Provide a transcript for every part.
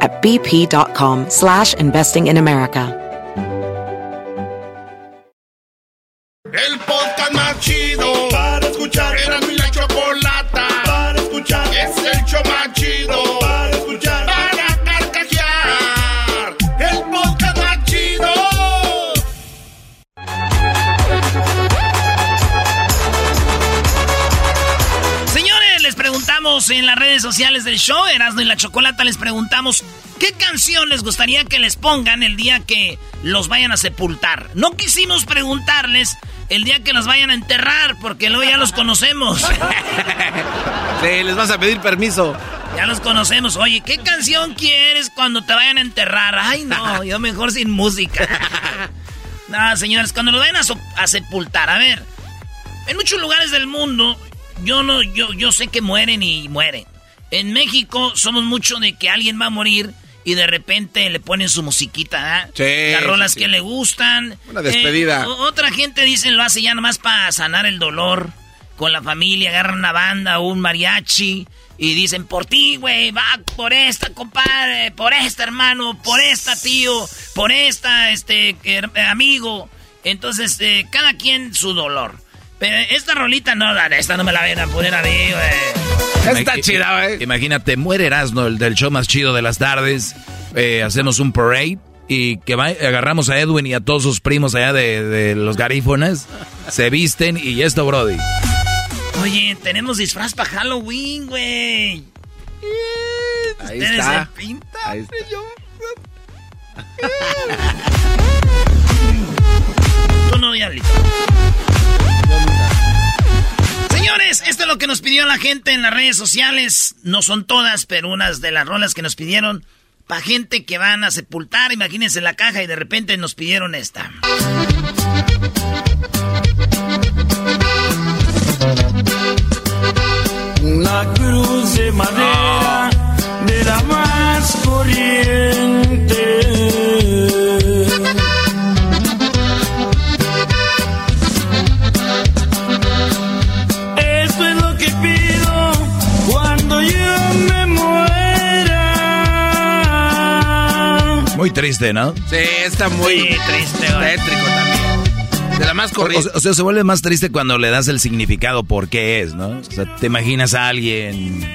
at bp.com slash investing in America. El podcast más chido en las redes sociales del show, Erasmo y la Chocolata, les preguntamos qué canción les gustaría que les pongan el día que los vayan a sepultar. No quisimos preguntarles el día que los vayan a enterrar, porque luego ya los conocemos. Sí, les vas a pedir permiso. Ya los conocemos. Oye, ¿qué canción quieres cuando te vayan a enterrar? Ay, no, yo mejor sin música. Nada, señores, cuando los vayan a, so- a sepultar, a ver, en muchos lugares del mundo, yo no, yo, yo sé que mueren y mueren. En México somos mucho de que alguien va a morir y de repente le ponen su musiquita, ¿ah? Sí, Las rolas sí, sí. que le gustan. Una despedida. Eh, otra gente dice lo hace ya nomás para sanar el dolor con la familia, agarran una banda o un mariachi y dicen por ti, güey, va por esta, compadre, por esta, hermano, por esta, tío, por esta, este, amigo. Entonces, eh, cada quien su dolor. Pero esta rolita no, la- esta no me la ven a poner a mí, güey. Está chida, ¿eh? Imagínate, muere Erasmo, el del show más chido de las tardes. eh, hacemos un parade y que va- agarramos a Edwin y a todos sus primos allá de, de los garífonas. Se visten y esto, Brody. Oye, tenemos disfraz para Halloween, güey. Ahí está. se pintan. Ahí está. Tú no, Diablito. Señores, esto es lo que nos pidió la gente en las redes sociales. No son todas, pero unas de las rolas que nos pidieron. Para gente que van a sepultar, imagínense la caja y de repente nos pidieron esta. Una cruz de madera de la más corriente. Muy triste, ¿no? Sí, está muy Sí, triste, güey. tétrico también. De la más O, corriente. o sea, se vuelve más triste cuando le das el significado por qué es, ¿no? O sea, te imaginas a alguien...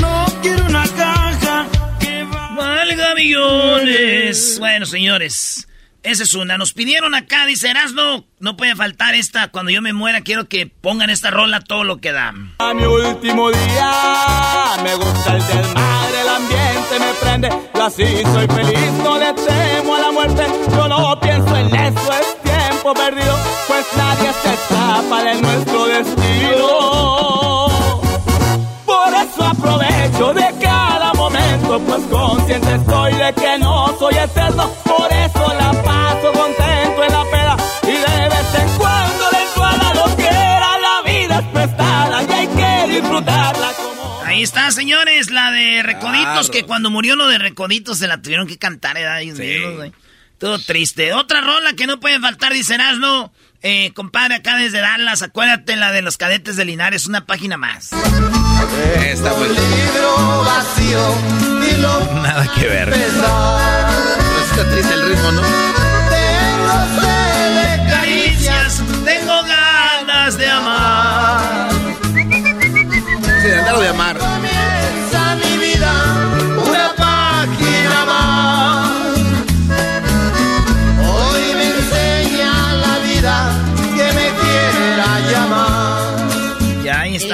No quiero una caja que va. Valga millones. Bueno, señores, esa es una. Nos pidieron acá, dice Erasno, no puede faltar esta. Cuando yo me muera, quiero que pongan esta rola todo lo que da. A mi último día me gusta el desmadre, el ambiente me prende. Y así soy feliz, no le temo a la muerte. Yo no pienso en eso, es tiempo perdido. Pues nadie se escapa de nuestro destino. Señores, la de Recoditos, Claro. que cuando murió lo de Recoditos se la tuvieron que cantar, ¿eh? Mismos, güey. Todo triste. Otra rola que no puede faltar, dice Erasno. Eh, compadre, acá desde Dallas, acuérdate la de los cadetes de Linares, una página más. Eh, está muy Nada que ver. Está triste el ritmo, ¿no? Caricias, tengo ganas de amar. Sí, de andarlo de amar.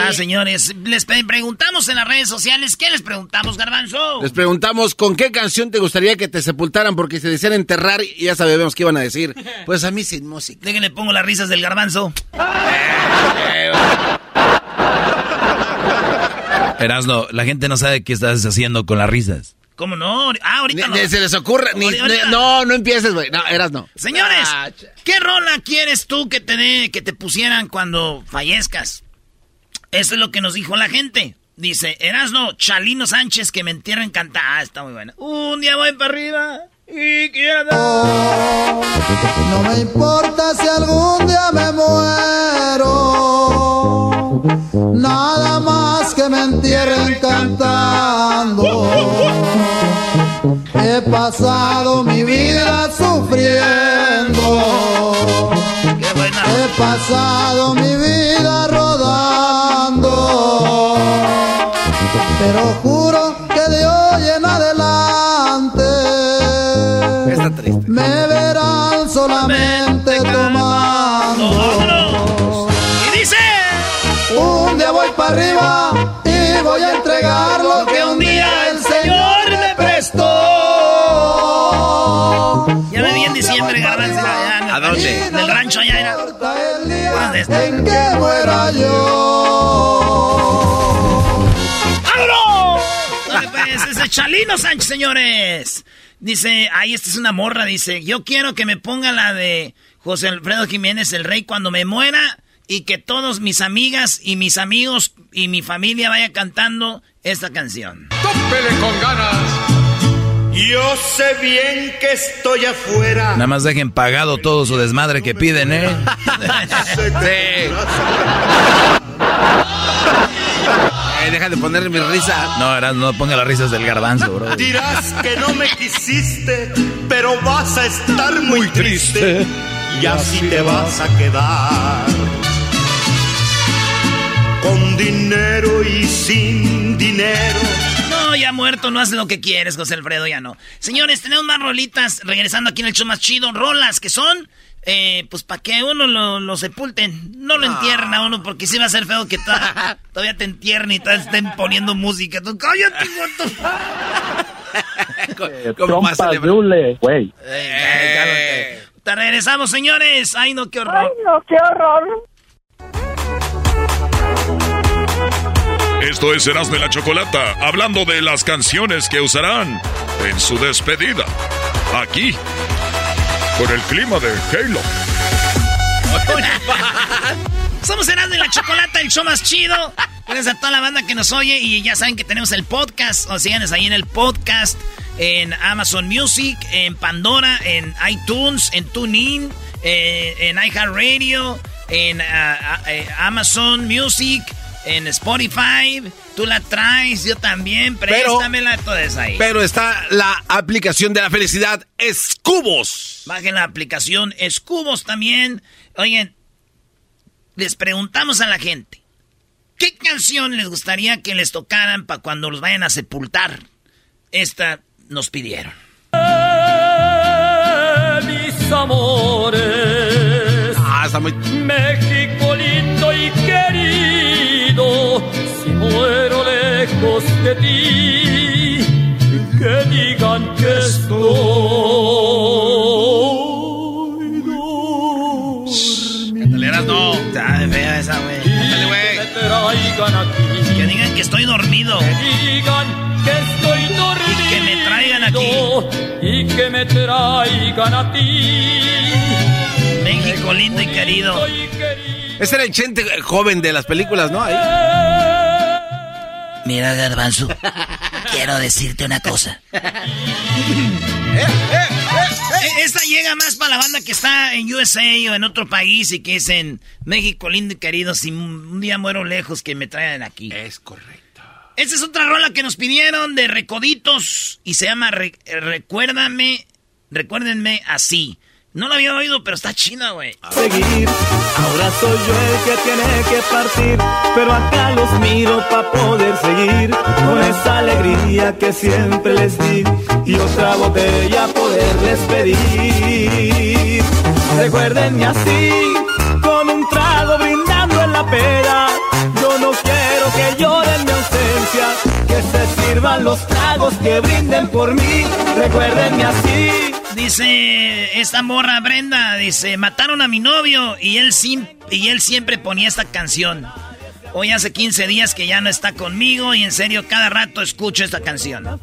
Ah, señores, les preguntamos en las redes sociales, ¿qué les preguntamos, Garbanzo? Les preguntamos con qué canción te gustaría que te sepultaran porque se decían enterrar y ya sabemos qué iban a decir. Pues a mí sin música. Déjenle pongo las risas del Garbanzo. Erasno, la gente no sabe qué estás haciendo con las risas. ¿Cómo no? Ah, ahorita no. se les ocurre. no, no empieces, güey. No, eras no. Señores, ah, ¿qué rola quieres tú que te, que te pusieran cuando fallezcas? Eso es lo que nos dijo la gente. Dice, Erasno, Chalino Sánchez, que me entierren cantar. Ah, está muy buena. Un día voy para arriba y quiero... no me importa si algún día me muero. Nada más que me entierren cantando. He pasado mi vida sufriendo. He pasado mi vida Pero juro que de hoy en adelante me verán solamente tomando. Y dice: Un día voy para arriba y voy a entregar lo que un día el Señor me prestó. Ya me vi en diciembre. ¿A dónde? Del rancho allá era. En que muera yo. Chalino Sánchez, señores. Dice, ahí esta es una morra, dice, yo quiero que me ponga la de José Alfredo Jiménez, el rey, cuando me muera y que todos mis amigas y mis amigos y mi familia vaya cantando esta canción. ¡Tópele con ganas! Yo sé bien que estoy afuera. Nada más dejen pagado todo su desmadre que piden, ¿eh? sí. Eh, deja de ponerle mi risa. No, no ponga las risas del garbanzo, bro. Dirás que no me quisiste, pero vas a estar muy triste. Y así te vas a quedar. Con dinero y sin dinero ya muerto, no hace lo que quieres, José Alfredo, ya no. Señores, tenemos más rolitas regresando aquí en el show más chido. Rolas que son, eh, pues para que uno lo, sepulten. No lo entierren a uno porque sí va a ser feo que todavía te entierren y todavía estén poniendo música. Tú, cállate, ¿Cómo más güey. Te regresamos, señores. Ay, no, qué horror. Ay, no, qué horror. Esto es Erasmo de la Chocolata, hablando de las canciones que usarán en su despedida. Aquí, con el clima de Halo. Somos Erasmo de la Chocolata, el show más chido. Gracias a toda la banda que nos oye y ya saben que tenemos el podcast. O síganos ahí en el podcast, en Amazon Music, en Pandora, en iTunes, en TuneIn, eh, en iHeartRadio, en ah, ah, eh, Amazon Music en Spotify. Tú la traes, yo también. Préstamela, todo eso ahí. Pero está la aplicación de la felicidad, Escubos. Bajen la aplicación Escubos también. Oigan, les preguntamos a la gente. ¿Qué canción les gustaría que les tocaran para cuando los vayan a sepultar? Esta nos pidieron. mis amores. Ah, está muy... México muero lejos de ti, que digan que estoy Cántale, no. Está de fea esa, güey. Cántale, güey. Que digan que estoy dormido. Que digan que estoy dormido. Y que me traigan aquí. Y que me traigan a ti. México lindo y querido. Ese era el chente joven de las películas, ¿no? Ahí. Mira, Garbanzo, quiero decirte una cosa. Eh, eh, eh, esta llega más para la banda que está en USA o en otro país y que es en México lindo y querido. Si un día muero lejos, que me traigan aquí. Es correcto. Esta es otra rola que nos pidieron de Recoditos y se llama Recuérdame, Recuérdenme así. No la había oído, pero está china, güey. Seguir, ahora soy yo el que tiene que partir, pero acá los miro para poder seguir con esa alegría que siempre les di y otra botella poderles pedir. Recuérdenme así, con un trago brindando en la pera. Yo no quiero que lloren mi ausencia, que se sirvan los tragos que brinden por mí. Recuérdenme así Dice esta morra Brenda, dice, mataron a mi novio y él, y él siempre ponía esta canción. Hoy hace 15 días que ya no está conmigo y en serio cada rato escucho esta canción.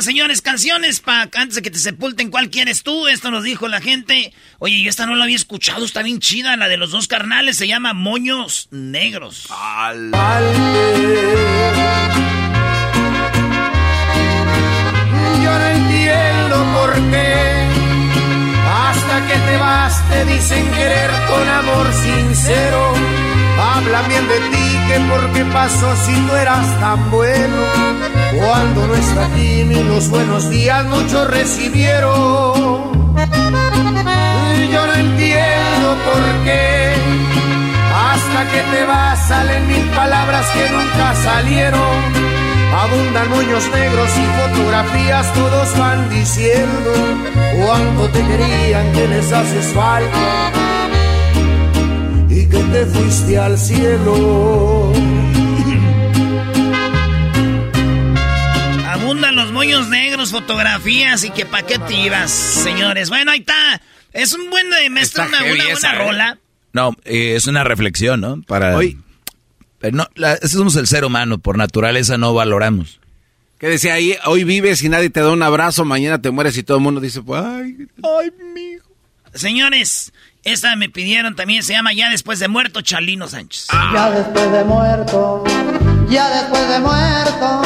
Señores, canciones para antes de que te sepulten. ¿Cuál quieres tú? Esto nos dijo la gente. Oye, yo esta no la había escuchado, está bien chida, la de los dos carnales, se llama Moños Negros. Al... Yo no entiendo por qué hasta que te vas te dicen querer con amor sincero. Hablan bien de ti, que por qué pasó si no eras tan bueno. Cuando no está aquí ni los buenos días muchos recibieron yo no entiendo por qué. Hasta que te vas salen mil palabras que nunca salieron. Abundan moños negros y fotografías, todos van diciendo cuánto te querían, que les haces falta que te fuiste al cielo. Abundan los moños negros, fotografías y que pa' qué te ibas, señores. Bueno, ahí está. Es un buen maestro, una, una, buena ¿eh? rola. No, eh, es una reflexión, ¿no? Para. Hoy. Pero no, somos el ser humano, por naturaleza no valoramos. ¿Qué decía ahí? Hoy vives y nadie te da un abrazo, mañana te mueres y todo el mundo dice, pues, ay, ay, mijo. Señores, esta me pidieron también, se llama Ya después de muerto, Chalino Sánchez. Ya después de muerto, ya después de muerto,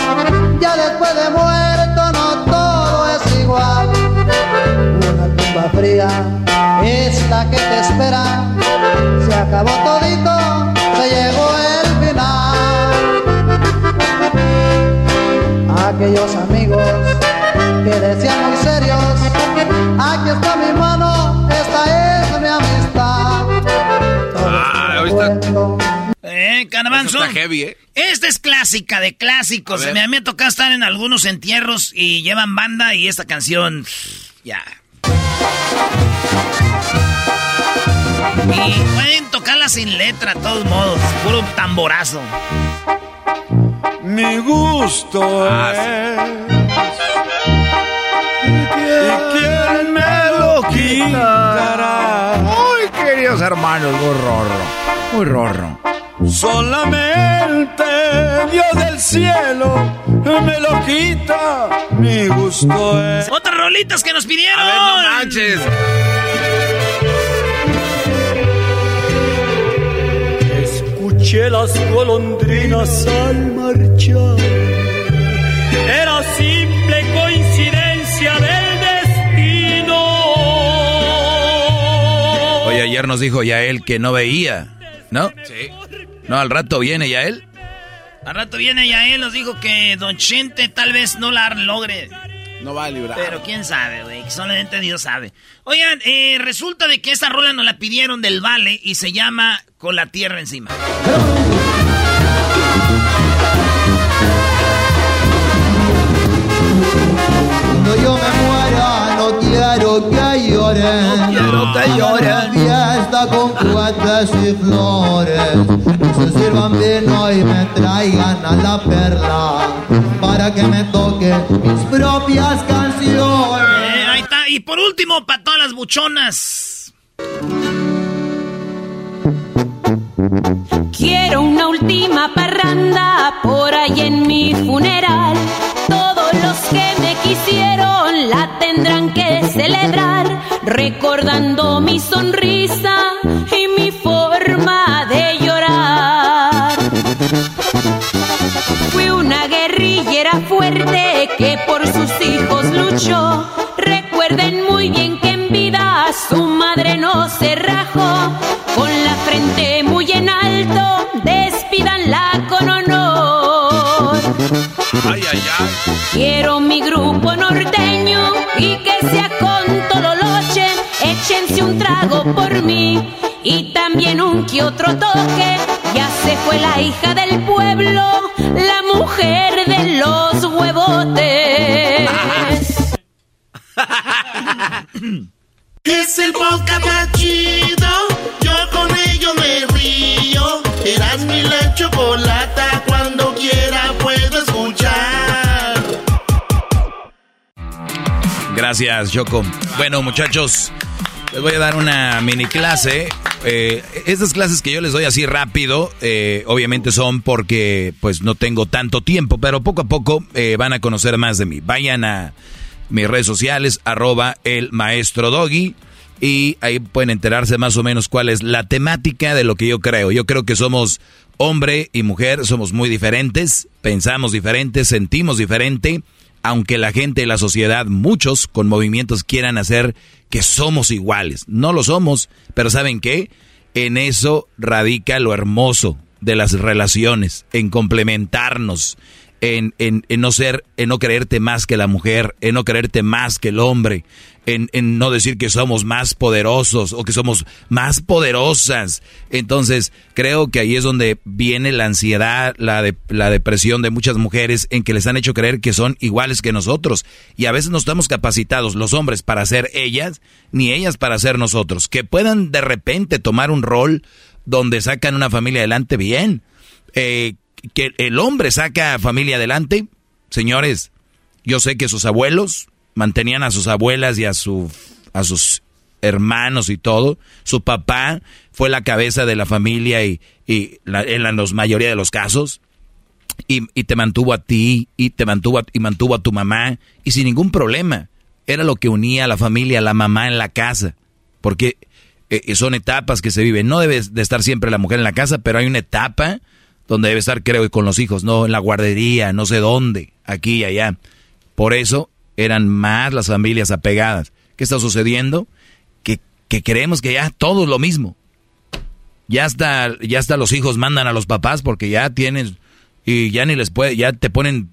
ya después de muerto, no todo es igual fría es la que te espera. Se acabó todito, se llegó el final. Aquellos amigos Eh, Está heavy, ¿eh? Esta es clásica de clásicos. Me, me ha tocado estar en algunos entierros y llevan banda y esta canción, ya. Y pueden tocarla sin letra, de todos modos. Puro tamborazo. Mi gusto ah, ¿Y quién me lo quitará? Queridos hermanos, muy rorro. Muy rorro. Solamente Dios del cielo me lo quita. Mi gusto es. Otras rolitas que nos pidieron. A no manches. Escuché las golondrinas al marchar. Era simple ayer nos dijo ya él que no veía, ¿no? Sí. No, al rato viene ya él. Al rato viene ya él, nos dijo que Don Chente tal vez no la logre. No va a librar. Pero quién sabe, güey. Solamente Dios sabe. Oigan, eh, resulta de que esta rola nos la pidieron del Vale y se llama Con la Tierra Encima. Cuando yo me muera, no quiero que lloren. Que lloren. Fiesta con cuentas y flores. Se sirvan vino y me traigan a la perla. Para que me toquen mis propias canciones. Eh, ahí está. Y por último, para todas las buchonas. Quiero una última parranda por ahí en mi funeral. Todos los que me quisieron la tendrán que celebrar, recordando mi sonrisa y mi forma de llorar. Fui una guerrillera fuerte que por sus hijos luchó. Recuerden muy bien que en vida su madre no se rajó con la frente muy en alto, honor. Ay, ay, ay. Quiero mi grupo norteño y que sea con tololoche, échense un trago por mí y también un que otro toque. Ya se fue la hija del pueblo la mujer de los huevotes. Es el podcast más chido. Yo con ello me río. Eras mi la chocolata. Cuando quiera puedo escuchar. Gracias, Choco. Bueno, muchachos, les voy a dar una mini clase. Eh, estas clases que yo les doy así rápido, eh, obviamente son porque pues no tengo tanto tiempo, pero poco a poco eh, van a conocer más de mí. Vayan a mis redes sociales, arroba el maestro Doggy. Y ahí pueden enterarse más o menos cuál es la temática de lo que yo creo. Yo creo que somos hombre y mujer, somos muy diferentes, pensamos diferentes, sentimos diferente, aunque la gente la sociedad, muchos con movimientos quieran hacer que somos iguales. No lo somos, pero ¿saben qué? En eso radica lo hermoso de las relaciones, en complementarnos, en, en, no ser, en no creerte más que la mujer, en no creerte más que el hombre, en, en, no decir que somos más poderosos o que somos más poderosas. Entonces, creo que ahí es donde viene la ansiedad, la, de, la depresión de muchas mujeres en que les han hecho creer que son iguales que nosotros. Y a veces no estamos capacitados los hombres para ser ellas, ni ellas para ser nosotros. Que puedan de repente tomar un rol donde sacan una familia adelante bien. Eh, que el hombre saca familia adelante, señores, yo sé que sus abuelos mantenían a sus abuelas y a, su, a sus hermanos y todo. Su papá fue la cabeza de la familia y, y en la mayoría de los casos. Y, y, te mantuvo a ti y te mantuvo y mantuvo a tu mamá y sin ningún problema. Era lo que unía a la familia, a la mamá en la casa. Porque eh, son etapas que se viven. No debe de estar siempre la mujer en la casa, pero hay una etapa donde debe estar, creo, con los hijos, no en la guardería, no sé dónde, aquí y allá. Por eso eran más las familias apegadas. ¿Qué está sucediendo? Que, que creemos que ya todo es lo mismo. Ya hasta, ya hasta los hijos mandan a los papás porque ya tienen, y ya ni les puede, ya te ponen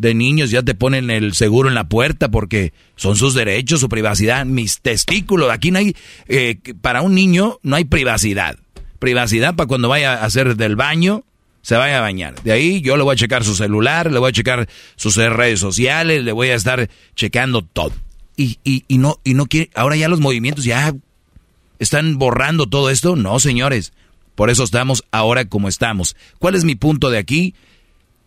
de niños, ya te ponen el seguro en la puerta porque son sus derechos, su privacidad, mis testículos. Aquí no hay, eh, para un niño no hay privacidad. Privacidad para cuando vaya a hacer del baño, se vaya a bañar. De ahí yo le voy a checar su celular, le voy a checar sus redes sociales, le voy a estar checando todo. Y, y, y no, y no quiere, ahora ya los movimientos ya están borrando todo esto. No, señores. Por eso estamos ahora como estamos. ¿Cuál es mi punto de aquí?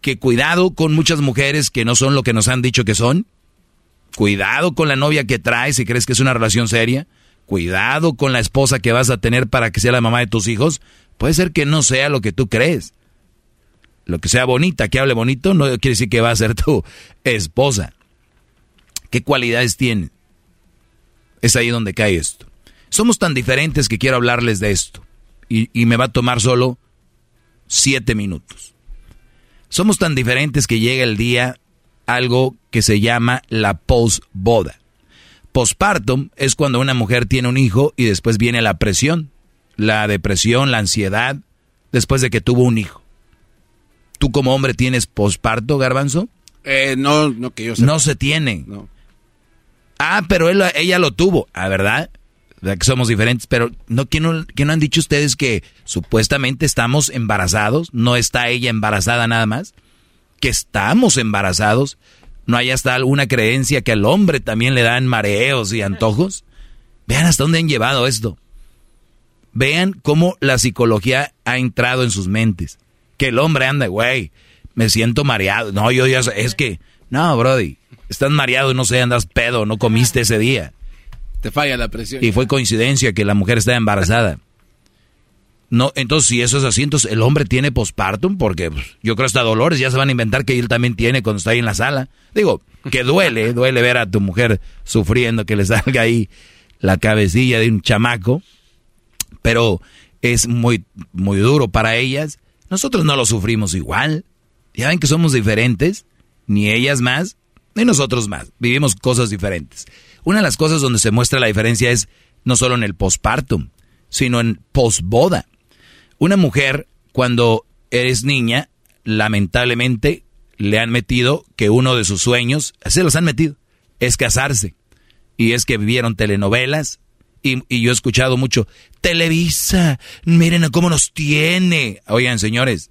Que cuidado con muchas mujeres que no son lo que nos han dicho que son. Cuidado con la novia que traes si crees que es una relación seria. Cuidado con la esposa que vas a tener para que sea la mamá de tus hijos. Puede ser que no sea lo que tú crees lo que sea bonita, que hable bonito, no quiere decir que va a ser tu esposa. ¿Qué cualidades tiene? Es ahí donde cae esto. Somos tan diferentes que quiero hablarles de esto. Y, me va a tomar solo siete minutos. Somos tan diferentes que llega el día algo que se llama la postboda. Postpartum es cuando una mujer tiene un hijo y después viene la presión, la depresión, la ansiedad, después de que tuvo un hijo. ¿Tú como hombre tienes posparto, garbanzo? Eh, no, no que yo No se tiene. No. Ah, pero él, ella lo tuvo, ¿ah, verdad? ¿Verdad que somos diferentes? Pero ¿no ¿qué, no, ¿qué no han dicho ustedes que supuestamente estamos embarazados? ¿No está ella embarazada nada más? ¿Que estamos embarazados? ¿No hay hasta alguna creencia que al hombre también le dan mareos y antojos? Vean hasta dónde han llevado esto. Vean cómo la psicología ha entrado en sus mentes que el hombre anda, güey, me siento mareado. No, yo ya es que, no, Brody, estás mareado y no sé, andas pedo, no comiste ese día. Te falla la presión. Y fue coincidencia que la mujer está embarazada. No, entonces si eso es así, entonces el hombre tiene postpartum porque pues, yo creo hasta dolores ya se van a inventar que él también tiene cuando está ahí en la sala. Digo, que duele, duele ver a tu mujer sufriendo que le salga ahí la cabecilla de un chamaco, pero es muy muy duro para ellas nosotros no lo sufrimos igual. Ya ven que somos diferentes, ni ellas más, ni nosotros más. Vivimos cosas diferentes. Una de las cosas donde se muestra la diferencia es no solo en el postpartum, sino en posboda. Una mujer, cuando eres niña, lamentablemente le han metido que uno de sus sueños, se los han metido, es casarse. Y es que vivieron telenovelas, y, yo he escuchado mucho, Televisa, miren cómo nos tiene. Oigan, señores,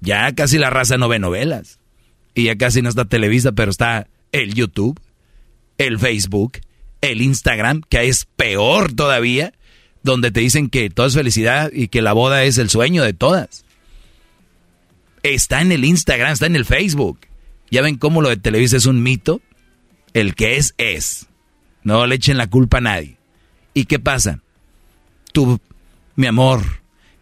Ya casi la raza no ve novelas. Y ya casi no está Televisa, pero está el YouTube, el Facebook, el Instagram, que es peor todavía, donde te dicen que todo es felicidad y que la boda es el sueño de todas. Está en el Instagram, está en el Facebook. ¿Ya ven cómo lo de Televisa es un mito? El que es, es. No le echen la culpa a nadie. ¿Y qué pasa? Tú, mi amor,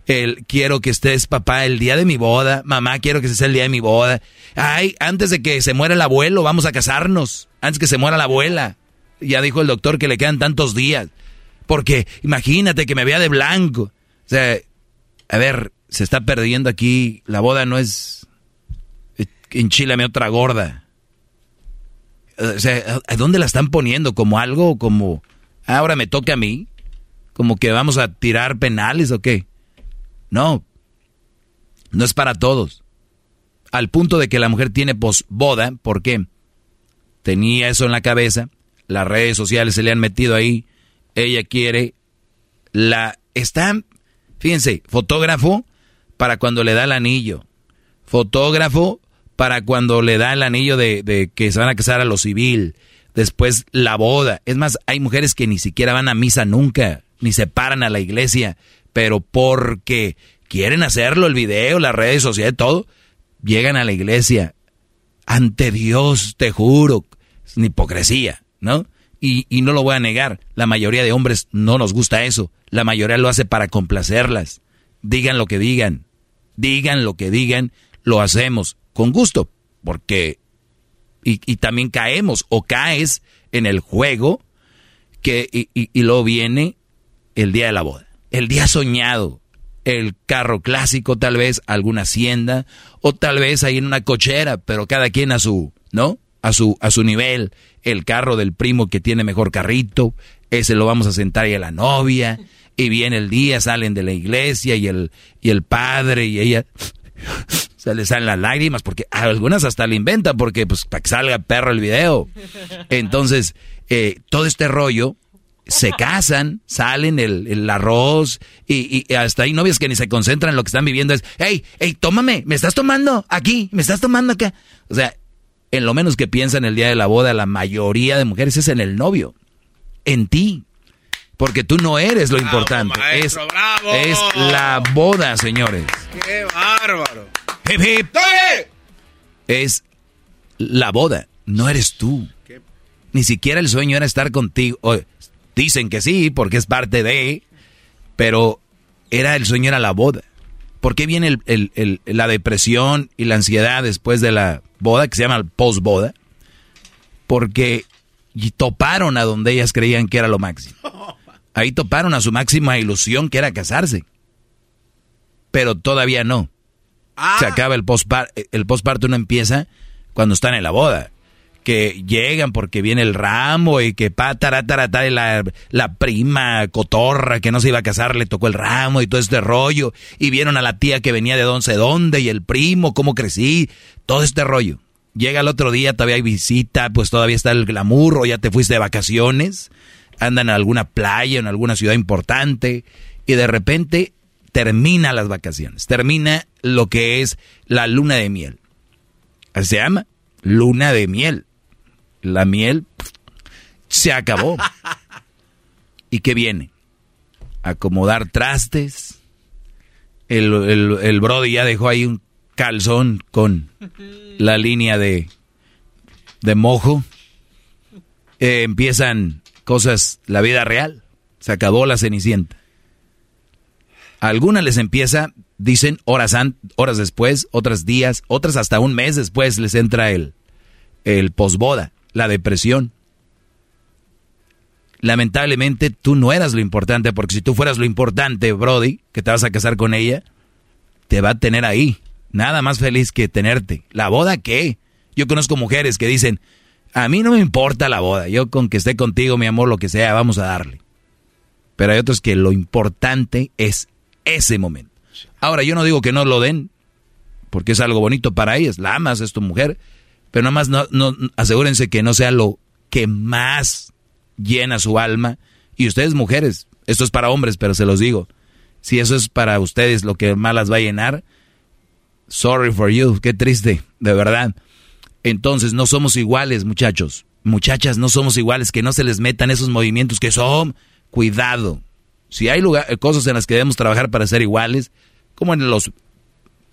el, quiero que estés papá el día de mi boda, mamá, quiero que estés el día de mi boda. Ay, antes de que se muera el abuelo, vamos a casarnos. Antes que se muera la abuela. Ya dijo el doctor que le quedan tantos días. Porque imagínate que me vea de blanco. O sea, a ver, se está perdiendo aquí. La boda no es enchilame otra gorda. O sea, ¿a dónde la están poniendo? ¿Como algo? ¿Como ahora me toca a mí? ¿Como que vamos a tirar penales o qué? No, no es para todos. Al punto de que la mujer tiene posboda, ¿por qué? Tenía eso en la cabeza, las redes sociales se le han metido ahí, ella quiere la... Está, fíjense, fotógrafo para cuando le da el anillo, fotógrafo para cuando le da el anillo de que se van a casar a lo civil, después la boda. Es más, hay mujeres que ni siquiera van a misa nunca, ni se paran a la iglesia, pero porque quieren hacerlo, el video, las redes sociales, todo, llegan a la iglesia. Ante Dios, te juro, es una hipocresía, ¿no? Y, y no lo voy a negar, la mayoría de hombres no nos gusta eso, la mayoría lo hace para complacerlas. Digan lo que digan, digan lo que digan, lo hacemos con gusto, porque y, y también caemos o caes en el juego que y, y, y luego viene el día de la boda el día soñado, el carro clásico tal vez, alguna hacienda, o tal vez ahí en una cochera, pero cada quien a su, ¿no? A su, a su nivel, el carro del primo que tiene mejor carrito, ese lo vamos a sentar ahí a la novia, y viene el día, salen de la iglesia y el, y el padre y ella se le salen las lágrimas porque algunas hasta le inventan porque pues para que salga perro el video. Entonces, eh, todo este rollo se casan, salen el, arroz y, y, hasta hay novias que ni se concentran en lo que están viviendo. Es, hey, hey, tómame, me estás tomando aquí, me estás tomando acá. O sea, en lo menos que piensan el día de la boda, la mayoría de mujeres es en el novio, en ti. Porque tú no eres lo importante. es, es la boda, señores. ¡Qué bárbaro! Es la boda, no eres tú. Ni siquiera el sueño era estar contigo. Dicen que sí, porque es parte de, pero era el sueño, era la boda. ¿Por qué viene la depresión y la ansiedad después de la boda, que se llama post-boda? Porque toparon a donde ellas creían que era lo máximo. Ahí toparon a su máxima ilusión, que era casarse. Pero todavía no. Se ah. acaba el postparto, el postparto no empieza cuando están en la boda que llegan porque viene el ramo y que pa, y la, la prima cotorra que no se iba a casar le tocó el ramo y todo este rollo. Y vieron a la tía que venía de don dónde y el primo, cómo crecí, todo este rollo. Llega el otro día, todavía hay visita, pues todavía está el glamour o ya te fuiste de vacaciones, andan en alguna playa, en alguna ciudad importante y de repente termina las vacaciones, termina lo que es la luna de miel. Se llama luna de miel la miel se acabó. ¿Y qué viene? Acomodar trastes. El, el, Brody ya dejó ahí un calzón con la línea de, de mojo. Eh, empiezan cosas, la vida real. Se acabó la cenicienta. Algunas les empieza, dicen, horas, horas después, otras días, otras hasta un mes después les entra el, el posboda la depresión. Lamentablemente tú no eras lo importante, porque si tú fueras lo importante, Brody, que te vas a casar con ella, te va a tener ahí. Nada más feliz que tenerte. ¿La boda qué? Yo conozco mujeres que dicen, a mí no me importa la boda, yo con que esté contigo, mi amor, lo que sea, vamos a darle. Pero hay otros que lo importante es ese momento. Ahora, yo no digo que no lo den, porque es algo bonito para ellas, la amas, es tu mujer, pero nada más no, no, asegúrense que no sea lo que más llena su alma. Y ustedes mujeres, esto es para hombres, pero se los digo, si eso es para ustedes lo que más las va a llenar, Sorry for you, qué triste, de verdad. Entonces no somos iguales, muchachos. Muchachas, no somos iguales, que no se les metan esos movimientos que son. Cuidado. Si hay lugar, cosas en las que debemos trabajar para ser iguales, como en los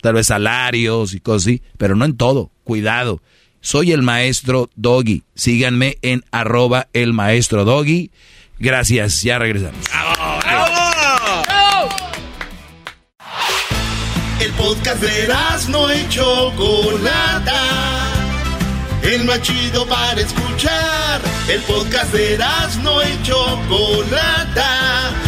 tal vez salarios y cosas así, pero no en todo. Cuidado. Soy el maestro Doggy. Síganme en arroba el maestro Doggy. Gracias, ya regresamos. El podcast de no hecho Chocolata. El más chido para escuchar. El podcast de no hecho Chocolata.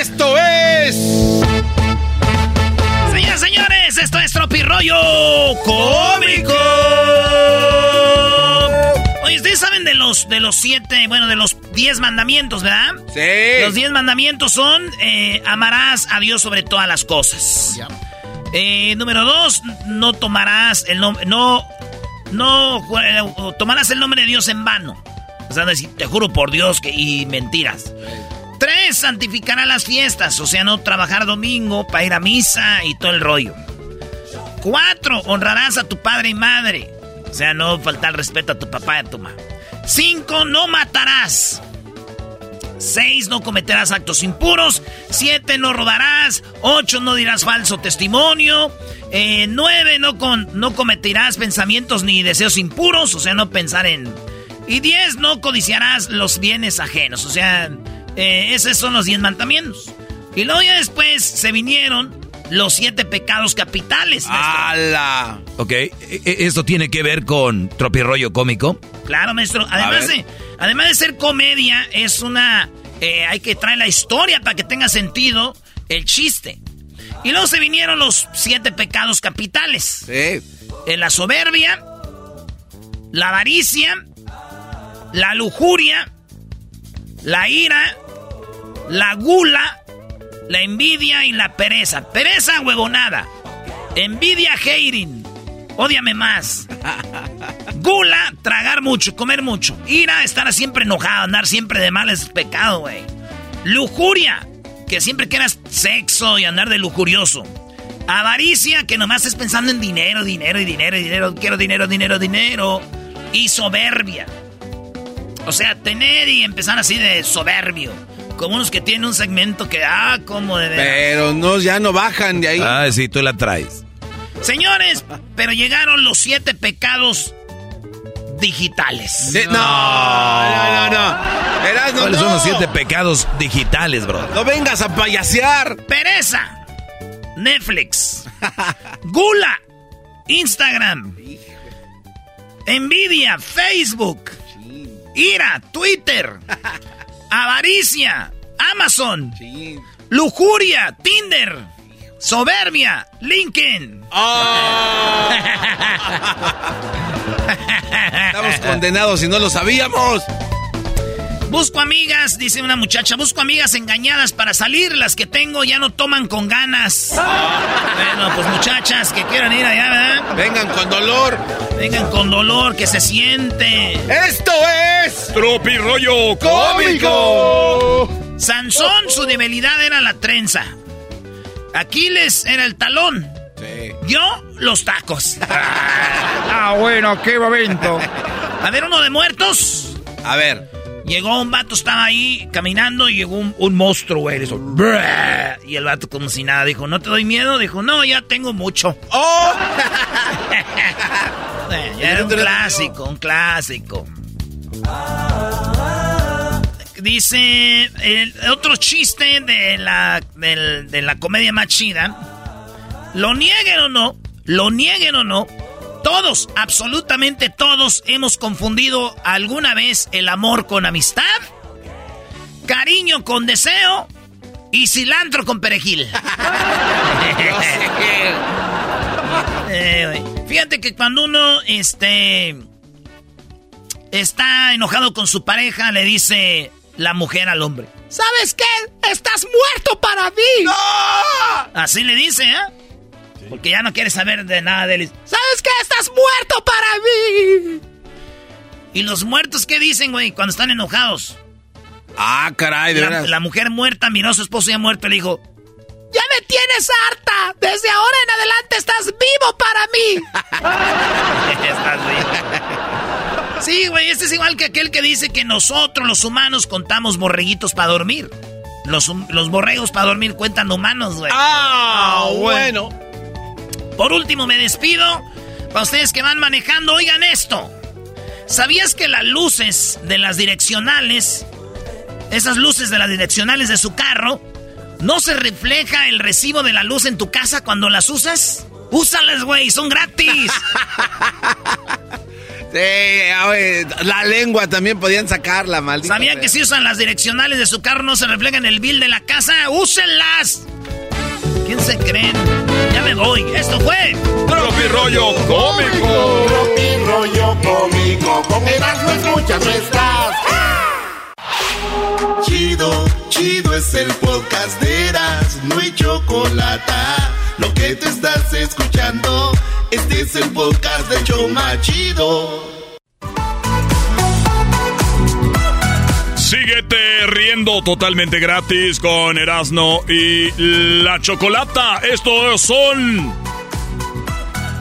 Esto es. Señoras, señores, esto es Tropi rollo cómico. De los de los siete, bueno, de los diez mandamientos, ¿verdad? Sí. Los diez mandamientos son eh, amarás a Dios sobre todas las cosas. Eh, número dos, no tomarás el nombre, no, no tomarás el nombre de Dios en vano. O sea, decir, te juro por Dios que y mentiras. Tres, santificará las fiestas, o sea, no trabajar domingo para ir a misa y todo el rollo. Cuatro, honrarás a tu padre y madre. O sea, no faltar respeto a tu papá y a tu mamá. Cinco, no matarás. Seis, no cometerás actos impuros. Siete, no rodarás. Ocho, no dirás falso testimonio. Eh, nueve, no, con, no cometerás pensamientos ni deseos impuros. O sea, no pensar en... Y diez, no codiciarás los bienes ajenos. O sea, eh, esos son los diez mandamientos. Y luego ya después se vinieron los siete pecados capitales. ¡Hala! Ok, e, e, ¿esto tiene que ver con tropirollo cómico? Claro, maestro. Además de, además de ser comedia, es una... Eh, hay que traer la historia para que tenga sentido el chiste. Y luego se vinieron los siete pecados capitales. Sí. En la soberbia, la avaricia, la lujuria, la ira, la gula, la envidia y la pereza. Pereza, huevonada. Envidia, hating. Ódiame más. Gula, tragar mucho, comer mucho. Ira, estar siempre enojado, andar siempre de mal es pecado, güey. Lujuria, que siempre quieras sexo y andar de lujurioso. Avaricia, que nomás estés pensando en dinero, dinero y dinero y dinero. Quiero dinero, dinero, dinero. Y soberbia. O sea, tener y empezar así de soberbio. Como unos que tienen un segmento que, ah, como de Pero no, ya no bajan de ahí. Ah, sí, tú la traes. Señores, pero llegaron los siete pecados digitales. no, no, no, no. ¿Cuáles son los siete pecados digitales, bro? No vengas a payasear. Pereza. Netflix. Gula. Instagram. Envidia. Facebook. Ira. Twitter. Avaricia, Amazon, lujuria, Tinder, Soberbia, Lincoln. Oh. Estamos condenados y no lo sabíamos. Busco amigas, dice una muchacha, busco amigas engañadas para salir, las que tengo ya no toman con ganas. bueno, pues muchachas que quieran ir allá, ¿verdad? Vengan con dolor. Vengan con dolor, que se siente. Esto es Tropi Rollo Cómico. Sansón, su debilidad era la trenza. Aquiles era el talón. Sí. Yo, los tacos. ah, bueno, qué momento. A ver, uno de muertos. A ver. Llegó un vato, estaba ahí caminando y llegó un, monstruo, güey. y el vato como si nada dijo, ¿no te doy miedo? Dijo, no, ya tengo mucho. ¡Oh! ya era un clásico, un clásico. Dice el otro chiste de la, de la comedia más chida. Lo nieguen o no, lo nieguen o no, todos, absolutamente todos, hemos confundido alguna vez el amor con amistad, cariño con deseo y cilantro con perejil. Eh, fíjate que cuando uno este, está enojado con su pareja, le dice la mujer al hombre: ¿Sabes qué? ¡Estás muerto para mí! Así le dice, ¿eh? Porque ya no quiere saber de nada de él. ¿Sabes qué? ¡Estás muerto para mí! ¿Y los muertos qué dicen, güey, cuando están enojados? Ah, caray, de la, verdad. La mujer muerta miró a su esposo ya muerto y le dijo... ¡Ya me tienes harta! Desde ahora en adelante estás vivo para mí. estás vivo. Sí, güey, este es igual que aquel que dice que nosotros los humanos contamos borreguitos para dormir. Los, los borregos para dormir cuentan humanos, güey. Ah, bueno. Por último, me despido. Para ustedes que van manejando, oigan esto. ¿Sabías que las luces de las direccionales, esas luces de las direccionales de su carro, no se refleja el recibo de la luz en tu casa cuando las usas? Úsalas, güey, son gratis. Sí, la lengua también podían sacarla, maldita. ¿Sabían que si usan las direccionales de su carro no se refleja en el bill de la casa? ¡Úsenlas! ¿Quién se creen? Ya me voy. Esto fue. Tropi Rollo Cómico. Tropi Rollo Cómico. Con Erasmo escuchas no estás. Chido, chido es el podcast de Erasmo y Chocolata. Lo que te estás escuchando, este es el podcast de Choma Chido. Síguete riendo totalmente gratis con Erasno y la Chocolata. Estos son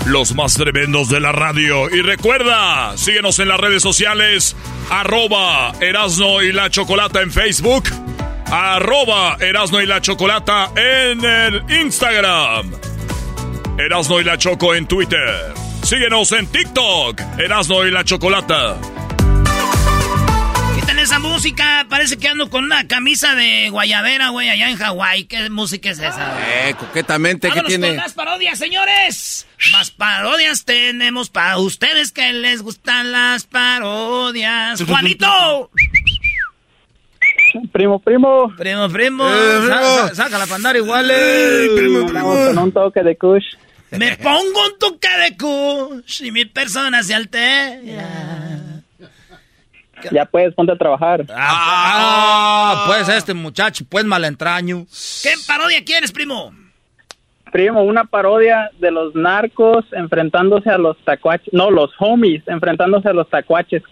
los más tremendos de la radio. Y recuerda, síguenos en las redes sociales, arroba Erasno y la Chocolata en Facebook, arroba Erasno y la Chocolata en el Instagram, Erasno y la Choco en Twitter. Síguenos en TikTok, Erasno y la Chocolata esa música? Parece que ando con una camisa de guayabera, güey, allá en Hawái. ¿Qué música es esa? Eh, coquetamente, ¿qué tiene? con más parodias, señores! Más parodias tenemos para ustedes que les gustan las parodias. ¡Juanito! Primo, primo. Primo, primo. Eh, saca la pandara igual. Eh. primo, primo. con un toque de kush. Me pongo un toque de kush y mi persona se altera. Ya puedes, ponte a trabajar. Ah, pues este muchacho, pues malentraño. ¿Qué parodia quieres, primo? Primo, una parodia de los narcos enfrentándose a los tacuaches. No, los homies enfrentándose a los tacuaches.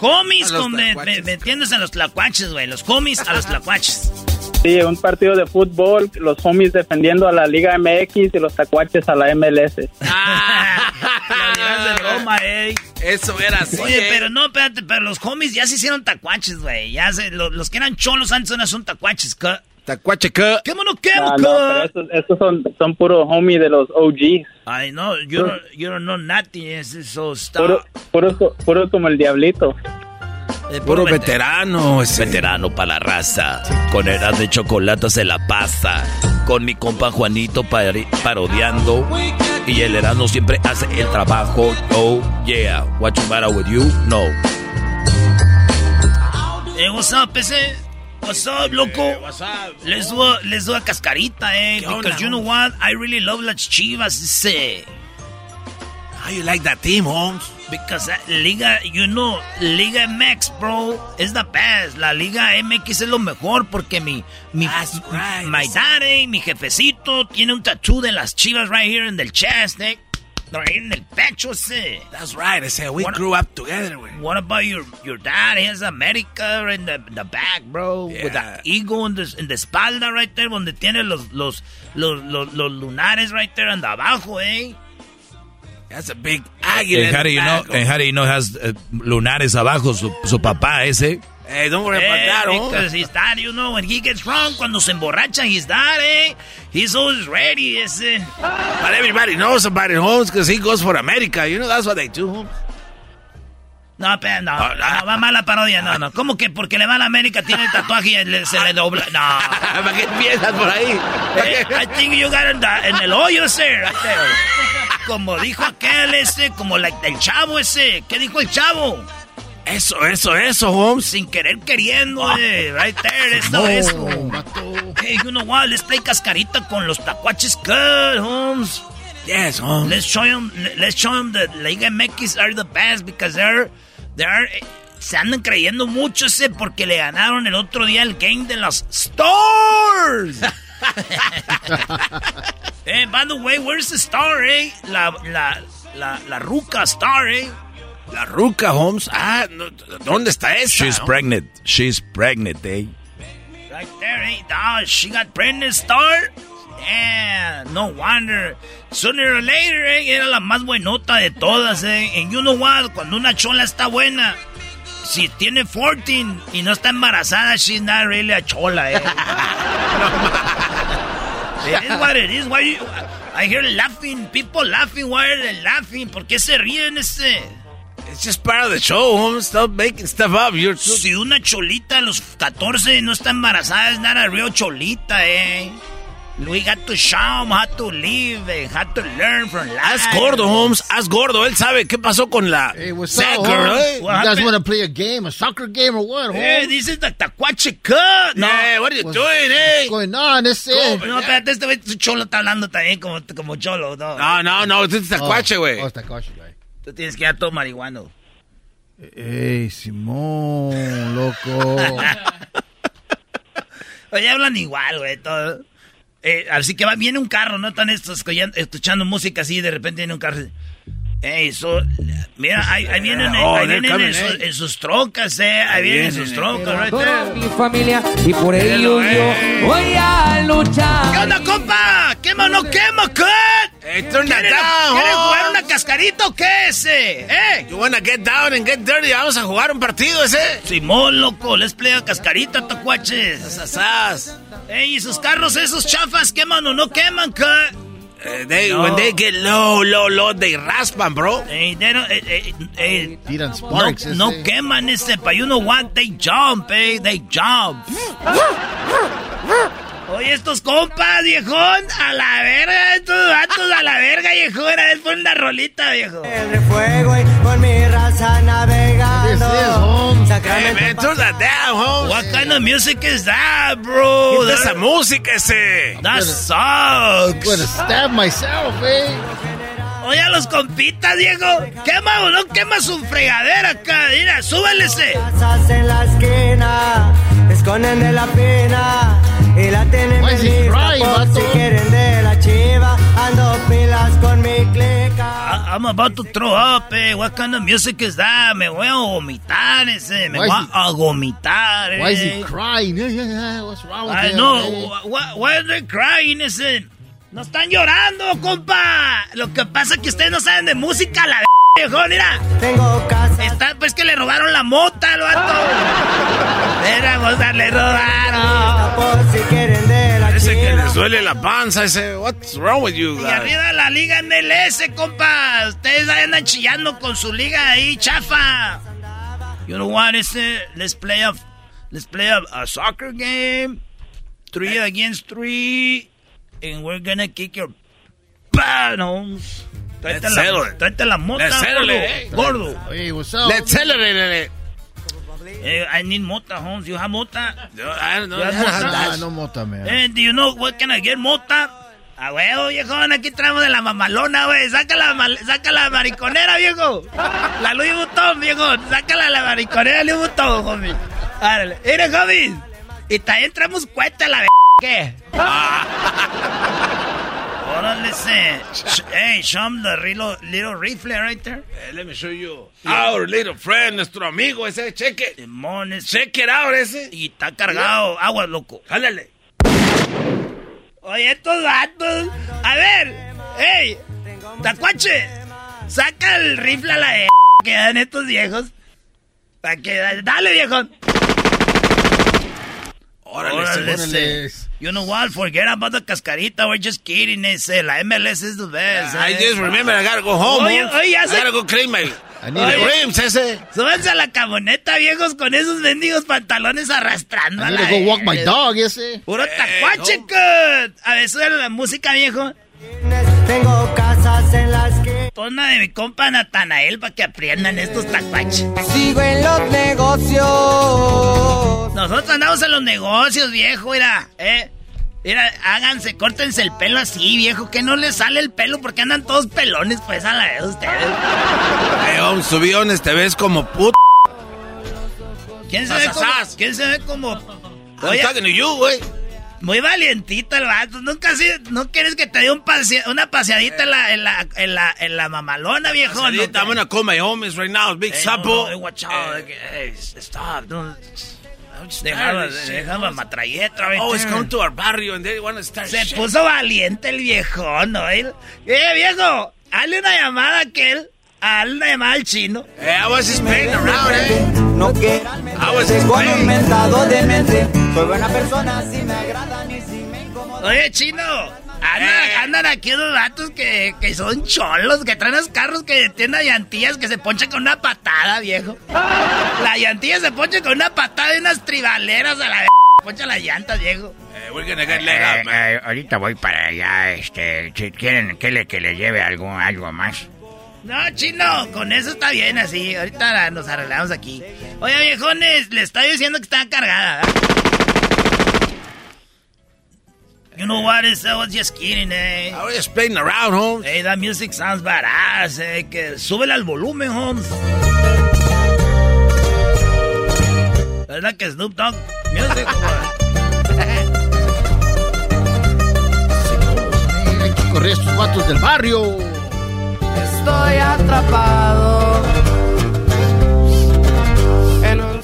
Homies con metiéndose a los tlacuaches, güey. Los homies a los tlacuaches. Sí, un partido de fútbol, los homies defendiendo a la Liga MX y los tacuaches a la MLS. Ah, de broma, eh. Eso era así. Oye, pero no, espérate, pero los homies ya se hicieron tacuaches, güey. Ya se, los, que eran cholos antes no son tacuaches, ¿qué? Tacuache, ¿qué? ¿Qué mono, qué, no, no, estos, estos son, son puro homie de los OGs. Ay, no, yo, no, yo no know nothing, eso está... Puro, puro, puro como el diablito. Puro veterano. Ese. Veterano para la raza. Con edad de chocolate se la pasa. Con mi compa Juanito parodiando. Y el herano siempre hace el trabajo. Oh, yeah. What you matter with you? No. Hey, what's up, ese? What's up, loco? what's up? Les do, a, do a cascarita, eh. Because you know what? I really love las chivas, ese. How you like that team, Holmes? Because uh, Liga, you know, Liga MX, bro, is the best. La Liga MX es lo mejor porque mi, mi, right. my daddy, mi jefecito, tiene un tattoo de las chivas right here in the chest, eh. Right here in el pecho, ese. That's right. I said we What- grew up together. güey. What about your your dad? He has America in the, the back, bro. With Yeah. the eagle in the, in the espalda right there, donde tiene los, los, los, los, los lunares right there and abajo, eh. That's a big águila. En in how do you know, en how do you know has eh, lunares abajo su, su papá ese? Hey, don't worry about Eh, that, because his dad, you know, when he gets drunk, cuando se emborracha, his dad, eh, he's always ready, ese. But everybody knows about it, Holmes, because he goes for America. You know, that's what they do, Holmes. No, pero no, no, va mala parodia, no, no. ¿Cómo que porque le va a la América tiene el tatuaje y le- se le dobla? No. ¿Para qué empiezas por ahí? Eh, I think you got in, the- en el hoyo there. Como dijo aquel ese, como la- el chavo ese. ¿Qué dijo el chavo? Eso, eso, eso, Holmes. Sin querer queriendo, eh, right there, eso, eso. Hey, you know what? Let's play cascarita con los tacuaches good, Holmes. Yes, Holmes. Let's show them, let's show them that Liga MX are the best because they're, they're, se andan creyendo mucho ese porque le ganaron el otro día el game de los Stars. eh, by the way, where's the star, eh? La, la, la, la ruca star, eh? La ruca, Holmes. Ah, no, ¿dónde está esa? She's no? pregnant. She's pregnant, eh? Right there, eh? She got pregnant star. Yeah, no wonder. Sooner or later, eh, era la más buenota de todas, eh. And you know what? Cuando una chola está buena, si tiene 14 y no está embarazada, she's not really a chola, eh. it is what it is. Why you, I hear laughing, people laughing. Why are they laughing? ¿Por qué se ríen ese? It's just part of the show, Holmes. Stop making stuff up. You're too... Si una cholita a los 14 no está embarazada, es not a real cholita, eh. We got to show how to live and how to learn from life. Haz gordo, Holmes. Haz gordo. Él sabe qué pasó con la Hey, what's Sacker, up, Holmes? eh? You What guys happened? want to play a game, a soccer game or what, Eh, Holmes? this is the tacuache cut. No, Hey, what are you What's- doing, eh? What's going on? This is... no, espérate, este cholo está hablando también como, como cholo, no. No, no, no. Este es tacuache, Oh, güey. oh, está coche, güey. Tú tienes que dar todo marihuano. Ey, Simón, loco. Oye, hablan igual, güey, todo. Eh, así que va, viene un carro, ¿no? Están estos escuchando, escuchando música así y de repente viene un carro. Ey, so, mira, ahí, ahí vienen, eh, Oh, ahí vienen coming, en, sus- eh. en sus trocas, eh. Ahí vienen en sus eh. trocas, right Toda there. mi familia y por ello yo voy a luchar. ¿Qué onda, compa? ¿Quema o no quema, cut? Hey, turn that ¿Quieren, down, ¿quieren jugar una cascarita o qué ese? ¿Eh? You wanna get down and get dirty? Vamos a jugar un partido ese. Simón, loco, les play a cascarita, tacuaches. Sasas. Ey, ¿y sus carros esos chafas queman o no queman, cut? Eh, they, No. When they get low, low, low, they raspan, bro. Ey, they don't- eh, eh, eh, Tiran no, sparks. ese. no queman ese, pa' you know what, they jump, eh, they jump. Oye, estos compas, viejón, a la verga, estos vatos a la verga, viejón, a ver, pon una rolita, viejo. El fuego y con mi raza navegando. This is, Holmes. Hey, man, turn that down, Holmes. What kind of music is that, bro? ¿Qué es esa música ese? that I'm sucks. gonna stab myself, eh? Oye, a los compitas, Diego. Quema o no quema su fregadera acá. Mira, súbele ese. casas en la esquina. Esconden de la pena. Y la tienen Why is he lista crying, por vato? si quieren de la chiva. Ando pilas con mi clica. I- I'm about to throw up, eh. What kind of music is that? Me voy a vomitar ese. Me Why voy is he- a vomitar, eh. Why is he crying? Yeah, yeah, yeah. What's wrong with I him? know. eh? Why, why are they crying ese? No están llorando, compa. Lo que pasa es que ustedes no saben de música, la viejo, mira. Tengo casa. Está, pues que le robaron la mota al vato. Mira, moza, le robaron. Por si quieren de la Ese que les duele la panza, ese. What's wrong with you Y guys? arriba la liga MLS, compa. Ustedes ahí andan chillando con su liga ahí, chafa. You know what, ese? Let's play a, let's play a, a soccer game. Three against three. And we're gonna kick your panos. Tráete Let's la, tráete la mota, Let's gordo. eh. gordo. Hey, what's up? Let's celebrate it. Eh, I need mota, Holmes. You have mota? I don't know. Ah, no mota, man. Eh, do you know what can I get mota? A huevo, viejón, aquí traemos de la mamalona, güey. Saca la, saca la mariconera, viejo. La Louis Vuitton, viejo. Sácala la mariconera Louis Vuitton, homie. Árale. Mire, homie. Y también traemos cuenta la ¿Qué? Órale, se. Sh- Hey, show him the little, little rifle right there. Eh, let me show you. Our little friend, nuestro amigo ese, cheque. Demones. Check it out ese. Y está cargado. Agua, loco. Jálale. Oye, estos vatos. A ver, hey, Tacuache, saca el rifle a la de que dan estos viejos. Pa' que, dale, viejón. Órale, ese. You know what? Forget about the cascarita. We're just kidding. Ese, la MLS is the best. I eh. just remember I gotta go home. Oye, Holmes. oye, ya I se- gotta go clean my... I need Oye. rims ese. Súbanse a la camioneta, viejos, con esos mendigos pantalones arrastrando. I a need to go walk my dog, ese. Puro tacuache, cut. A ver, sube la música, viejo. Tengo casas en una de mi compa Natanael para que aprendan estos tacuaches. sigo en los negocios. Nosotros andamos en los negocios, viejo, mira, eh. Mira, háganse, córtense el pelo así, viejo, que no les sale el pelo porque andan todos pelones, pues, a la vez ustedes. Hey, Holmes, tu aviones te ves como puto. ¿Quién se ve como, quién se ve como... I'm Oye, talking to you, güey. Muy valientito el vato, nunca así, no quieres que te dé un pasea- una paseadita en la, en la, en la, en la mamalona, viejo. ¿no? I'm gonna call my homies right now, big Hey, no, sapo. no, watch out, like, hey, stop, don't... Dejaba, dejaba matralleta, there. come to our barrio and they wanna start Se shit. puso valiente el viejo, ¿no? Eh, viejo, hazle una llamada a aquel, hazle una llamada al chino. Hey, I was just playing around, eh. No quieran I was just playing. Soy buena persona, si me agradan y si me incomodan. Oye, chino, anda- Eh. andan aquí unos vatos que, que son cholos, que traen los carros que tienen llantillas que se ponchan con una patada, viejo. La llantilla se poncha con una patada y unas tribaleras a la poncha las llantas, viejo. Hey, we're gonna get let up, man. Eh, ahorita voy para allá, este, si quieren que le, que le lleve algo, algo más. No, chino, con eso está bien así. Ahorita nos arreglamos aquí. Oye, viejones, le estoy diciendo que está cargada. ¿verdad? You know what? Is, I was just kidding, eh. I was just playing around, Holmes. Hey, that music sounds badass, eh. Que súbele al volumen, Holmes. ¿Verdad que Snoop Dogg Music? Hay que correr estos vatos del barrio. Estoy atrapado.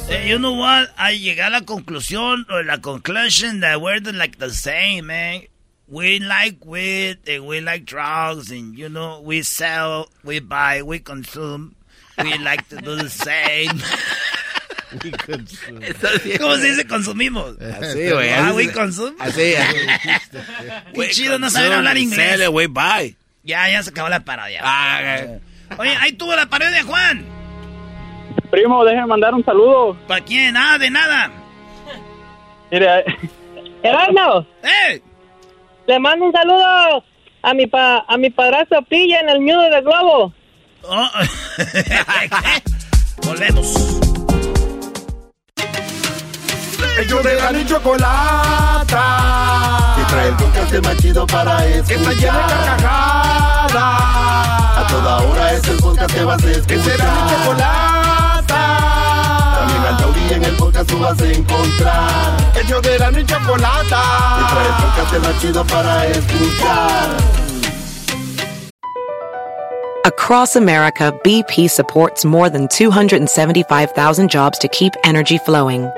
Eh, you know what? I llegué a la conclusión, or la conclusion that we're like the same, man. We like weed and we like drugs and, you know, we sell, we buy, we consume. We like to do the same. We consume. ¿Cómo se dice consumimos? Así, güey. Ah, we consume. Así, así. Qué chido no saben hablar inglés. Sale, güey, bye. Ya, ya se acabó la parodia. Ah. Oye, ahí tuvo la parodia, Juan. Primo, déjeme mandar un saludo. ¿Para quién? Nada, de nada. Mire, Erasmo, ¡Eh! le mando un saludo a mi pa, a mi padrastro Pilla en el nudo del globo. Oh. Volvemos. Ellos de la ni chocolata. Que trae el podcast más chido para escuchar. Que está llena de carcajadas. A toda hora es el podcast que vas a escuchar. Que será mi chocolata. También al taurí en el podcast tú vas a encontrar. Ellos de la ni chocolata. Que trae el podcast más chido para escuchar. Across America, BP supports more than 275,000 jobs to keep energy flowing.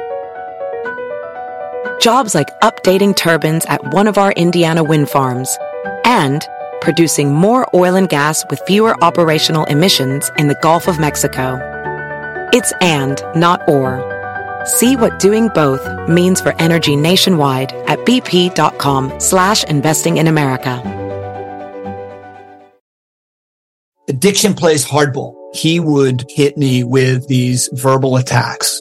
Jobs like updating turbines at one of our Indiana wind farms and producing more oil and gas with fewer operational emissions in the Gulf of Mexico. It's and, not or. See what doing both means for energy nationwide at bp.com slash investing in America. Addiction plays hardball. He would hit me with these verbal attacks.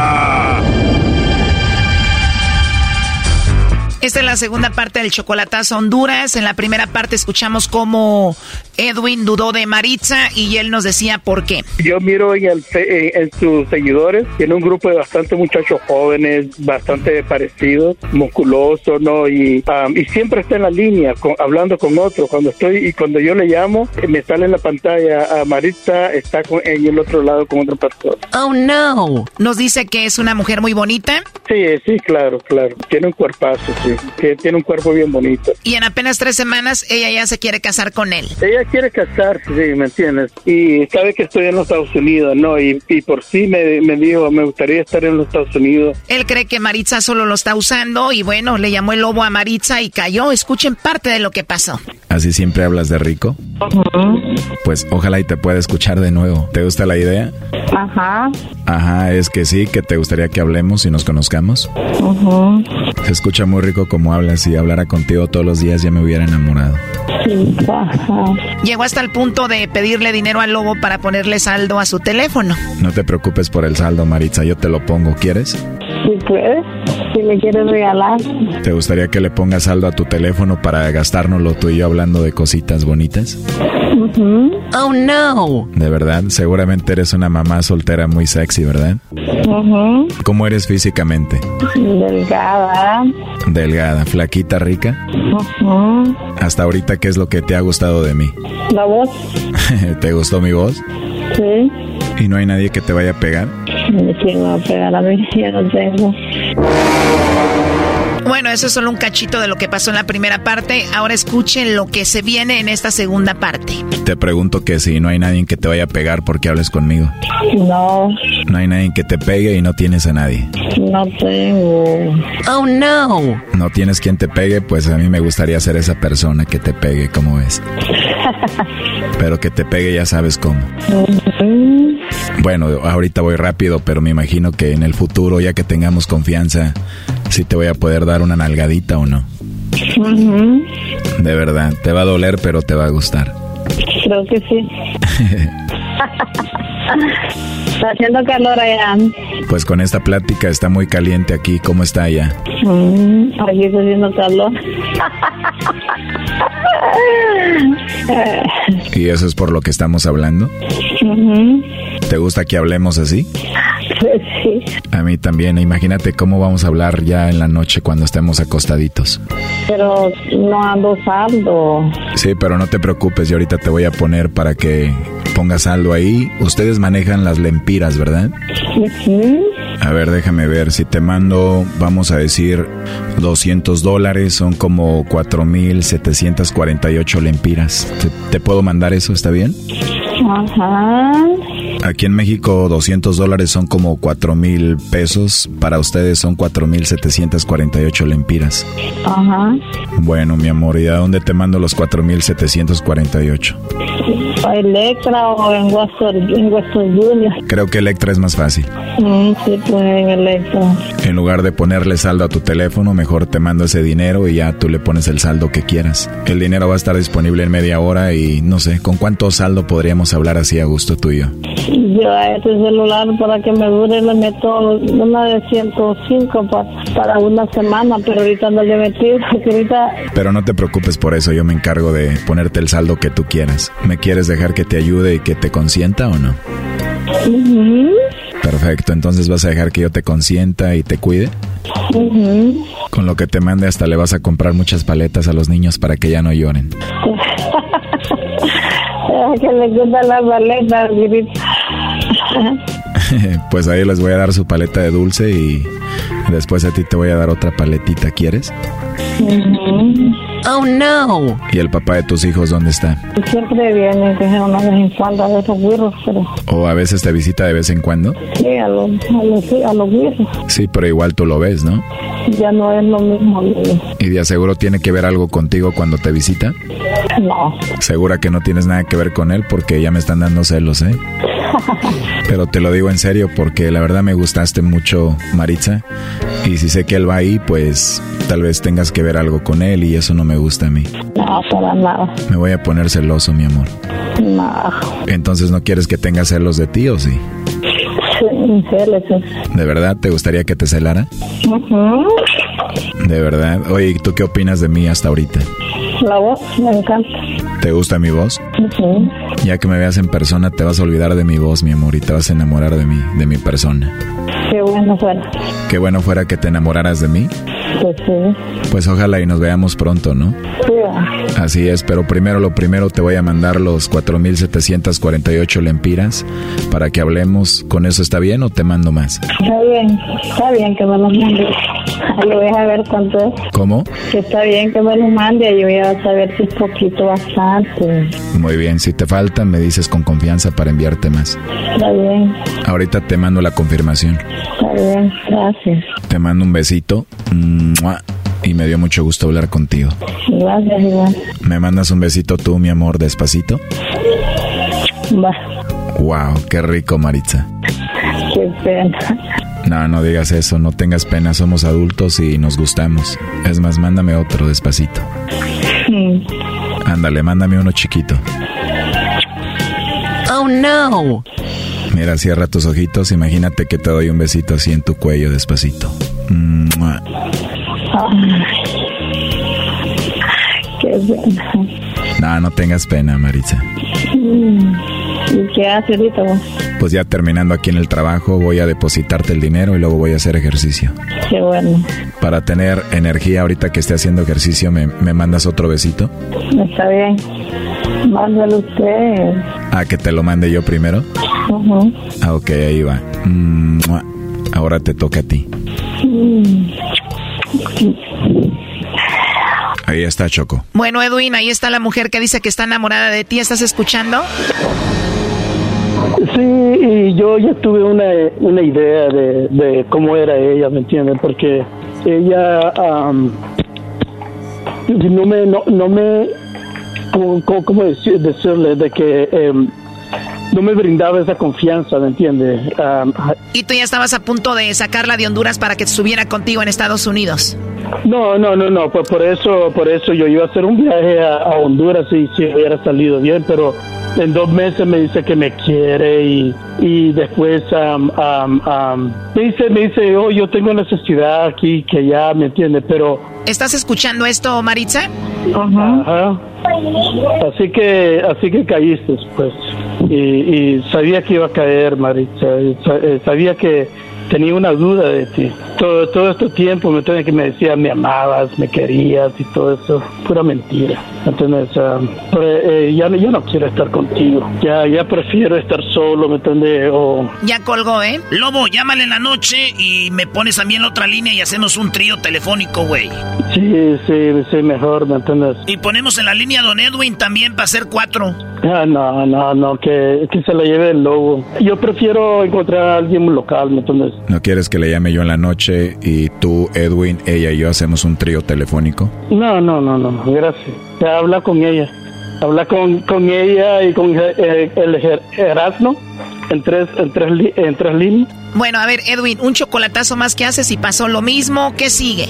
Esta es la segunda parte del chocolatazo Honduras. En la primera parte escuchamos cómo Edwin dudó de Maritza y él nos decía por qué. Yo miro en, el, fe- en, en sus seguidores, tiene un grupo de bastante muchachos jóvenes, bastante parecidos, musculosos, ¿no? Y, um, y siempre está en la línea, con- hablando con otros. Cuando estoy y cuando yo le llamo, eh, me sale en la pantalla, a Maritza está con- en el otro lado con otra persona. Oh no. Nos dice que es una mujer muy bonita Sí, sí, claro, claro. Tiene un cuerpazo, sí. Que tiene un cuerpo bien bonito. y en apenas tres semanas ella ya se quiere casar con él. Ella quiere casarse, sí, ¿me entiendes? Y sabe que estoy en los Estados Unidos, ¿no? Y, y por sí me, me dijo, me gustaría estar en los Estados Unidos. Él cree que Maritza solo lo está usando y bueno, le llamó el lobo a Maritza y cayó. Escuchen parte de lo que pasó. ¿Así siempre hablas de rico? Pues ojalá y te pueda escuchar de nuevo. ¿Te gusta la idea? Ajá. Ajá, es que sí, que te gustaría que hablemos y nos conozcamos. Ujú. Se escucha muy rico como hablas y hablara contigo todos los días ya me hubiera enamorado. Sí, ajá. Llegó hasta el punto de pedirle dinero al lobo para ponerle saldo a su teléfono. No te preocupes por el saldo, Maritza, yo te lo pongo. ¿Quieres? Si puedes, si me quieres regalar. ¿Te gustaría que le pongas saldo a tu teléfono para gastárnoslo tú y yo hablando de cositas bonitas? Ujú. Oh no. De verdad, seguramente eres una mamá soltera muy sexy, ¿verdad? Ujú. ¿Cómo eres físicamente? Delgada. Delgada, flaquita, rica. Ujú. Hasta ahorita, ¿qué es lo que te ha gustado de mí? La voz. ¿Te gustó mi voz? Sí. ¿Y no hay nadie que te vaya a pegar? ¿Quién me va a pegar a mí? Ya no tengo. Bueno, eso es solo un cachito de lo que pasó en la primera parte. Ahora escuchen lo que se viene en esta segunda parte. Te pregunto que si no hay nadie que te vaya a pegar porque hables conmigo. No, No hay nadie que te pegue y no tienes a nadie. no tengo. Oh no. No tienes quien te pegue, pues a mí me gustaría ser esa persona que te pegue, como ves. Pero que te pegue ya sabes cómo. Bueno, ahorita voy rápido, pero me imagino que en el futuro, ya que tengamos confianza, sí te voy a poder dar una nalgadita o no. De verdad, te va a doler, pero te va a gustar. Creo que sí. Está haciendo calor allá. Pues con esta plática está muy caliente aquí. ¿Cómo está allá? Mm, Aquí está haciendo calor. ¿Y eso es por lo que estamos hablando? ¿Te gusta que hablemos así? Pues sí, A mí también. Imagínate cómo vamos a hablar ya en la noche cuando estemos acostaditos. pero no ando saldo. Sí, pero no te preocupes, yo ahorita te voy a poner para que pongas saldo ahí. Ustedes manejan las lempiras, ¿verdad? Ujú. A ver, déjame ver. Si te mando, vamos a decir, 200 dólares, son como 4.748 lempiras. ¿Te, te puedo mandar eso? ¿Está bien? Ajá. Aquí en México 200 dólares son como 4 mil pesos. Para ustedes son 4.748 lempiras. Ajá. Bueno, mi amor, ¿y a dónde te mando los 4.748? O Electra o en Western, en Western. Creo que Electra es más fácil. Mm, sí, pues en Electra. En lugar de ponerle saldo a tu teléfono, mejor te mando ese dinero y ya tú le pones el saldo que quieras. El dinero va a estar disponible en media hora y no sé, ¿con cuánto saldo podríamos hablar así a gusto tuyo? Yo a este celular para que me dure le meto una de 105 pa- para una semana, pero ahorita no le porque ahorita Pero no te preocupes por eso, yo me encargo de ponerte el saldo que tú quieras. ¿Me quieres dejar que te ayude y que te consienta o no? Ujú, Perfecto, entonces vas a dejar que yo te consienta y te cuide. ujú. Con lo que te mande hasta le vas a comprar muchas paletas a los niños para que ya no lloren. Que le gustan las baletas, grita. pues ahí les voy a dar su paleta de dulce y después a ti te voy a dar otra paletita, ¿quieres? Oh no. ¿Y el papá de tus hijos dónde está? Siempre viene, que una vez en cuando a ver esos güiros, pero ¿O a veces te visita de vez en cuando? sí, a los, a los, sí, a los güiros. Sí, pero igual tú lo ves, ¿no? Ya no es lo mismo. ¿Y de aseguro tiene que ver algo contigo cuando te visita? No. Segura que no tienes nada que ver con él porque ya me están dando celos, ¿eh? Pero te lo digo en serio porque la verdad me gustaste mucho, Maritza. Y si sé que él va ahí, pues tal vez tengas que ver algo con él y eso no me gusta a mí. No, para nada. Me voy a poner celoso, mi amor. No. Entonces no quieres que tenga celos de ti o sí? Sí, celos. ¿De verdad te gustaría que te celara? Ujú. De verdad. Oye, ¿y tú qué opinas de mí hasta ahorita? La voz me encanta. ¿Te gusta mi voz? Ujú. Ya que me veas en persona te vas a olvidar de mi voz, mi amor, y te vas a enamorar de mí, de mi persona. Qué bueno fuera. Qué bueno fuera que te enamoraras de mí. Pues sí. Pues ojalá y nos veamos pronto, ¿no? Sí. Así es, pero primero lo primero te voy a mandar los 4748 lempiras para que hablemos. ¿Con eso está bien o te mando más? Está bien, está bien que me lo mande. Ahí voy a ver cuánto es. ¿Cómo? Que está bien que me lo mande y voy a saber si es poquito bastante. Muy bien, si te faltan me dices con confianza para enviarte más. Está bien, Ahorita te mando la confirmación. Está bien, gracias. Te mando un besito. ¡Mua! Y me dio mucho gusto hablar contigo. Gracias, igual. ¿Me mandas un besito tú, mi amor, despacito? Va, Wow, qué rico, Maritza. qué pena. No, no digas eso, no tengas pena, somos adultos y nos gustamos. Es más, mándame otro despacito. Mm. Ándale, mándame uno chiquito. Oh no. Mira, cierra tus ojitos, imagínate que te doy un besito así en tu cuello despacito. ¡Mua! Qué pena. No, no tengas pena, Maritza. Mm. ¿Y qué hace ahorita vos? Pues ya terminando aquí en el trabajo, voy a depositarte el dinero y luego voy a hacer ejercicio. Qué bueno. Para tener energía ahorita que esté haciendo ejercicio, ¿me, me mandas otro besito? Está bien. Mándalo usted. Ah, que te lo mande yo primero. Ah, ok, ahí va. ¡Mua! Ahora te toca a ti. Mm. Ahí está Choco. Bueno, Edwin, ahí está la mujer que dice que está enamorada de ti. ¿Estás escuchando? Sí, y yo ya tuve una, una idea de, de cómo era ella, ¿me entiendes? Porque ella no me, no, no me, ¿cómo, cómo- cómo decir- decirle? De que em, no me brindaba esa confianza, ¿me entiendes? Am, Y tú ya estabas a punto de sacarla de Honduras para que estuviera contigo en Estados Unidos. No, no, no, no, pues por eso, por eso yo iba a hacer un viaje a, a Honduras y si hubiera salido bien, pero en dos meses me dice que me quiere y, y después am, am, am, me dice, me dice, oh, yo tengo necesidad aquí, que ya, ¿me entiende? Pero, ¿Estás escuchando esto, Maritza? ajá, así que, así que caíste, pues, y, y sabía que iba a caer, Maritza, eh, sabía que tenía una duda de ti. Todo, todo este tiempo me entiendes que me decía me amabas, me querías y todo eso, pura mentira. ¿Entiendes? Ah, pero, eh, ya, no- ya no quiero estar contigo. Ya, ya prefiero estar solo, ¿me entiendes? O Ya colgó, ¿eh? Lobo, llámale en la noche y me pones también la otra línea y hacemos un trío telefónico, güey. sí, sí, sí, mejor, ¿me entiendes? Y ponemos en la línea a Don Edwin también para hacer cuatro. Ah, no, no, no, que, que se la lleve el lobo. Yo prefiero encontrar a alguien local, ¿me entiendes? ¿No quieres que le llame yo en la noche y tú, Edwin, ella y yo hacemos un trío telefónico? No, no, no, no, gracias. Ya habla con ella. Habla con, con ella y con eh, el Ger- Erasmo en tres, en, tres, en tres líneas. Bueno, a ver, Edwin, un chocolatazo más que haces y pasó lo mismo. ¿Qué sigue?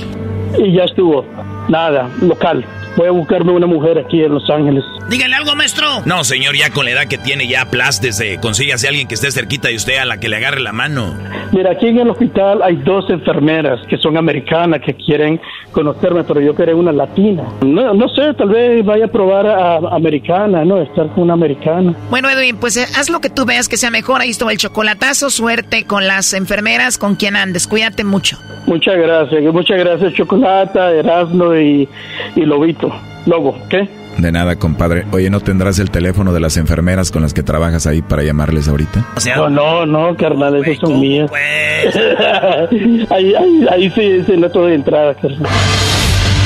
Y ya estuvo. Nada, local. Voy a buscarme una mujer aquí en Los Ángeles. Dígale algo, maestro. No, señor, ya con la edad que tiene, ya aplástese. Consígase a alguien que esté cerquita de usted a la que le agarre la mano. Mira, aquí en el hospital hay dos enfermeras que son americanas que quieren conocerme, pero yo quería una latina. No, no sé, tal vez vaya a probar a, a americana, ¿no? Estar con una americana. Bueno, Edwin, pues eh, haz lo que tú veas que sea mejor. Ahí estuvo el chocolatazo. Suerte con las enfermeras, con quien andes. Cuídate mucho. Muchas gracias, muchas gracias Chocolata, Erasmo y, y Lobito, Lobo, ¿qué? De nada, compadre. Oye, ¿no tendrás el teléfono de las enfermeras con las que trabajas ahí para llamarles ahorita? no, no, no, carnal, esos son mías. ahí, ahí, ahí sí, sí, no de entrada, carnal.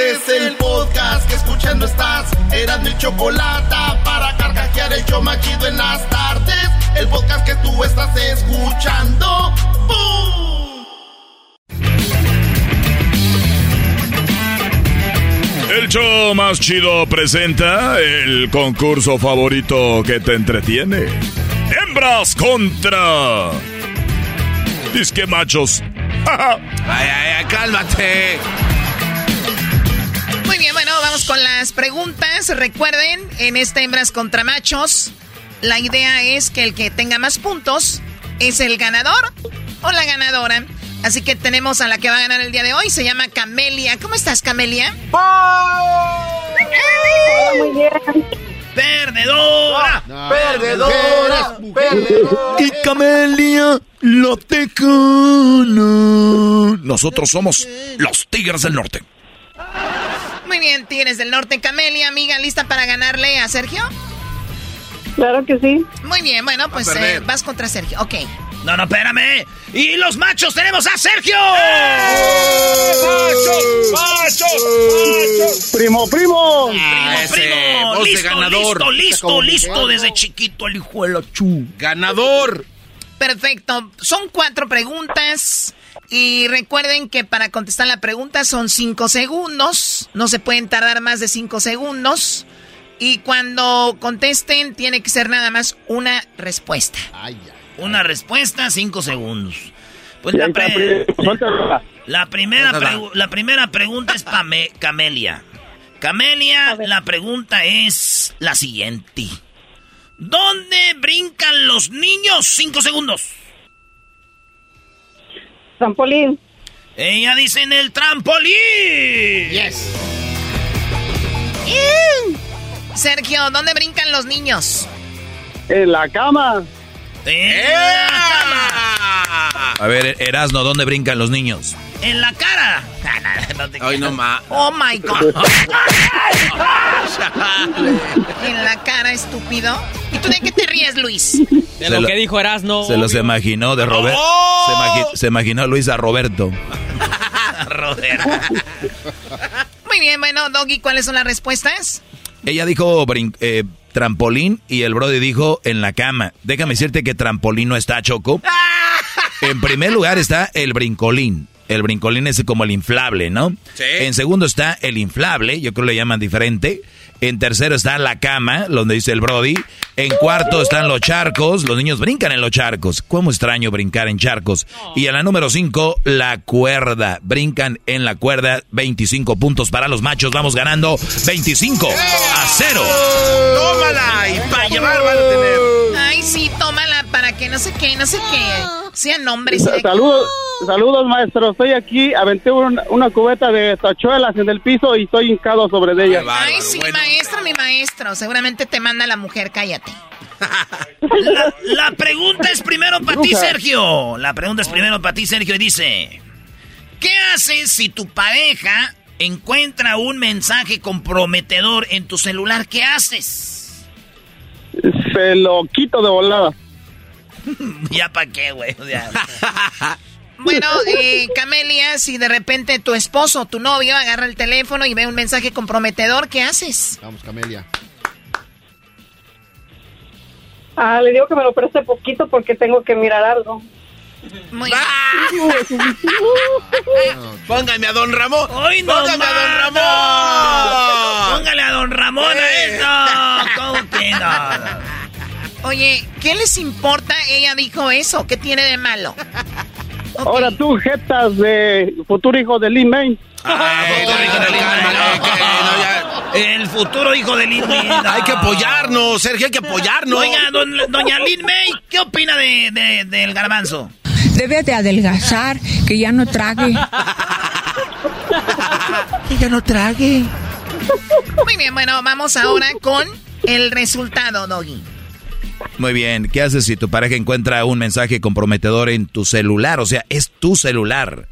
Este es el podcast que escuchando estás. Eran mi chocolate para carcajear el yo machido en las tardes. El podcast que tú estás escuchando. ¡Bum! El show más chido presenta el concurso favorito que te entretiene. Hembras contra. Disque machos. ay, ay, ay, cálmate. Bueno, vamos con las preguntas. Recuerden, en este hembras contra machos, la idea es que el que tenga más puntos es el ganador o la ganadora. Así que tenemos a la que va a ganar el día de hoy. Se llama Camelia. ¿Cómo estás, Camelia? muy bien. ¡Perdedora! ¡Perdedora! ¡Perdedora! Y Camelia, la tecana. Nosotros somos los Tigres del Norte. Muy bien, Tigres del Norte. Camelia, amiga, ¿lista para ganarle a Sergio? Claro que sí. Muy bien, bueno, pues eh, vas contra Sergio. Ok. No, no, espérame. Y los machos tenemos a Sergio. ¡Eh! ¡Machos! ¡Machos! ¡Machos! ¡Primo, primo! primo, primo. Listo, listo, listo, listo. Desde chiquito el hijo de la chu. ¡Ganador! Perfecto. Son cuatro preguntas. Y recuerden que para contestar la pregunta son cinco segundos. No se pueden tardar más de cinco segundos. Y cuando contesten, tiene que ser nada más una respuesta. Una respuesta, cinco segundos. Pues la, la, primera la primera pregunta es para Camelia. Camelia, la pregunta es la siguiente. ¿Dónde brincan los niños? Cinco segundos. Trampolín. Ella dice en el trampolín. Yes. Sergio, ¿dónde brincan los niños? En la cama. En la cama. A ver, Erasno, ¿dónde brincan los niños? En la cara. Ay, no más. Oh my God. en la cara, estúpido. ¿Y tú de qué te ríes, Luis? De lo, que dijo Erasno. Se los imaginó de Roberto. ¡Oh! Se, imaginó Luis a Roberto. Roberto. Muy bien, bueno, Doggy, ¿cuáles son las respuestas? Ella dijo eh, trampolín y el Brody dijo en la cama. Déjame decirte que trampolín no está, Choco. En primer lugar está el brincolín. El brincolín es como el inflable, ¿no? Sí. En segundo está el inflable, yo creo que le llaman diferente. En tercero está la cama, donde dice el Brody. En cuarto están los charcos. Los niños brincan en los charcos. ¿Cómo extraño brincar en charcos? Y en la número cinco, la cuerda. Brincan en la cuerda. 25 puntos para los machos. Vamos ganando 25 a 0. ¡Tómala! Y para llevar van a tener. Ay, sí, tómala para que no sé qué, no sé qué. Sean hombres. Saludos, saludos, maestro. Estoy aquí, aventé una, una cubeta de tachuelas en el piso y estoy hincado sobre de ella. Ay, sí, maestro, mi maestro. Seguramente te manda la mujer, cállate. La, la pregunta es primero para ti, Sergio. La pregunta es primero para ti, Sergio, y dice: ¿Qué haces si tu pareja encuentra un mensaje comprometedor en tu celular? ¿Qué haces? Se lo quito de volada. ya para qué, güey. Bueno, eh, Camelia, si de repente tu esposo o tu novio agarra el teléfono y ve un mensaje comprometedor, ¿qué haces? Vamos, Camelia. Ah, le digo que me lo preste poquito porque tengo que mirar algo. Muy Póngame a Don Ramón. ¡Ay, no Póngame a Don Ramón. ¡Póngale a Don Ramón a eso! ¿Cómo que no? Oye, ¿qué les importa? Ella dijo eso. ¿Qué tiene de malo? Ahora tú, jetas de futuro hijo de Lin May. El futuro hijo de Lin May. Hay que apoyarnos, Sergio, hay que apoyarnos. Oiga, don- doña Lin May, ¿qué opina de, de- del garbanzo? Debe de adelgazar, que ya no trague. Que ya no trague. Muy bien, bueno, vamos ahora con el resultado, Doggy. Muy bien, ¿qué haces si tu pareja encuentra un mensaje comprometedor en tu celular? O sea, es tu celular.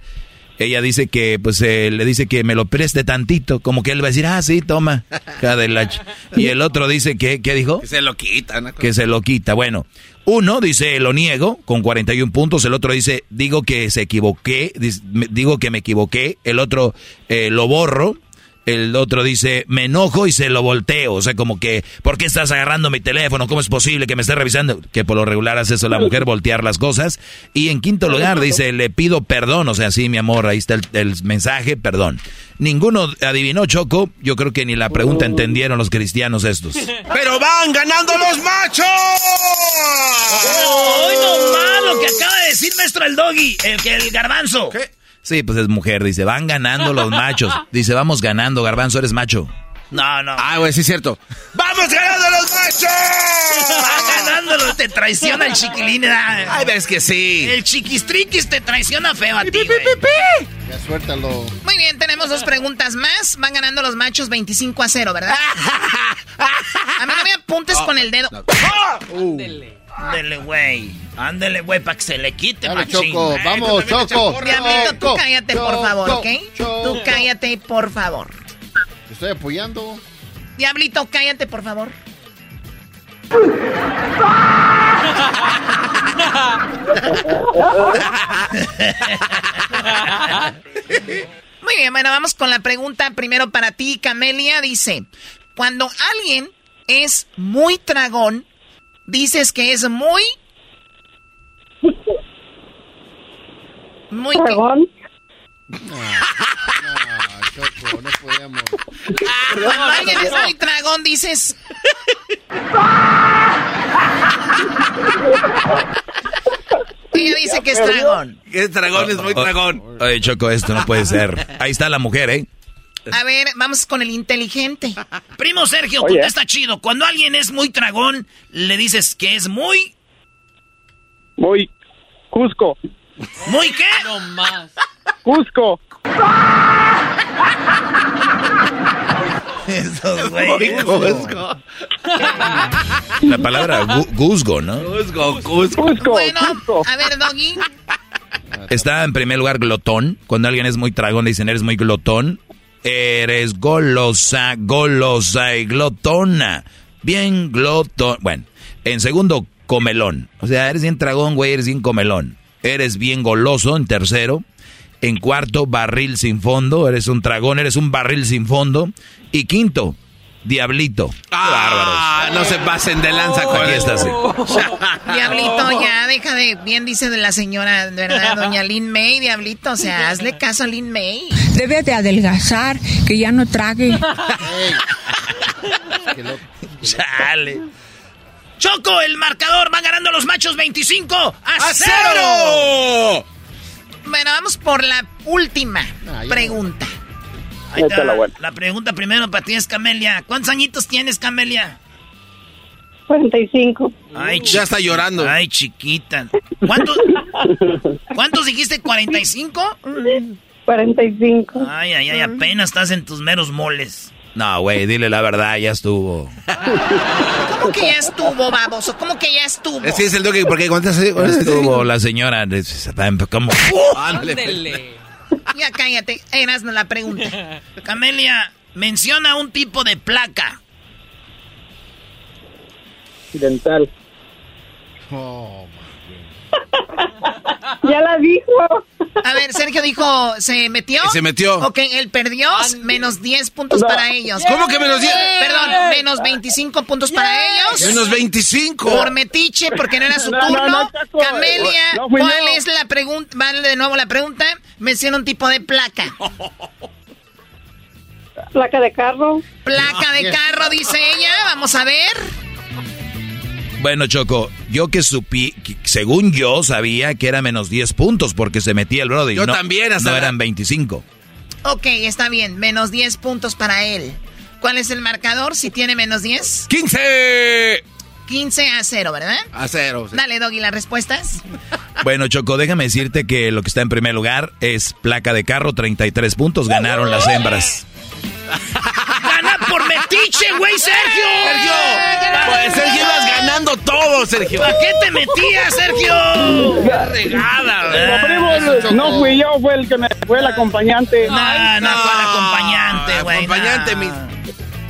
Ella dice que, pues, eh, le dice que me lo preste tantito, como que él va a decir, ah, sí, toma, hija de la ch-". Y el otro dice que, ¿qué dijo? Que se lo quitan. Que se lo quita. Bueno, uno dice, lo niego, con 41 puntos. El otro dice, digo que se equivoqué, digo que me equivoqué. El otro, eh, lo borro. El otro dice, me enojo y se lo volteo. O sea, como que, ¿por qué estás agarrando mi teléfono? ¿Cómo es posible que me esté revisando? Que por lo regular hace eso la mujer, voltear las cosas. Y en quinto lugar dice, le pido perdón. O sea, sí, mi amor, ahí está el, el mensaje, perdón. Ninguno adivinó, Choco. Yo creo que ni la pregunta entendieron los cristianos estos. ¡Pero van ganando los machos! ¡Hoy no más lo que acaba de decir maestro el doggy! El que el garbanzo. Sí, pues es mujer, dice, van ganando los machos. Dice, vamos ganando, garbanzo, eres macho. No, no. Ah, güey, sí es cierto. ¡Vamos ganando los machos! Va ganándolo, te traiciona el chiquilín. Ay, ves que sí. El chiquistriquis te traiciona feo a ti. Ya suéltalo. Muy bien, tenemos dos preguntas más. Van ganando los machos 25 a 0, ¿verdad? A mí no me apuntes con el dedo. Ándele, güey. Ándele, güey, para que se le quite, Dale, machín. Choco, vamos, Choco. Diablito, tú Choco, cállate, por favor, ¿ok? Choco. Tú cállate, por favor. Te estoy apoyando. Diablito, cállate, por favor. Muy bien, bueno, vamos con la pregunta primero para ti, Camelia. Dice, cuando alguien es muy tragón, dices que es muy... Muy... ¿Tragón? Ah, Choco, no podemos. Alguien es muy tragón, dices... Ella dice que es tragón. Es dragón, es muy dragón. Oye, Choco, esto no puede ser. Ahí está la mujer, ¿eh? A ver, vamos con el inteligente. Primo Sergio, Oye. está chido. Cuando alguien es muy tragón, le dices que es muy... Muy Cusco. ¿Muy qué? No más. Cusco. Esos güey. Muy cusco. La palabra guzgo, ¿no? Cusco, Cusco. Cusco. Bueno, Cusco. a ver, Doggy. Está en primer lugar glotón. Cuando alguien es muy tragón, le dicen, eres muy glotón. Eres golosa, golosa y glotona. Bien glotón. Bueno, en segundo, comelón. O sea, eres bien tragón, güey, eres bien comelón. Eres bien goloso en tercero. En cuarto, barril sin fondo. Eres un tragón, eres un barril sin fondo. Y quinto, diablito. Ah, no se pasen de lanza con Aquí esto. está, sí. Diablito, ya, deja de. Bien dice de la señora, ¿verdad? Doña Lin May, Diablito. O sea, hazle caso a Lin May. Debe de adelgazar, que ya no trague. Qué loco. Chale. Choco, el marcador va ganando los machos 25 a, ¡A cero. cero! Bueno, vamos por la última Ah, pregunta. Ahí está, Échala, bueno. la pregunta primero para ti es Camelia. ¿Cuántos añitos tienes, Camelia? 45. Ay, Ya está llorando. Ay, chiquita. ¿Cuántos, ¿Cuántos dijiste? ¿45? 45. Ay, ay, ay, apenas estás en tus meros moles. No, güey, dile la verdad, ya estuvo. ¿Cómo que ya estuvo, baboso? ¿Cómo que ya estuvo? Es que es el toque, porque cuántas estuvo la señora. está como... Ya cállate. Eras la pregunta. Camelia, menciona un tipo de placa. Dental. Oh, Ya la dijo. A ver, Sergio dijo, ¿se metió? Se metió. Ok, él perdió, menos 10 puntos para ellos. ¿Cómo que menos 10? Perdón, menos 25 puntos para ellos. Menos 25. Por metiche, porque no era su No, no, turno. no. Camelia, ¿cuál es la pregunta? Vale de nuevo la pregunta. Menciona un tipo de placa. Placa de carro. Placa de carro, dice ella. Vamos a ver. Bueno, Choco, yo que supí, que según yo sabía que era menos 10 puntos porque se metía el Brody. Yo no, también, hasta No la- eran 25. Ok, está bien. Menos 10 puntos para él. ¿Cuál es el marcador si tiene menos 10? 15. 15 a 0, ¿verdad? A 0. Dale, Doggy, las respuestas. Bueno, Choco, déjame decirte que lo que está en primer lugar es placa de carro, 33 puntos. Ganaron las hembras. ¡Gana por metiche, güey, Sergio! Sergio, pues Sergio ibas ganando todo, Sergio. ¿Para qué te metías, Sergio? Qué regada, No, primo, no fui yo, fue el que me fue el acompañante. No, no, fue el acompañante, güey. Acompañante, no. mi.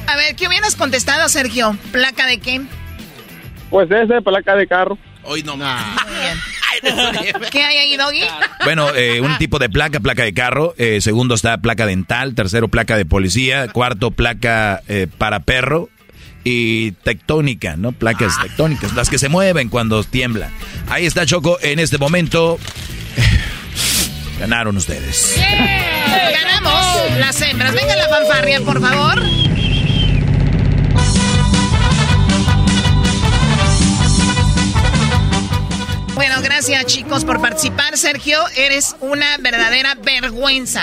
A ver, ¿qué hubieras contestado, Sergio? ¿Placa de qué? Pues ese, placa de carro. Hoy no ¿Qué hay ahí, Doggy? Bueno, eh, un tipo de placa, placa de carro. eh, segundo está placa dental. Tercero, placa de policía. Cuarto, placa eh, para perro. Y tectónica, ¿no? Placas tectónicas, las que se mueven cuando tiembla. Ahí está Choco en este momento. Ganaron ustedes. Ganamos las hembras. Venga la fanfarria, por favor. Bueno, gracias chicos por participar. Sergio, eres una verdadera vergüenza.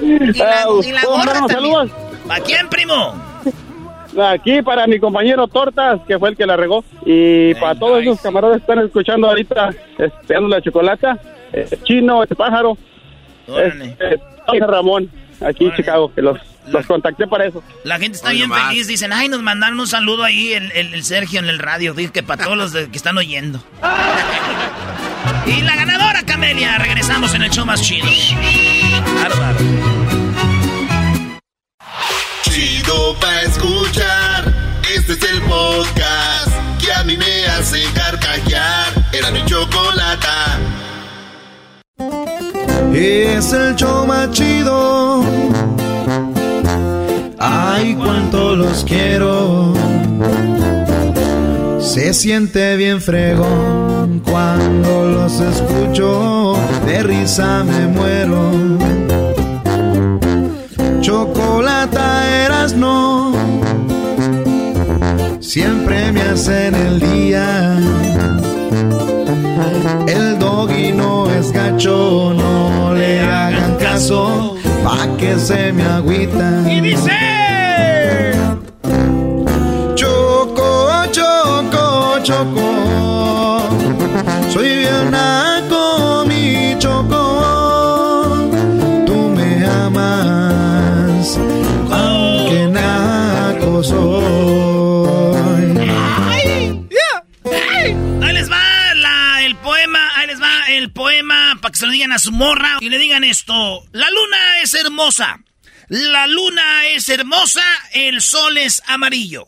Y la, y la Ah, gorra también. ¿A quién, primo? Aquí para mi compañero Tortas, que fue el que la regó. Y para todos esos camaradas que están escuchando ahorita, esperando la chocolata, eh, Chino, el pájaro, Órale. eh, Ramón, aquí en Chicago, que los, los contacté para eso. La gente está bien nomás. feliz. Dicen, ay, nos mandaron un saludo ahí el, el- el Sergio en el radio. Dice que para todos los de- que están oyendo. y la ganadora, Camelia. Regresamos en el show más chido. Bárbaro. Chido pa' escuchar. Este es el podcast que a mí me hace carcajear. Era mi chocolata. Es el show más chido. Ay, cuánto los quiero. Se siente bien fregón cuando los escucho. De risa me muero. Chocolata eras no. Siempre me hacen el día. El doggy no es gacho, no le hagan caso, pa' que se me agüita. Y dice: Choco, choco, choco, soy bien naco, mi choco. Tú me amas, aunque naco soy. Ahí les va la- el poema, ahí les va el poema para que se lo digan a su morra y le digan esto. La luna es hermosa. La luna es hermosa, el sol es amarillo.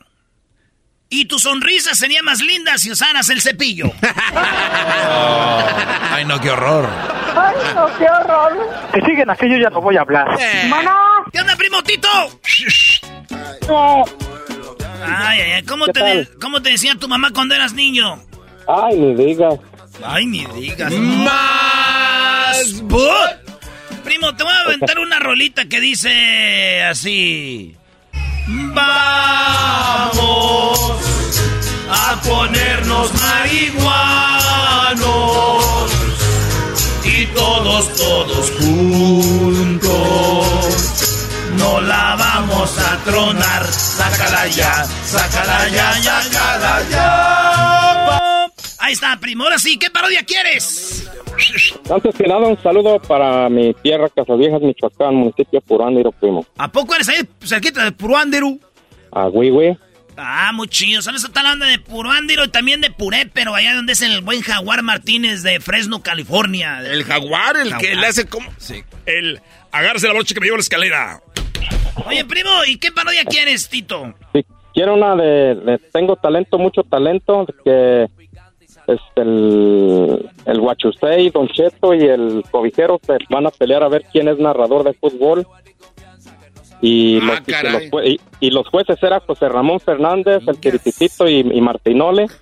Y tu sonrisa sería más linda si usaras el cepillo. Ay, no, qué horror. Ay, no, qué horror. Que siguen aquí, yo ya no voy a hablar. ¿Qué onda, primo Tito? Ay, ay, ay, ¿cómo ¿Qué te, de- ¿cómo te decía tu mamá cuando eras niño? Ay, ni digas. Ay, ni digas. ¡Más! Primo, te voy a aventar una rolita que dice así. Vamos a ponernos marihuanos y todos, todos juntos. No la vamos a tronar. Sácala ya, sácala ya, ya, sácala ya. Ahí está, primo. Ahora sí, ¿qué parodia quieres? Antes que nada, un saludo para mi tierra, Casaviejas, Michoacán, municipio Purándiro, primo. ¿A poco eres ahí cerquita de Puruándiro? A Huihue. Ah, muy chido. ¿Sabes? Está hablando de Puruándiro y también de Puré, pero allá donde es el buen Jaguar Martínez de Fresno, California. El jaguar, el que le hace como... Sí. El agarse la brocha que me lleva a la escalera. Oye, primo, ¿y qué parodia quieres, Tito? Sí, quiero una de, de- Tengo talento, mucho talento, que es el, el Huachusei, Don Cheto y el Cobijero se van a pelear a ver quién es narrador de fútbol. Y, los, y que caray. los jue- y- y los jueces eran José Ramón Fernández, el Tirititito y, y Martinole.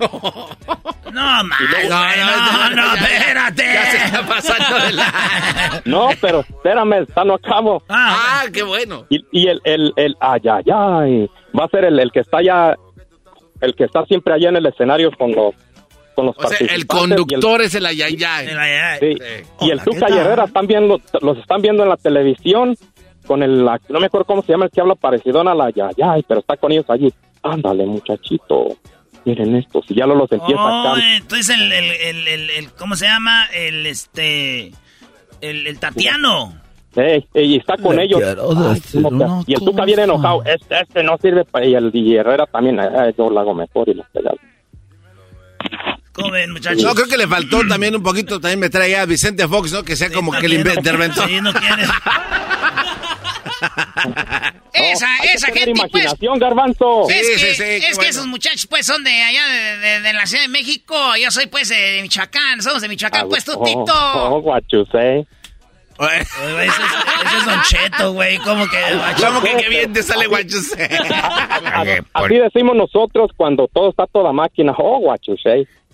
No, no, no, espérate. Ya se está pasando de la... No, pero espérame, está no acabo. Ah, qué bueno. Y, y el, el, el, ay, ay, ay, va a ser el, el que está allá, el que está siempre allá en el escenario con los, con los O sea, el conductor es el ayayay. El ayayay. Sí. Y el Tuca y Herrera están viendo, los están viendo en la televisión con el, no me acuerdo cómo se llama el que habla parecido a la Yayay, pero está con ellos allí. Ándale, muchachito. Miren esto, si ya lo los empieza Oh, acá. entonces el, el, el, el- el- ¿cómo se llama? El, este, el, el Tatiano. Ey, ey, y está con Le ellos. quiero Ay, decir ¿cómo que- una y el Tuca viene enojado. Este, este no sirve para... Y el y Herrera también. eh, yo lo hago mejor y lo pegado. ¿Cómo ven, muchachos? No, creo que le faltó también un poquito también meter ahí a Vicente Fox, ¿no? Que sea como que el interventor. Sí, no quiere. Esa, esa gente, pues. imaginación, garbanzo. Es Sí, que, sí, sí, es que bueno. esos muchachos, pues, son de allá, de, de- de la Ciudad de México. Yo soy, pues, de Michoacán. Somos de Michoacán, pues, tú, Oh, Tito. oh, guachusé. Ese es, ese es Don Cheto, güey. ¿Cómo que? ¿Cómo que qué bien te sale guachusé? Así decimos nosotros cuando todo está toda máquina. Oh, guachusé.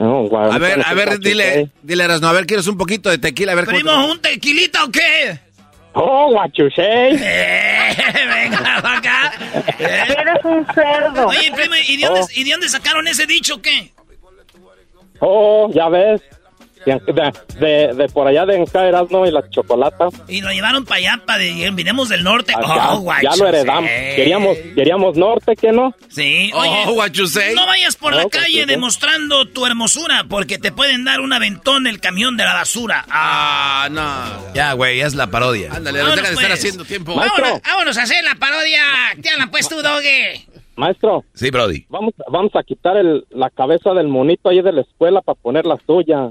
No, A ver, a ver, dile, dile, Erasno, a ver, ¿quieres un poquito de tequila? A ver, te- ¿Primo, un tequilita o qué? Oh, guachusé. Eh, venga, pa' acá. Eh. Eres un cerdo. Oye, primo, ¿y de, dónde, Oh. ¿y de dónde sacaron ese dicho o qué? Oh, ya ves. De, de, por allá de Encaeras, ¿no? Y la chocolata. Y lo llevaron para allá, para de, vinimos del norte. Ah, oh, ya, guachos, ya lo heredamos. Queríamos, queríamos norte, ¿qué no? Sí, Oh, guachusei. no vayas por la Oh, calle demostrando tu hermosura, porque te pueden dar un aventón el camión de la basura. Ah, no. Ya, güey, es la parodia. Ándale, no deja de estar pues. haciendo tiempo. Vámonos, vámonos a hacer la parodia. ¿Qué hablan, pues, tú, Doge? Maestro, Sí, Brody. vamos, vamos a quitar el, la cabeza del monito ahí de la escuela para poner la suya.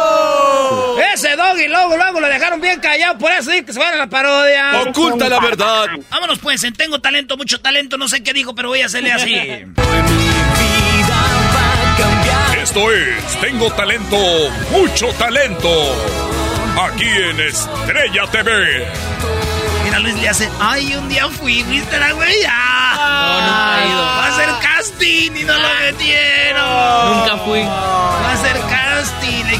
Ese Doggy, luego, luego lo dejaron bien callado. Por eso dice que se van a la parodia. Oculta la verdad. Vámonos, pues, en Tengo Talento, mucho talento, no sé qué dijo, pero voy a hacerle así. Esto es Tengo Talento, mucho talento. Aquí en Estrella TV. Mira, Luis le hace, ay, un día fui, ¿viste la güey? Ah, No, nunca he ido. Va a hacer casting y no lo metieron. Nunca fui. Va a hacer casting.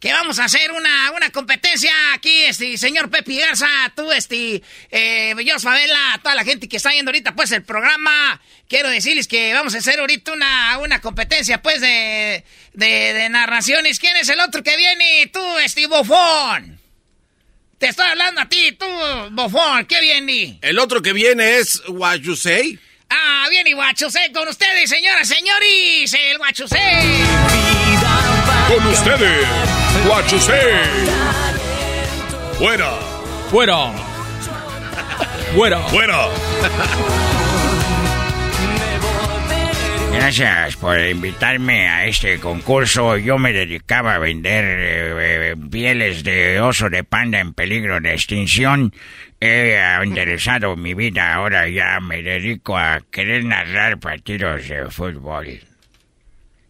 que vamos a hacer una, una competencia aquí, este, señor Pepe Garza, tú, este, eh, yo, Favela, toda la gente que está viendo ahorita, pues, el programa. Quiero decirles que vamos a hacer ahorita una, una competencia, pues, de, de, de narraciones. ¿Quién es el otro que viene? Tú, este, bofón. Te estoy hablando a ti, tú, bofón. ¿Qué viene? El otro que viene es What You Say. Ah, viene Guachusé con ustedes, señoras, señores. El Guachusé. Con ustedes, Guachusé. Fuera. Fuera. Fuera. Fuera. Gracias por invitarme a este concurso. Yo me dedicaba a vender eh, eh, pieles de oso de panda en peligro de extinción. He enderezado mi vida. Ahora ya me dedico a querer narrar partidos de fútbol.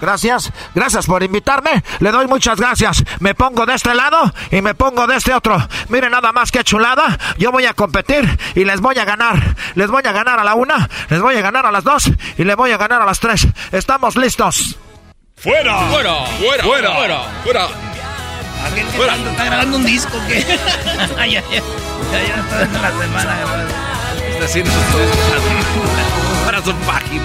Gracias, gracias por invitarme. Le doy muchas gracias. Me pongo de este lado y me pongo de este otro. Miren nada más que chulada. Yo voy a competir y les voy a ganar. Les voy a ganar a la una, les voy a ganar a las dos y les voy a ganar a las tres. ¿Estamos listos? ¡Fuera! ¡Fuera! ¡Fuera! ¡Fuera! ¡Fuera! ¡Fuera! Fuera. ¿Está grabando un disco o qué? ya, ya, ya, ya está en la semana. Está haciendo para su página.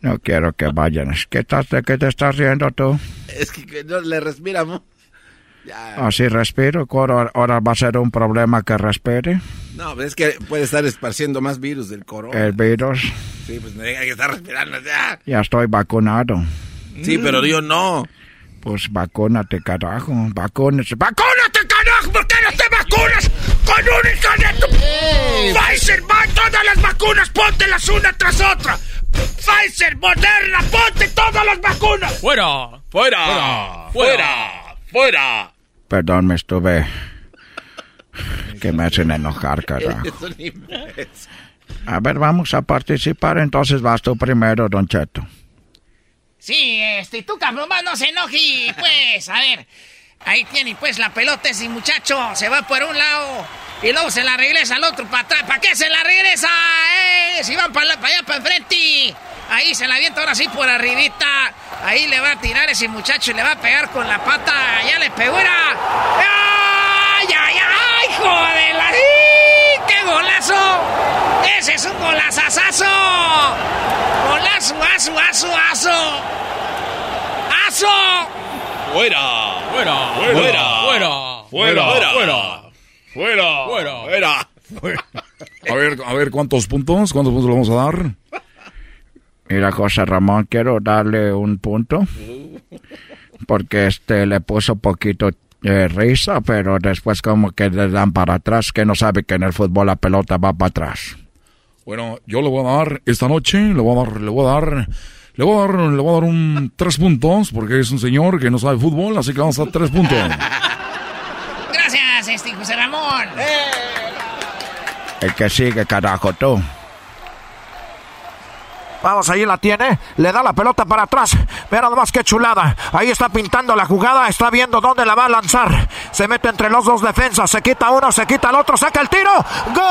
No quiero que vayan. ¿Qué, estás, ¿De qué te estás riendo tú? Es que, no le respiramos. Así respiro. Ahora, ahora va a ser un problema que respire. No, pero es que puede estar esparciendo más virus del corona. El virus. Sí, pues me deja que estar respirando ya. Ya estoy vacunado. Sí, pero yo no. Pues vacúnate, carajo. Vacúnate. ¡Vacúnate, carajo! ¿Por qué no te vacunas con un hija de tu... Pfizer, va, todas las vacunas, póntelas una tras otra. Pfizer, Moderna, ponte todas las vacunas. ¡Fuera! ¡Fuera! ¡Fuera! ¡Fuera! Perdón, me estuve... Que me hacen enojar, carajo. A ver, vamos a participar. Entonces vas tú primero, Don Cheto. Sí, este, tú cabrón, más no se enoje, pues, a ver. Ahí tiene, pues, la pelota ese muchacho. Se va por un lado y luego se la regresa al otro para atrás. ¿Para qué se la regresa? ¡Eh! Si van para allá, para enfrente. Ahí se la avienta ahora sí por arribita. Ahí le va a tirar ese muchacho y le va a pegar con la pata. Ya le pegó, era. ¡Ay, ay, ay! ¡Joder! la- ¡Sí! ¡Qué golazo! ¡Ese es un golazazazo! ¡Golazo, aso, aso, aso! ¡Aso! ¡Fuera! ¡Fuera! ¡Fuera! ¡Fuera! ¡Fuera! ¡Fuera! ¡Fuera! ¡Fuera! ¡Fuera! A ver, a ver, ¿cuántos puntos? ¿Cuántos puntos le vamos a dar? Mira, José Ramón, quiero darle un punto. Porque este le puso poquito eh, risa, pero después como que le dan para atrás, que no sabe que en el fútbol la pelota va para atrás. Bueno, yo le voy a dar esta noche, le voy a dar, le voy a dar, le voy a dar, le voy a dar un tres puntos, porque es un señor que no sabe fútbol, así que vamos a dar tres puntos. Este José Ramón. El que sigue, carajo, tú. Vamos, ahí la tiene. Le da la pelota para atrás. Mira nada más que chulada. Ahí está pintando la jugada. Está viendo dónde la va a lanzar. Se mete entre los dos defensas. Se quita uno, se quita el otro. Saca el tiro. ¡Gol!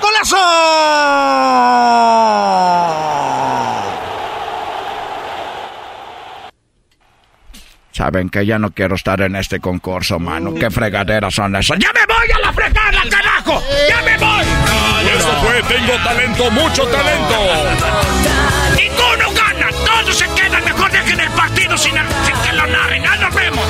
¡Golazo! Saben que ya no quiero estar en este concurso, mano. ¿Qué fregaderas son esas? ¡Ya me voy a la fregada, carajo! ¡Ya me voy! Eso fue, tengo talento, mucho talento. ¡Ninguno gana! ¡Todos se quedan! Mejor dejen el partido sin, sin que lo narren. ¡Ya nos vemos!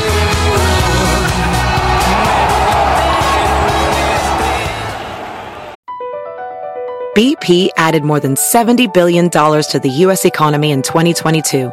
BP added more than $70 billion to the U.S. economy in 2022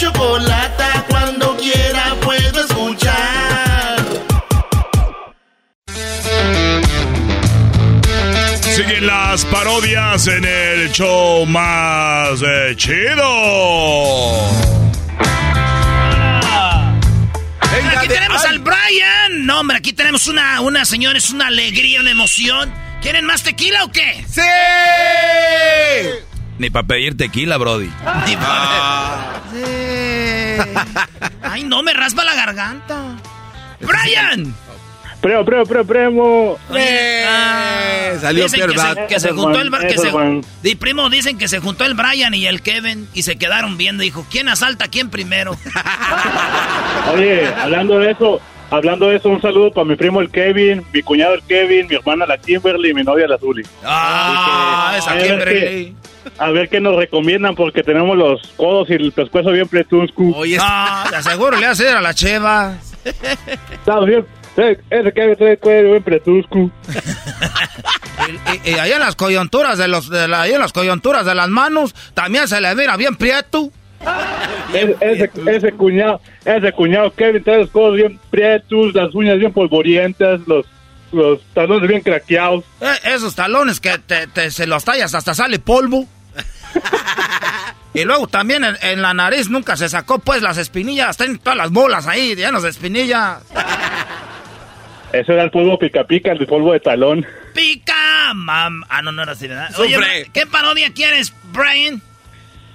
chocolata, cuando quiera puedo escuchar. Siguen las parodias en el show más eh, chido. Aquí tenemos al Brian. No, hombre, aquí tenemos una, una señora, es una alegría, una emoción. ¿Quieren más tequila o qué? ¡Sí! Ni para pedir tequila, Brody. Ni pa- Ay, no, me raspa la garganta. ¡Brian! Primo, primo, primo, primo. Ah, salió dicen que se, que se juntó Juan, el que se-. Di, primo, dicen que se juntó el Brian y el Kevin y se quedaron viendo. Dijo, ¿quién asalta a quién primero? Oye, hablando de eso, hablando de eso, un saludo para mi primo el Kevin, mi cuñado el Kevin, mi hermana la Kimberly y mi novia la Zuli. Ah, esa a ver Kimberly. A ver qué nos recomiendan porque tenemos los codos y el pescuezo bien pretuscu. Oye, Ah, te aseguro, le hace a la cheva. Estamos bien. Ese Kevin trae el cuello bien pretuscu. Y, ahí en las coyunturas de los, de la- ahí en las coyunturas de las manos, también se le mira bien prieto. Ese, ese, ese cuñado, ese cuñado Kevin trae los codos bien prietos, las uñas bien polvorientas, los, los talones bien craqueados. Eh, esos talones que te, te- se los tallas hasta sale polvo. y luego también en, en la nariz nunca se sacó pues las espinillas, están todas las bolas ahí, llenas de espinillas. Ese era el polvo pica pica, el polvo de talón. Pica, mam. Ah, no, no era así, ¿verdad? Oye. ¿qué parodia quieres, Brian?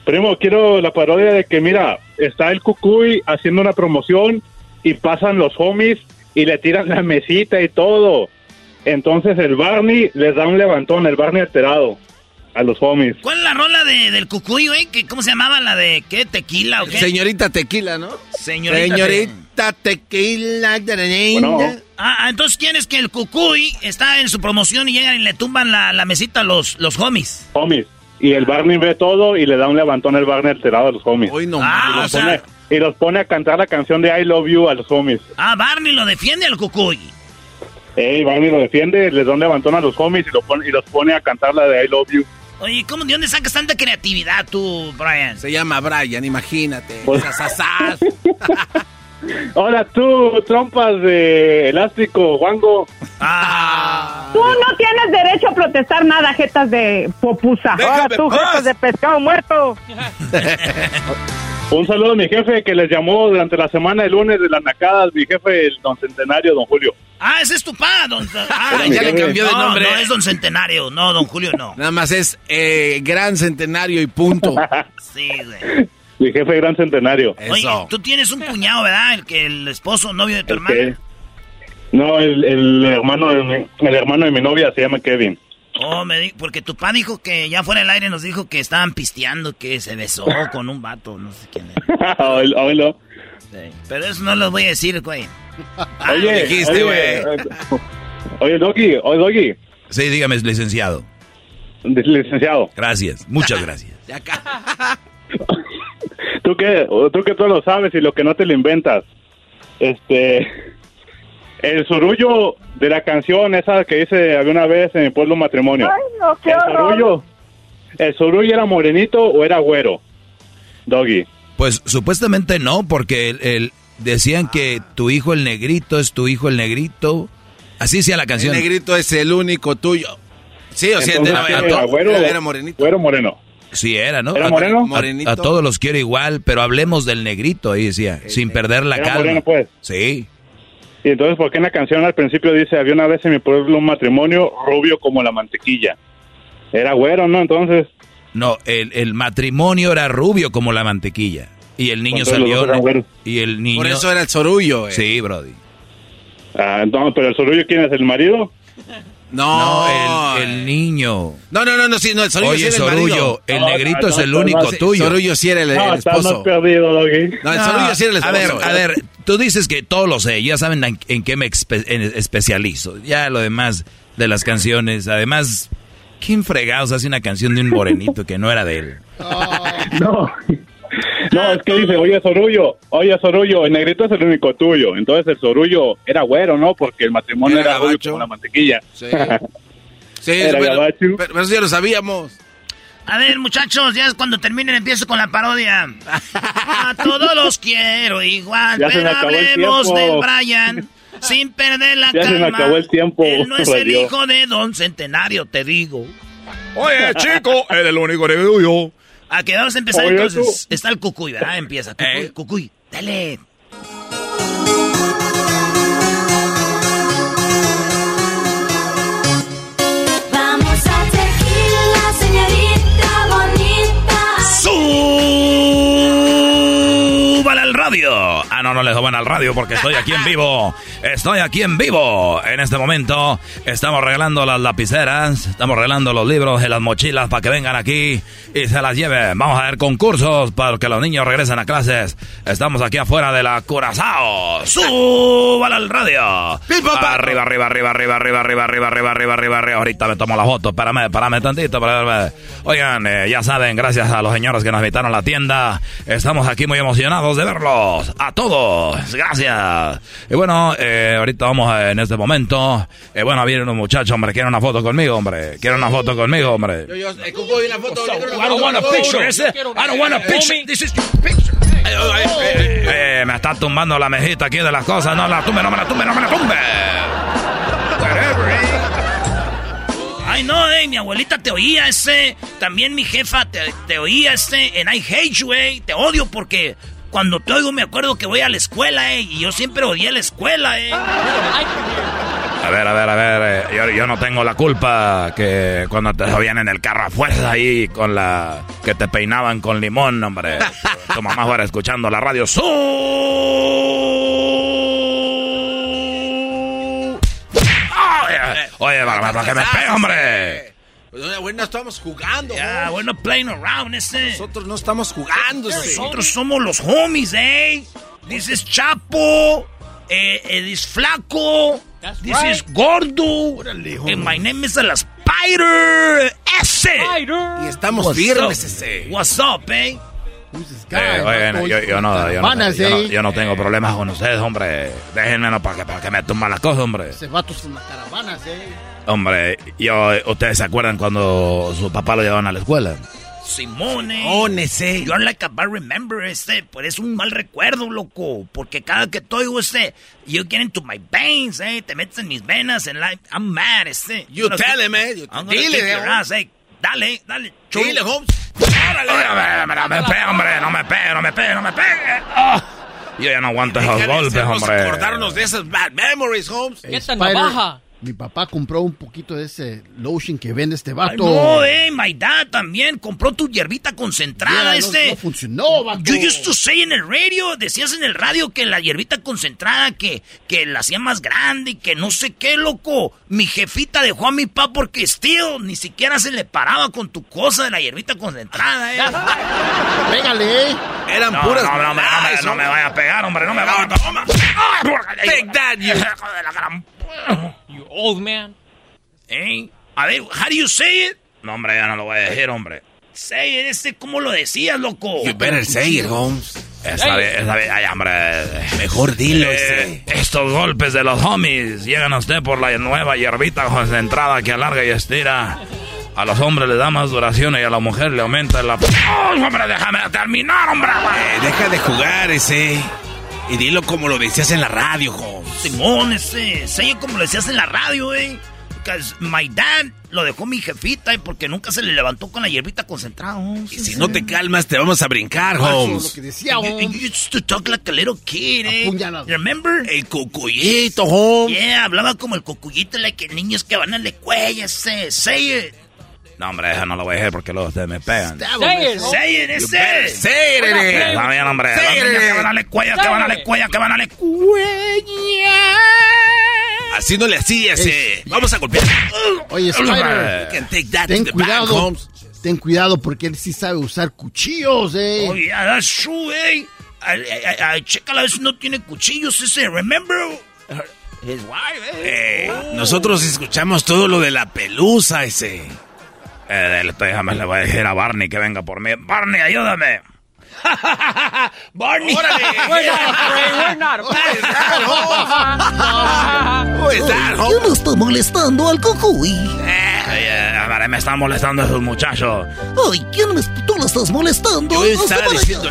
Primo, quiero la parodia de que, mira, está el Cucuy haciendo una promoción y pasan los homies y le tiran la mesita y todo. Entonces el Barney les da un levantón, el Barney alterado a los homies. ¿Cuál es la rola de, del cucuy, güey? ¿Qué- ¿Cómo se llamaba la de qué? ¿Tequila o qué? Señorita Tequila, ¿no? Señorita, Señorita Tequila. Ah, ah, entonces quieres que el cucuy está en su promoción y llegan y le tumban la, la mesita a los, los homies. Homies. Y el Barney ve todo y le da un levantón el Barney alterado a los homies. no Ah, y, o los sea- pone, y los pone a cantar la canción de I Love You a los homies. Ah, Barney lo defiende al cucuy. Ey, Barney lo defiende, les da un levantón a los homies y, lo pone, y los pone a cantar la de I Love You. Oye, ¿cómo, ¿de dónde sacas tanta creatividad tú, Brian? Se llama Brian, imagínate. Pues-. Hola tú, trompas de elástico, Wango. Ah. Tú no tienes derecho a protestar nada, jetas de popusa. Ahora tú, jetas de pescado muerto. Un saludo a mi jefe que les llamó durante la semana el lunes de las nacadas, mi jefe, el don Centenario, don Julio. Ah, ese es tu pa, don... Ah, ya le cambió de no, nombre. no es don Centenario, no, don Julio no. Nada más es eh, gran centenario y punto. Sí, güey. Mi jefe, gran Centenario. Oye, tú tienes un cuñado, ¿verdad? El que el esposo, novio de tu El hermana. que- No, el, el hermano de mi, el hermano de mi novia se llama Kevin. Oh, me di- porque tu pa dijo que ya fuera del aire nos dijo que estaban pisteando, que se besó con un vato, no sé quién era. Oílo, oílo. Pero eso no lo voy a decir, güey. Ah, Oye, lo dijiste, oye, güey. eh, Oye, Doggy, oye, Doggy, Sí, dígame, licenciado. licenciado. Gracias, muchas gracias. Tú que, tú que todo lo sabes y lo que no te lo inventas. Este, el surullo de la canción esa que dice había una vez en mi pueblo matrimonio. Ay, no, qué el horror. surullo, el surullo era morenito o era güero, Doggy. Pues supuestamente no, porque el, el- decían que tu hijo el negrito es tu hijo el negrito. Así decía la El canción. negrito es el único tuyo. Sí, o sea, Entonces, era, ¿qué era- era, güero, era morenito. güero moreno. Sí, era, ¿no? ¿Era moreno? A, todos los quiero igual, pero hablemos del negrito, ahí decía, sin perder la Era calma. moreno, pues. Sí. Y entonces, ¿por qué en la canción al principio dice había una vez en mi pueblo un matrimonio rubio como la mantequilla? Era güero, ¿no? Entonces, No, el, el matrimonio era rubio como la mantequilla. Y el niño salió. Y el niño. Por eso era el sorullo. eh. Sí, Brody. ah, no, pero el surullo, ¿quién es? ¿El marido? No, No, el, el niño. No, no, no, no, sí, no, el sorullo Oye, sí era el Sorullo, marido. el No, negrito no, es el no, único no, Sí, tuyo. Sorullo sí era el, No, el esposo. perdido. No, el sorullo sí era el a esposo. ver, a ver, tú dices que todo lo sé, ya saben en, en qué me espe- en- especializo. Ya lo demás de las canciones, además, ¿quién fregados hace una canción de un morenito que no era de él? No. No, es que dice, oye, Sorullo, oye, Sorullo, el negrito es el único tuyo. Entonces el Sorullo era güero, ¿no? Porque el matrimonio Era era, como la mantequilla. Sí. Sí, Era pero, gabacho. pero- pero eso ya lo sabíamos. A ver, muchachos, ya es cuando terminen empiezo con la parodia. A todos los quiero igual, Ya pero acabó el hablemos tiempo. Brian. sin perder la Ya se me calma. acabó el tiempo, Él no es el hijo de Don Centenario, te digo. Oye, chico, eres el único que veo yo. A que vamos a empezar Oye, entonces. Está el cucuy, ¿verdad? Empieza. Cucuy, cucuy. Dale. Vamos a tequila, señorita bonita. ¡Súbale al radio! Ah, no, no le suban al radio porque estoy aquí en vivo. Estoy aquí en vivo. En este momento estamos regalando las lapiceras, estamos regalando los libros y las mochilas para que vengan aquí y se las lleven. Vamos a ver concursos para que los niños regresen a clases. Estamos aquí afuera de la Curazao. ¡Súbale al radio! Arriba, arriba, arriba, arriba, arriba, arriba, arriba, arriba, arriba, arriba, arriba. Ahorita me tomo la foto. Espérame, espérame tantito. espérame. Oigan, eh, ya saben, gracias a los señores que nos invitaron a la tienda. Estamos aquí muy emocionados de verlos. A todos. Gracias. Y bueno, eh, ahorita vamos a- en este momento. Eh, bueno, viene un muchacho, hombre. Quiere una foto conmigo, hombre. Quiere una foto conmigo, hombre. Yo, yo, eh, Cucuy, la foto. I don't want a picture. I don't want a picture. This is your picture. Eh, me está tumbando la mejita aquí de las cosas. No la tumbe, no me la tumbe, no me la tumbe. Ay, no, eh, mi abuelita te oía ese. También mi jefa te, te oía este. En I hate you, eh. Te odio porque cuando te oigo me acuerdo que voy a la escuela, eh. Y yo siempre odié la escuela, eh. A ver, a ver, a ver. eh, yo, yo no tengo la culpa que cuando te subían en el carro a fuerza ahí con la... que te peinaban con limón, hombre. Tu mamá fuera escuchando la radio. ¡Su! Oye, oye, para, para que me pegue, hombre. Pues, güey, no estamos jugando. Ya, not playing around, ese. Nosotros no estamos jugando. ese. Nosotros somos los homies, eh. This is Chapo. Eh, eh, this Flaco. This right. is Gordo. And my name is el Spider. Ese. Y estamos What's firmes, up? ese. What's up, eh? Eh, oye, no, yo, yo no, yo, no, yo, no, eh. yo no tengo problemas con ustedes, hombre. Déjenme no, para que, para que me tumba la cosa, hombre. Ese vato son las caravanas, eh. Hombre, yo, ¿ustedes se acuerdan cuando su papá lo llevaban a la escuela? Simone. Ónese. You're like a bad remember, este. Pero es un mal recuerdo, loco. Porque cada que te oigo, este. You get into my veins, eh. Te metes en mis venas, en like. I'm mad, este. You I'm tell him, eh. You I'm gonna dile, eh, ass, eh. Dale, dale. chulo. Dile, Holmes. ¡Órale! No me, pegue, hombre, no me pegue, no me pegue, no me pegue. Ah. Yo ya no aguanto esos golpes, hombre. acordarnos de esas bad memories, Holmes. Esta navaja. Mi papá compró un poquito de ese lotion que vende este Ay, vato. no, eh, my dad también compró tu hierbita concentrada, Ya, no- este. no funcionó, vato. You used to say en el radio, decías en el radio que la hierbita concentrada, que, que la hacía más grande y que no sé qué, loco. Mi jefita dejó a mi papá porque, still, ni siquiera se le paraba con tu cosa de la hierbita concentrada, eh. Pégale, eh. Eran No, puras. no, no, me- no, me, no me vaya a pegar, hombre, no me vaya a pegar. Take that, you. De la gran- You old man. Eh, A ver, how do you say it? No, hombre, ya no lo voy a decir, hombre. Say it, este, ¿cómo lo decías, loco? You better say it, Holmes. Esta vez, esta vez, ay, hombre. Mejor dilo, Eh, ese. estos golpes de los homies llegan a usted por la nueva hierbita concentrada que alarga y estira. A los hombres le da más duración y a la mujer le aumenta la... ¡Ay, hombre, déjame terminar, hombre! Eh, deja de jugar, ese. Y dilo como lo decías en la radio, Holmes. Simón, ese, say it como lo decías en la radio, eh. Because my dad lo dejó mi jefita y porque nunca se le levantó con la hierbita concentrada. oh, Y si no te calmas, te vamos a brincar, Eso es lo Holmes. que decía, You, Holmes. you used to talk like a little kid, eh. Remember? El cucuyito, Holmes. Yeah, hablaba como el cocuyito, like niños que van a la escuela, ese. Say it. No, hombre, eso no lo voy a decir porque luego ustedes me pegan. Say it. Say it, ese. Say it, eh. Está bien, hombre. Niños nene. que van a la escuela, que van a la escuela, que van a la Así no le hacías, eh. Vamos a golpear. Oye, Spider, You can take that ten cuidado. Holmes. Ten cuidado porque él sí sabe usar cuchillos, eh. Oh, yeah, that's true, eh. Chécala, a ver si no tiene cuchillos ese, remember? His wife, eh. Eh, nosotros escuchamos todo lo de la pelusa, ese. Eh, le estoy- déjame, le voy a decir a Barney que venga por mí. Barney, ayúdame. Barney. We're not afraid. We're not afraid. Who is that, Holmes? no estoy molestando al cocuy. Eh, oye, ver, me están molestando esos muchachos. Ay, ¿quién me, tú lo estás molestando? Yo estaba diciendo.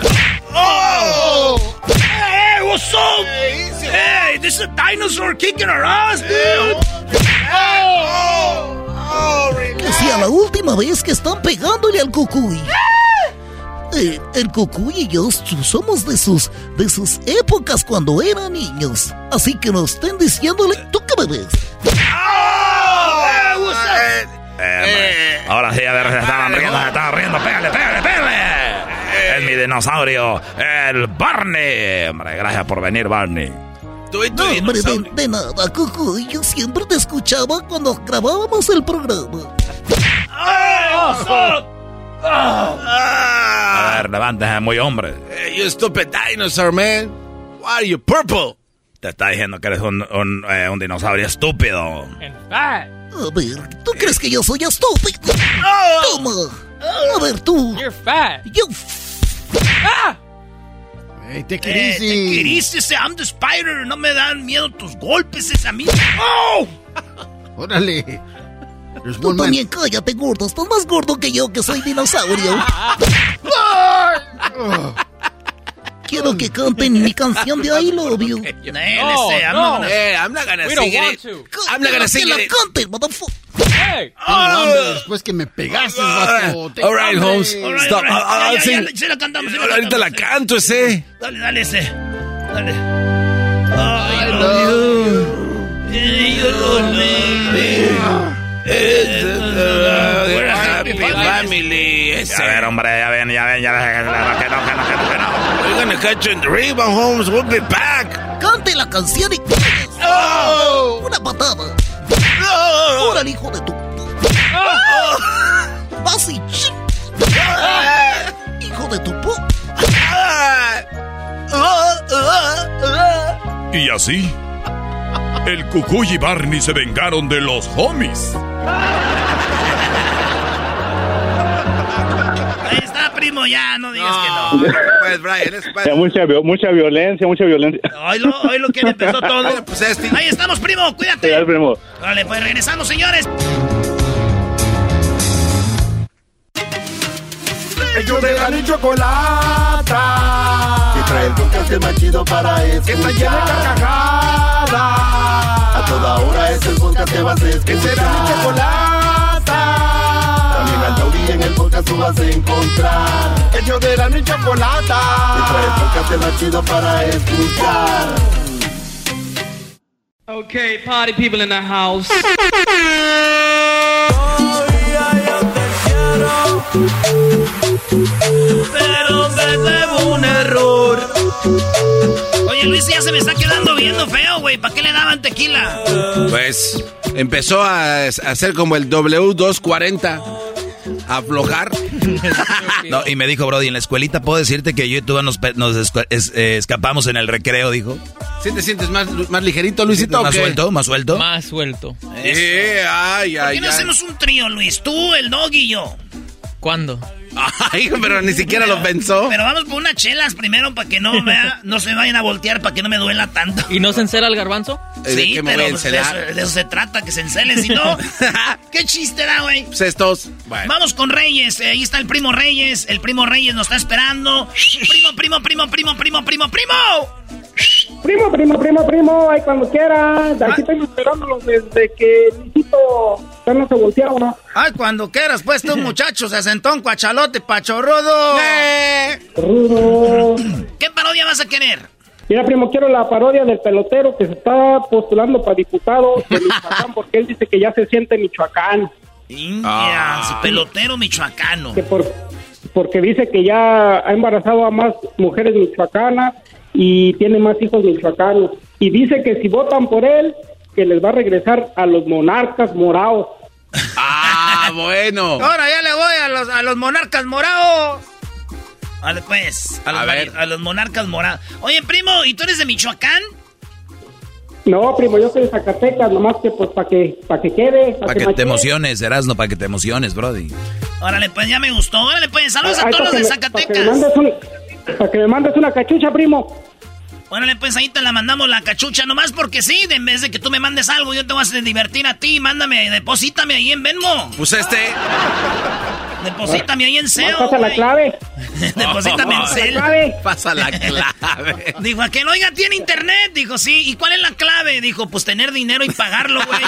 ¡Oh! Hey, what's up? Hey, this is a dinosaur kicking our ass, dude. Que sea la última vez que están pegándole al cucuy. Eh, el cucuy y yo somos de sus, de sus épocas cuando eran niños. Así que no estén diciéndole, ¿tú qué me ves? Eh, ahora sí, a ver, se estaban riendo, se estaban riendo. Pégale, pégale, pégale. Es mi dinosaurio, el Barney. Hombre, gracias por venir, Barney. No, hombre, de, de nada, cucuy. Yo siempre te escuchaba cuando grabábamos el programa. A ver, levántese, muy hombre. Hey, you stupid dinosaur, man. Why are you purple? Te está diciendo que eres un, un, eh, un dinosaurio estúpido. A ver, ¿tú crees que yo soy estúpido? Toma. A ver, tú. You're fat. Yo. Hey, te Eh, te queriste, ese I'm the spider. No me dan miedo tus golpes, ese a mí. ¡Oh! Órale. Tú también cállate, gordo. Estás más gordo que yo, que soy dinosaurio. Quiero que canten mi canción de I Love You. No, I'm not gonna- Hey, I'm not gonna We don't sing want it. to. I'm not gonna sing la it. canten, motherfucker. Hey. Hambre después que me pegaste, vato. All right. Holmes. All right, Stop. all right. I'll- I'll Ya, ya, sing. ya, la cantamos, Ahorita la canto ese. Dale, dale ese. Dale. I love you. You love me. We're a happy family. Ese. A ver, hombre, ya ven, ya ven, ya ven. Que no, que no, que no, que no, que no. We're gonna catch you in the rebound, Holmes. We'll be back. Cante la canción y Oh. Una patada. Oh. Órale, hijo de tu. Vas y Hijo de tu pu. Y así, el Cucuy y Barney se vengaron de los homies. Ahí está, primo, ya, no digas que no. Pues, Brian, es Hay mucha, vi- mucha violencia, mucha violencia. Hoy lo, hoy lo que empezó todo. Pues este. Ahí estamos, primo, Ya, cuídate. primo. Vale, pues regresamos, señores. Ellos de la y chocolata. Trae el podcast el más chido para escuchar. Que está llena de carcajadas. A toda hora es el podcast que vas a escuchar. Que será mi chocolata. También al taurí en el podcast tú vas a encontrar. Ellos de la y chocolata. Que trae el podcast el más chido para escuchar. Okay, party people in the house. Pero me debo un error. Oye, Luis, ya se me está quedando viendo feo, güey. ¿Para qué le daban tequila? Pues empezó a, a hacer como el W240. A aflojar. No, y me dijo, Brody, en la escuelita puedo decirte que yo y tú nos, es- eh, escapamos en el recreo, dijo. ¿Sí te sientes más, más ligerito, Luisito? ¿Más o qué? suelto? ¿Más suelto? Más suelto. Eh, ay, ¿Por ay, no ay. hacemos un trío, Luis? Tú, el dog y yo. ¿Cuándo? Ay, pero ni siquiera lo pensó. Pero vamos por unas chelas primero para que no, vea- no se vayan a voltear, para que no me duela tanto. ¿Y no se encela el garbanzo? ¿De Sí, qué me pero voy a pues, de, eso, de eso se trata, que se encelen. Si no, ¿qué chiste da, güey? Pues estos. Bueno. Vamos con Reyes. eh, Ahí está el primo Reyes. El primo Reyes nos está esperando. Primo, primo, primo, primo, primo, primo, primo. Primo, primo, primo, primo, ahí cuando quiera. Aquí estoy esperándolo desde que Luisito ya no se voltea uno. Ay, cuando quieras, pues tú, muchacho, se sentó un cuachalote pachorrudo. Rudo. ¿Qué parodia vas a querer? Mira, primo, quiero la parodia del pelotero que se está postulando para diputado de Michoacán porque él dice que ya se siente Michoacán. India, su pelotero michoacano. Que por, porque dice que ya ha embarazado a más mujeres michoacanas y tiene más hijos michoacanos. Y dice que si votan por él, que les va a regresar a los monarcas morados. Ah, bueno. Ahora ya le voy a los, a los monarcas morados. Vale, pues. A los, A ver. a los monarcas morados. Oye, primo, ¿y tú eres de Michoacán? No, primo, yo soy de Zacatecas, nomás que pues para que, para que quede. Para que te emociones, Erasno, para que te emociones, Brody. Órale, pues ya me gustó. Órale, pues saludos a todos los de me Zacatecas. Para que me mandes una cachucha, primo. Órale, pues ahí te la mandamos la cachucha, nomás porque sí, de en vez de que tú me mandes algo, yo te voy a hacer divertir a ti, mándame, deposítame ahí en Venmo. Pues este. Deposítame ahí en SEO. Pasa la clave. Deposítame en clave. Pasa la clave. Dijo, ¿a que no oiga, tiene internet? Dijo, sí. ¿Y cuál es la clave? Dijo, pues tener dinero y pagarlo, güey.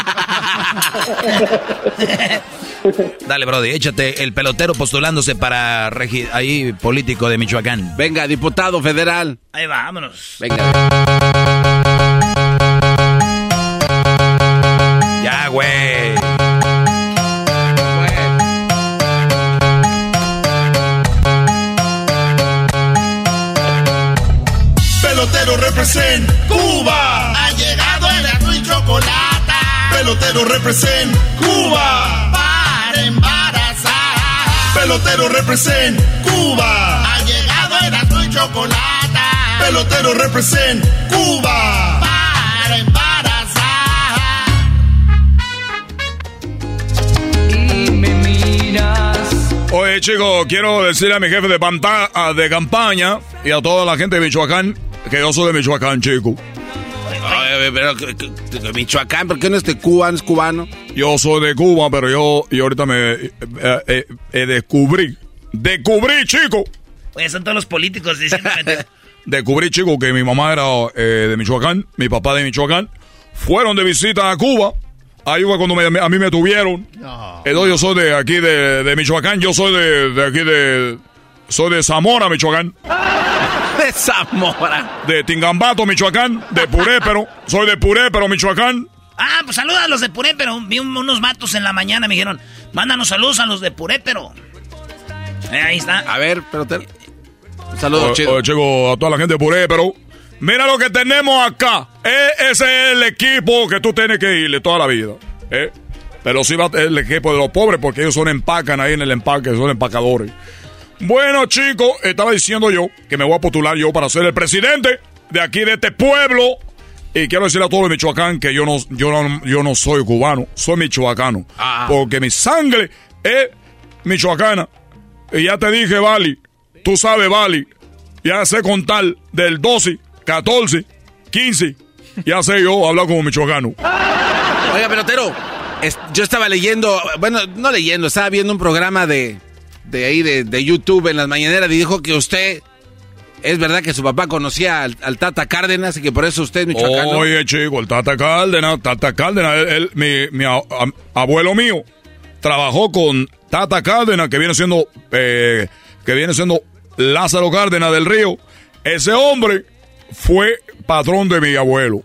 Dale, Brody, échate el pelotero postulándose para ahí político de Michoacán. Venga, diputado federal. Ahí va, vámonos. Venga. Pelotero represent Cuba. Para embarazar. Pelotero represent Cuba. Ha llegado el azul y chocolate. Pelotero represent Cuba. Para embarazar. Y me miras. Oye, chicos, quiero decirle a mi jefe de, ah, de campaña y a toda la gente de Michoacán que yo soy de Michoacán, chico. Ay, pero Michoacán, ¿por qué no es de Cuba, no es cubano? Yo soy de Cuba, pero yo y ahorita me eh, eh, eh, descubrí, descubrí, chico, Oye, son todos los políticos diciendo... descubrí, chico, que mi mamá era eh, de Michoacán, mi papá de Michoacán, fueron de visita a Cuba. Ahí fue cuando me- a mí me tuvieron. Entonces yo soy de aquí de, de Michoacán, yo soy de, de aquí de... Soy de Zamora, Michoacán. De Zamora. De Tingambato, Michoacán. De Purépero. Soy de Purépero, Michoacán. Ah, pues saluda a los de Puré, pero vi un- unos vatos en la mañana, me dijeron, mándanos saludos a los de Puré, pero... Eh, ahí está. A ver, pelotero. Un saludo, Oye, chido. oye, chico, a toda la gente de Purépero. Mira lo que tenemos acá. Eh, ese es el equipo que tú tienes que irle toda la vida. ¿eh? Pero sí va el equipo de los pobres porque ellos son empacan ahí en el empaque, son empacadores. Bueno, chicos, estaba diciendo yo que me voy a postular yo para ser el presidente de aquí, de este pueblo. Y quiero decirle a todos los Michoacán que yo no, yo no, yo no soy cubano, soy michoacano. Porque mi sangre es michoacana. Y ya te dije, Bali, tú sabes, Bali, ya sé contar del 12, 14, 15. Ya sé yo hablar como michoacano. Oiga, pelotero, yo estaba leyendo, bueno, no leyendo, estaba viendo un programa de, de ahí, de, de YouTube en las mañaneras y dijo que usted, es verdad que su papá conocía al, al Tata Cárdenas y que por eso usted es michoacano. Oye, chico, el Tata Cárdenas, Tata Cárdenas, él- él- mi, mi a- a- abuelo mío trabajó con Tata Cárdenas, que viene siendo, eh, que viene siendo Lázaro Cárdenas del Río. Ese hombre fue patrón de mi abuelo.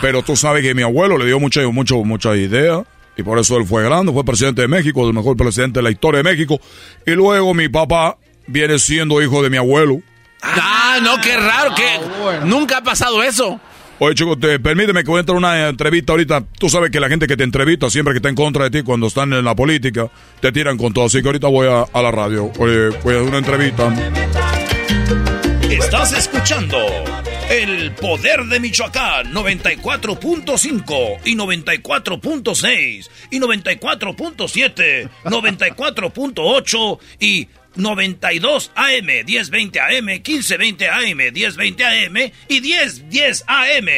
Pero tú sabes que mi abuelo le dio mucha, mucho, mucha idea. Y por eso él fue grande, fue presidente de México, el mejor presidente de la historia de México. Y luego mi papá viene siendo hijo de mi abuelo. Ah, no, qué raro, que nunca ha pasado eso. Oye, chico, te, permíteme que voy a entrar a una entrevista ahorita. Tú sabes que la gente que te entrevista, siempre que está en contra de ti, cuando están en la política, te tiran con todo. Así que ahorita voy a, a la radio. Oye, voy a hacer una entrevista. Estás escuchando El Poder de Michoacán 94.5 y 94.6 y 94.7, 94.8 y 92 AM, 1020 AM, 1520 AM, 1020 AM y 1010 AM.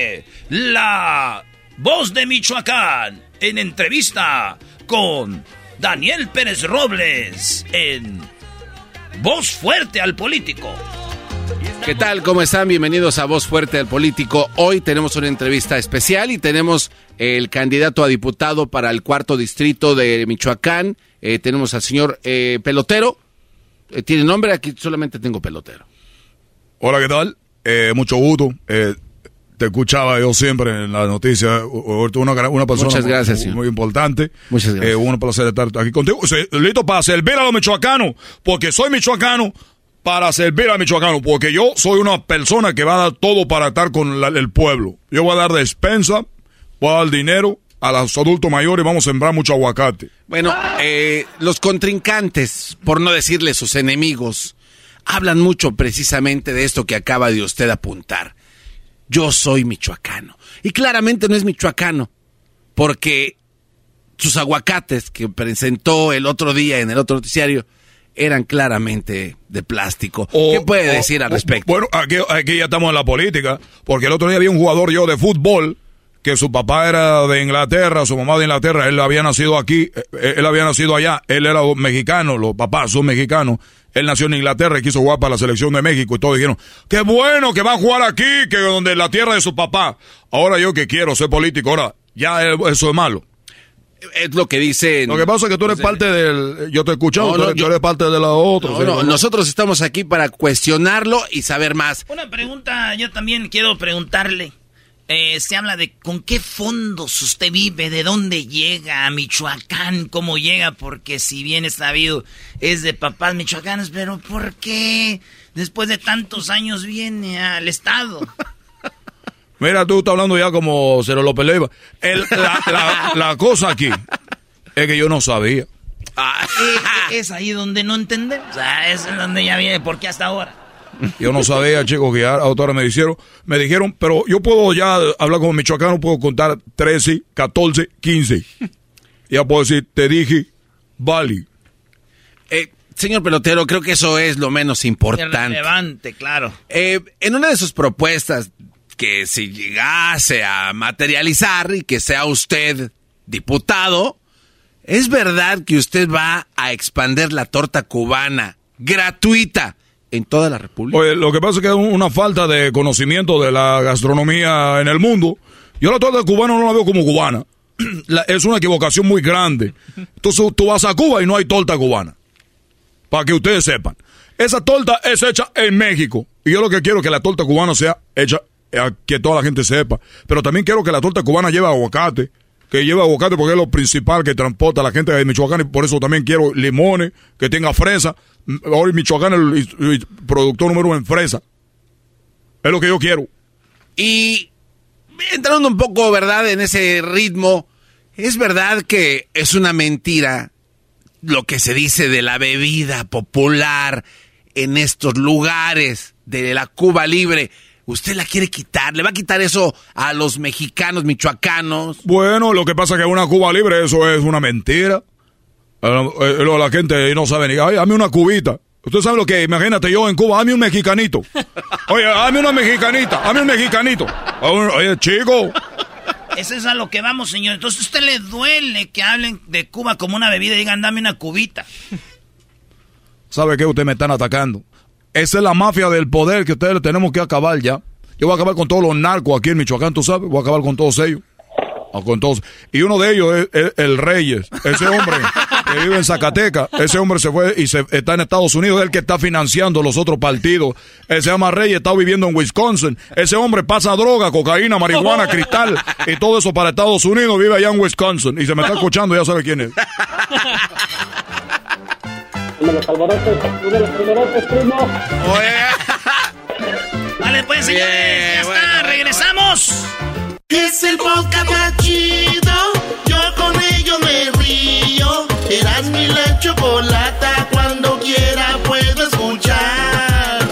La voz de Michoacán en entrevista con Daniel Pérez Robles en Voz Fuerte al Político. ¿Qué tal? ¿Cómo están? Bienvenidos a Voz Fuerte al Político. Hoy tenemos una entrevista especial y tenemos el candidato a diputado para el cuarto distrito de Michoacán. Eh, tenemos al señor eh, Pelotero. Eh, ¿Tiene nombre? Aquí solamente tengo Pelotero. Hola, ¿qué tal? Mucho gusto. Te escuchaba yo siempre en las noticias. Una, una persona Muchas muy- gracias, muy, señor. muy importante. Muchas gracias. Un placer estar aquí contigo. Listo para servir a los michoacanos, porque soy michoacano para servir a michoacanos, porque yo soy una persona que va a dar todo para estar con el pueblo. Yo voy a dar despensa, voy a dar dinero a los adultos mayores vamos a sembrar mucho aguacate. Bueno, eh, los contrincantes, por no decirle sus enemigos, hablan mucho precisamente de esto que acaba de usted apuntar. Yo soy michoacano. Y claramente no es michoacano, porque sus aguacates que presentó el otro día en el otro noticiario eran claramente de plástico. ¿Qué puede O- decir al o- respecto? Bueno, aquí, aquí ya estamos en la política, porque el otro día había un jugador yo de fútbol que su papá era de Inglaterra, su mamá de Inglaterra, él había nacido aquí, eh, él había nacido allá, él era mexicano, los papás son mexicanos, él nació en Inglaterra y quiso jugar para la selección de México y todos dijeron, qué bueno que va a jugar aquí, que donde la tierra de su papá. Ahora yo que quiero ser político, ahora ya eso es malo. Es lo que dicen. Lo que pasa es que tú eres parte del. Yo te he escuchado, No, tú, eres, tú yo- eres parte de la otra. No, sí, no, ¿no? nosotros estamos aquí para cuestionarlo y saber más. Una pregunta, yo también quiero preguntarle. Eh, se habla de con qué fondos usted vive, de dónde llega a Michoacán, cómo llega, porque si bien es sabido, es de papás michoacanos, pero ¿por qué después de tantos años viene al Estado? Mira, tú estás hablando ya como Cero López Leiva. El- la, la- la cosa aquí es que yo no sabía. es, es ahí donde no entendemos. O sea, es donde ya viene, ¿por qué hasta ahora? Yo no sabía, chicos, que ya ahora me dijeron, me dijeron, pero yo puedo ya hablar como michoacano, puedo contar 13, 14, 15. Ya puedo decir, te dije, vale. Eh, señor pelotero, creo que eso es lo menos importante. Relevante, claro. Eh, en una de sus propuestas, que si llegase a materializar y que sea usted diputado, ¿es verdad que usted va a expander la torta cubana gratuita en toda la República? Lo que pasa es que es una falta de conocimiento de la gastronomía en el mundo. Yo la torta cubana no la veo como cubana. La- es una equivocación muy grande. Entonces tú vas a Cuba y no hay torta cubana. Para que ustedes sepan. Esa torta es hecha en México. Y yo lo que quiero es que la torta cubana sea hecha, que toda la gente sepa. Pero también quiero que la torta cubana lleve aguacate. Que lleve aguacate porque es lo principal que transporta a la gente de Michoacán. Y por eso también quiero limones, que tenga fresa. Hoy Michoacán es el productor número uno en fresa. Es lo que yo quiero. Y entrando un poco, ¿verdad?, en ese ritmo, es verdad que es una mentira lo que se dice de la bebida popular en estos lugares de la Cuba libre. Usted la quiere quitar, le va a quitar eso a los mexicanos, michoacanos. Bueno, lo que pasa es que una Cuba libre, eso es una mentira. Eh, eh, lo- la gente no sabe ni, ay, dame una cubita. Usted sabe lo que, imagínate yo en Cuba, dame un mexicanito. Oye, dame una mexicanita, dame un mexicanito. Oye, chico, Eso es a lo que vamos, señor. Entonces, ¿a usted le duele que hablen de Cuba como una bebida y digan, dame una cubita? ¿sabe qué? Ustedes me están atacando. Esa es la mafia del poder que ustedes tenemos que acabar ya. Yo voy a acabar con todos los narcos aquí en Michoacán, tú sabes. Voy a acabar con todos ellos. Ah, Con todos. Y uno de ellos es, el Reyes. Ese hombre que vive en Zacatecas. Ese hombre se fue y se, está en Estados Unidos. Es el que está financiando los otros partidos. Él se llama Reyes, está viviendo en Wisconsin. Ese hombre pasa droga, cocaína, marihuana, cristal y todo eso para Estados Unidos. Vive allá en Wisconsin. Y se me está escuchando, ya sabe quién es. Uno de los alborotes, uno de los alborotes, primo. Vale, pues, señores, ya está, regresamos. Es el podcast más chido. Yo con ello me río. Eras mi la chocolata. Cuando quiera puedo escuchar.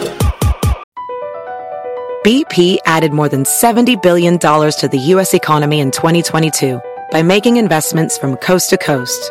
BP added more than $70 billion to the U.S. economy in 2022 by making investments from coast to coast.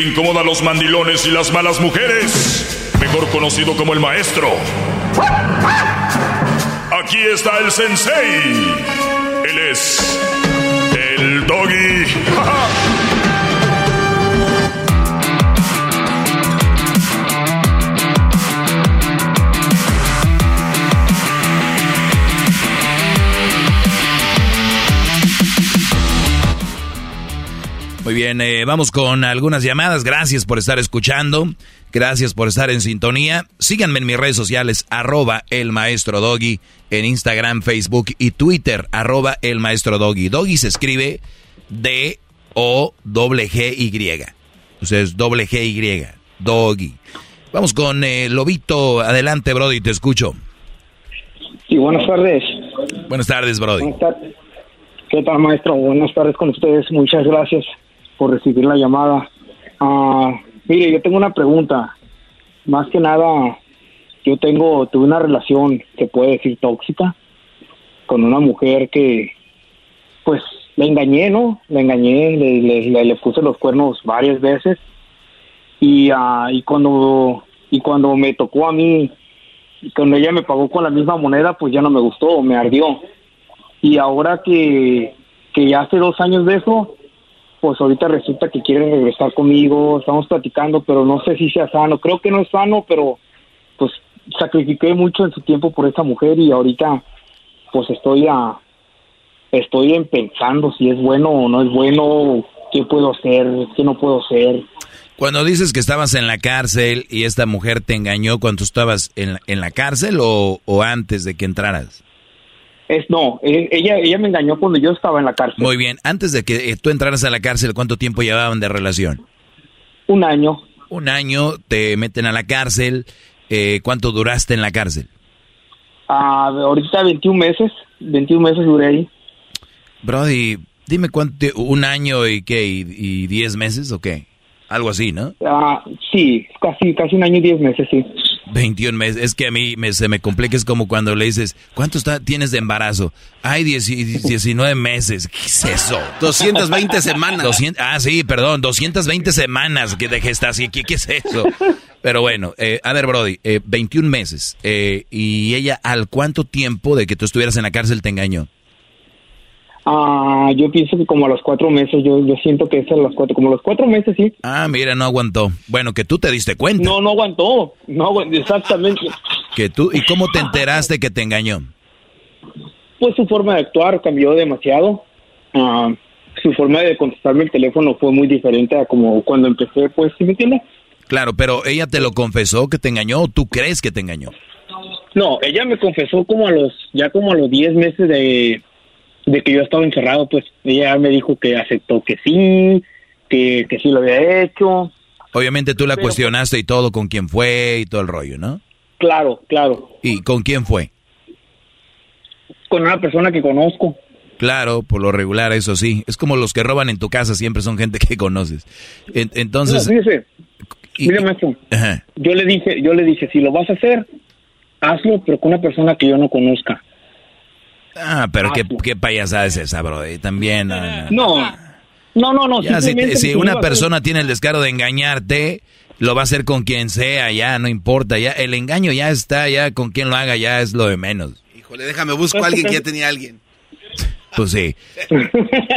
Incomoda a los mandilones y las malas mujeres. Mejor conocido como el maestro. Aquí está el sensei. Bien, eh, vamos con algunas llamadas. Gracias por estar escuchando. Gracias por estar en sintonía. Síganme en mis redes sociales, arroba el maestro Doggy, en Instagram, Facebook y Twitter, arroba el maestro Doggy. Doggy se escribe D-O-G-Y. O sea, es doble G-Y. Doggy. Vamos con eh, Lobito. Adelante, Brody, te escucho. Sí, buenas tardes. Buenas tardes, Brody. Buenas tardes. ¿Qué tal, maestro? Buenas tardes con ustedes. Muchas gracias por recibir la llamada. Ah, mire, yo tengo una pregunta. Más que nada, yo tengo, tuve una relación, se puede decir tóxica, con una mujer que, pues, le engañé, ¿no? Le engañé, le, puse los cuernos varias veces. Y, ah, y cuando y cuando me tocó a mí, cuando ella me pagó con la misma moneda, pues ya no me gustó, me ardió. Y ahora que, que ya hace dos años de eso, pues ahorita resulta que quieren regresar conmigo, estamos platicando, pero no sé si sea sano. Creo que no es sano, pero pues sacrifiqué mucho en su tiempo por esa mujer y ahorita pues estoy a estoy en pensando si es bueno o no es bueno, qué puedo hacer, qué no puedo hacer. Cuando dices que estabas en la cárcel y esta mujer te engañó cuando estabas en, la- en la cárcel o antes de que entraras. Es no, eh, ella ella me engañó cuando yo estaba en la cárcel. Muy bien, antes de que eh, tú entraras a la cárcel, ¿cuánto tiempo llevaban de relación? Un año. Un año, te meten a la cárcel. eh, ¿Cuánto duraste en la cárcel? Ah, ahorita 21 meses, 21 meses duré ahí. Brody, dime cuánto, un año y qué, y, y diez meses o qué? Algo así, ¿no? Ah, sí, casi casi un año y 10 meses, sí. 21 meses. Es que a mí me, se me complica, es como cuando le dices, ¿cuánto está, tienes de embarazo? Ay, 10 19 meses. ¿Qué es eso? 220 semanas. 200, ah, sí, perdón, 220 semanas que de gestación. ¿Qué, qué es eso? Pero bueno, eh, a ver, Brody, eh, 21 meses. eh, ¿Y ella al cuánto tiempo de que tú estuvieras en la cárcel te engañó? Ah, yo pienso que como a los cuatro meses, yo, yo siento que es a los cuatro, como a los cuatro meses, sí. Ah, mira, no aguantó. Bueno, que tú te diste cuenta. No, no aguantó, no aguantó, exactamente. Que tú, ¿Y cómo te enteraste que te engañó? Pues su forma de actuar cambió demasiado. Ah, su forma de contestarme el teléfono fue muy diferente a como cuando empecé, pues, ¿sí me entiendes? Claro, pero ella te lo confesó que te engañó o tú crees que te engañó. No, ella me confesó como a los, ya como a los 10 meses de, de que yo estaba encerrado, pues ella me dijo que aceptó que sí, que, que sí lo había hecho. Obviamente tú la Pero- cuestionaste y todo con quién fue y todo el rollo, ¿no? Claro, claro, ¿Y con quién fue? con una persona que conozco. Claro, por lo regular, eso sí. Es como los que roban en tu casa, siempre son gente que conoces. En- entonces, No, fíjese, mire, maestro, ajá. yo le dije, yo le dije, si lo vas a hacer, hazlo, pero con una persona que yo no conozca. Ah, pero qué, qué payasada es esa, bro. Y también, no, no. No, no, no, no. Ya, si, simplemente si que una persona tiene el descaro de engañarte, lo va a hacer con quien sea, ya, no importa, ya, el engaño ya está, ya, con quien lo haga, ya es lo de menos. Híjole, déjame busco a alguien que ya tenía a alguien. Pues sí.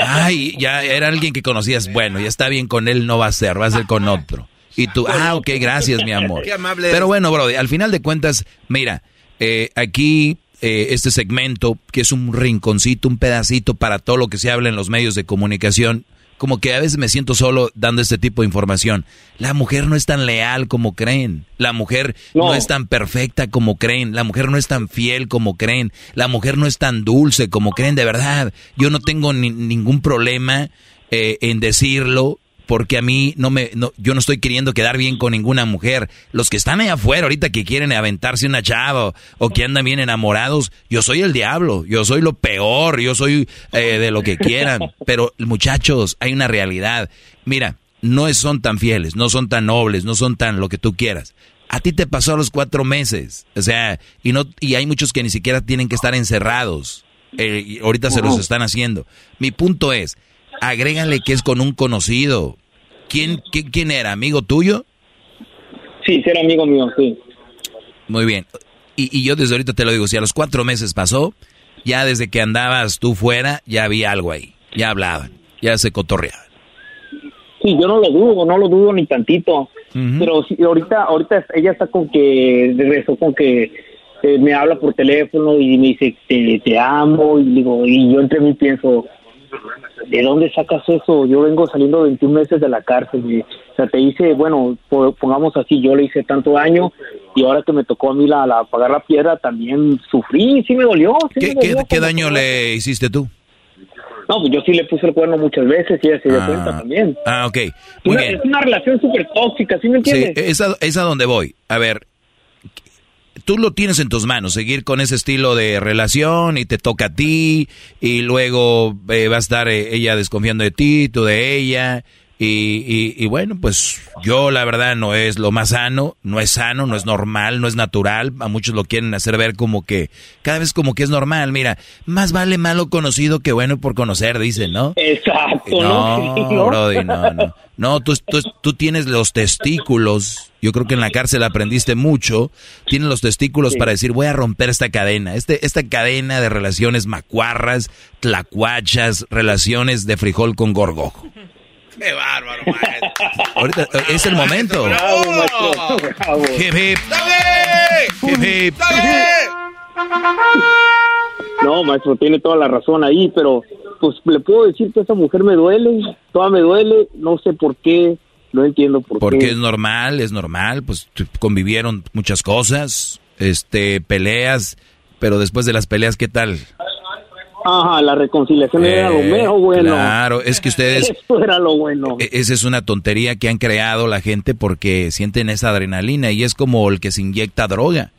Ay, ya era alguien que conocías, bueno, ya está bien con él, no va a ser, va a ser con otro. Y tú, ah, ok, gracias, mi amor. Qué amable Pero bueno, Brody, al final de cuentas, mira, eh, aquí eh, este segmento, que es un rinconcito, un pedacito para todo lo que se habla en los medios de comunicación, como que a veces me siento solo dando este tipo de información. La mujer no es tan leal como creen. La mujer no, No. es tan perfecta como creen. La mujer no es tan fiel como creen. La mujer no es tan dulce como creen. De verdad, yo no tengo ni- ningún problema eh, en decirlo porque a mí no me, no, yo no estoy queriendo quedar bien con ninguna mujer. Los que están allá afuera ahorita que quieren aventarse una chava o que andan bien enamorados, yo soy el diablo, yo soy lo peor, yo soy eh, de lo que quieran. Pero muchachos, hay una realidad. Mira, no son tan fieles, no son tan nobles, no son tan lo que tú quieras. A ti te pasó a los cuatro meses, o sea, y no, y hay muchos que ni siquiera tienen que estar encerrados. Eh, ahorita se los están haciendo. Mi punto es, agrégale que es con un conocido. ¿Quién, qui- quién era? ¿Amigo tuyo? Sí, ser amigo mío, sí. Muy bien. Y, y yo desde ahorita te lo digo, si a los cuatro meses pasó, ya desde que andabas tú fuera, ya había algo ahí. Ya hablaban, ya se cotorreaban. Sí, yo no lo dudo, no lo dudo ni tantito. Pero sí, ahorita, ahorita ella está con que regresó con que eh, me habla por teléfono y me dice te, te amo y digo y yo entre mí pienso ¿de dónde sacas eso? Yo vengo saliendo 21 meses de la cárcel. y, o sea, te hice, bueno, po- pongamos así, yo le hice tanto daño y ahora que me tocó a mí la, la pagar la piedra también sufrí, sí me dolió. Sí ¿Qué, me dolió, qué daño le hiciste tú? No, pues yo sí le puse el cuerno muchas veces y ella se dio Ah. cuenta también. Ah, ok. Muy Una- bien. Es una relación súper tóxica, ¿sí me Sí, entiendes? es a, es a donde voy. A ver, tú lo tienes en tus manos, seguir con ese estilo de relación y te toca a ti y luego eh, va a estar eh, ella desconfiando de ti, tú de ella. Y, y, y, bueno, pues yo la verdad no es lo más sano, no es sano, no es normal, no es natural. A muchos lo quieren hacer ver como que cada vez como que es normal. Mira, más vale malo conocido que bueno por conocer, dicen, ¿no? Exacto, No, ¿no? Brody, no, no. No, tú, tú, tú tienes los testículos. Yo creo que en la cárcel aprendiste mucho. Tienes los testículos para decir, voy a romper esta cadena. Este, esta cadena de relaciones macuarras, tlacuachas, relaciones de frijol con gorgojo. ¡Qué bárbaro, Ahorita eh, es el momento. Bravo, maestro, bravo. Hip, hip. Hip, hip. No, maestro, tiene toda la razón ahí, pero pues le puedo decir que esa mujer me duele, toda me duele, no sé por qué, no entiendo por Porque qué. es normal, es normal, pues convivieron muchas cosas, este, peleas, pero después de las peleas, ¿qué tal? Ajá, la reconciliación era lo Eh, mejor bueno. Claro, es que ustedes, Eso era lo bueno. e- esa es una tontería que han creado la gente porque sienten esa adrenalina y es como el que se inyecta droga.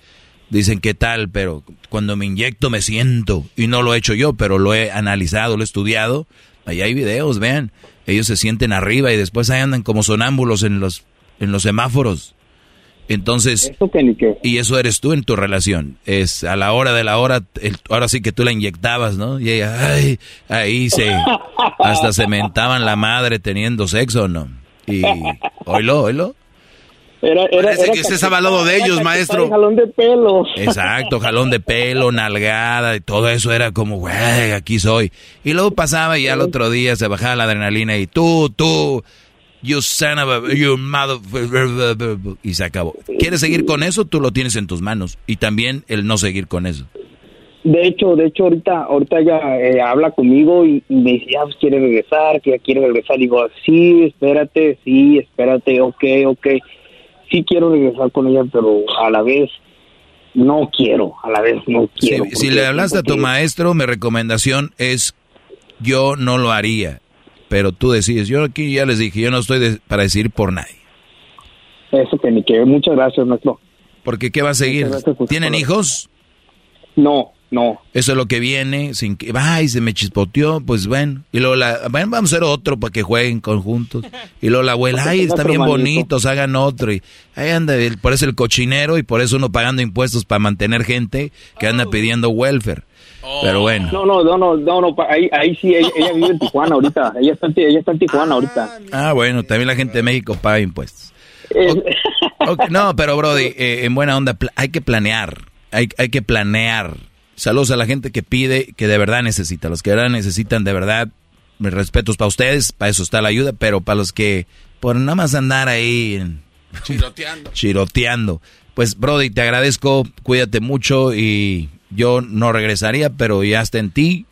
Dicen qué tal, pero cuando me inyecto me siento y no lo he hecho yo, pero lo he analizado, lo he estudiado. Ahí hay videos, vean. Ellos se sienten arriba y después ahí andan como sonámbulos en los en los semáforos. Entonces, y eso eres tú en tu relación. Es a la hora de la hora, el- ahora sí que tú la inyectabas, ¿no? Y ella, ay, ahí se, hasta se mentaban la madre teniendo sexo, ¿no? Y, oílo, oílo. Era, era, Parece era que usted estaba al lado de ellos, maestro. jalón de pelos. Exacto, jalón de pelo, nalgada y todo eso era como, güey, aquí soy. Y luego pasaba y al otro día se bajaba la adrenalina y tú, tú, you son of a, you mother... Y se acabó. ¿Quieres seguir con eso? Tú lo tienes en tus manos. Y también el no seguir con eso. De hecho, de hecho, ahorita, ahorita ella eh, habla conmigo y, y me dice, ah, pues quiere regresar, que ya quiere regresar. Digo, sí, espérate, sí, espérate, ok, ok. Sí quiero regresar con ella, pero a la vez no quiero, a la vez no Si, quiero. si porque- le hablaste a tu maestro, mi recomendación es, yo no lo haría. Pero tú decides, yo aquí ya les dije, yo no estoy de- para decir por nadie. Eso que ni que, muchas gracias, maestro. Porque ¿qué va a seguir? Gracias ¿Tienen hijos? No, no. Eso es lo que viene, sin que, ay, se me chispoteó, pues bueno. Y luego la, bueno, vamos a hacer otro para que jueguen conjuntos. Y luego la abuela, ay, están bien manito. bonitos, hagan otro. Y ahí anda, por eso el cochinero y por eso uno pagando impuestos para mantener gente que anda pidiendo welfare. Pero bueno. No, no, no, no, no, no, ahí, ahí sí, ella, ella vive en Tijuana ahorita. Ella está, ella está en Tijuana ahorita. Ah, bueno, también la gente de México paga impuestos. No, pero Brody, eh, en buena onda, hay que planear, hay, hay que planear. Saludos a la gente que pide, que de verdad necesita, los que de verdad necesitan, de verdad, mis respetos para ustedes, para eso está la ayuda, pero para los que por nada más andar ahí en- Chiroteando. chiroteando. Pues Brody, te agradezco, cuídate mucho y yo no regresaría, pero ya está en ti.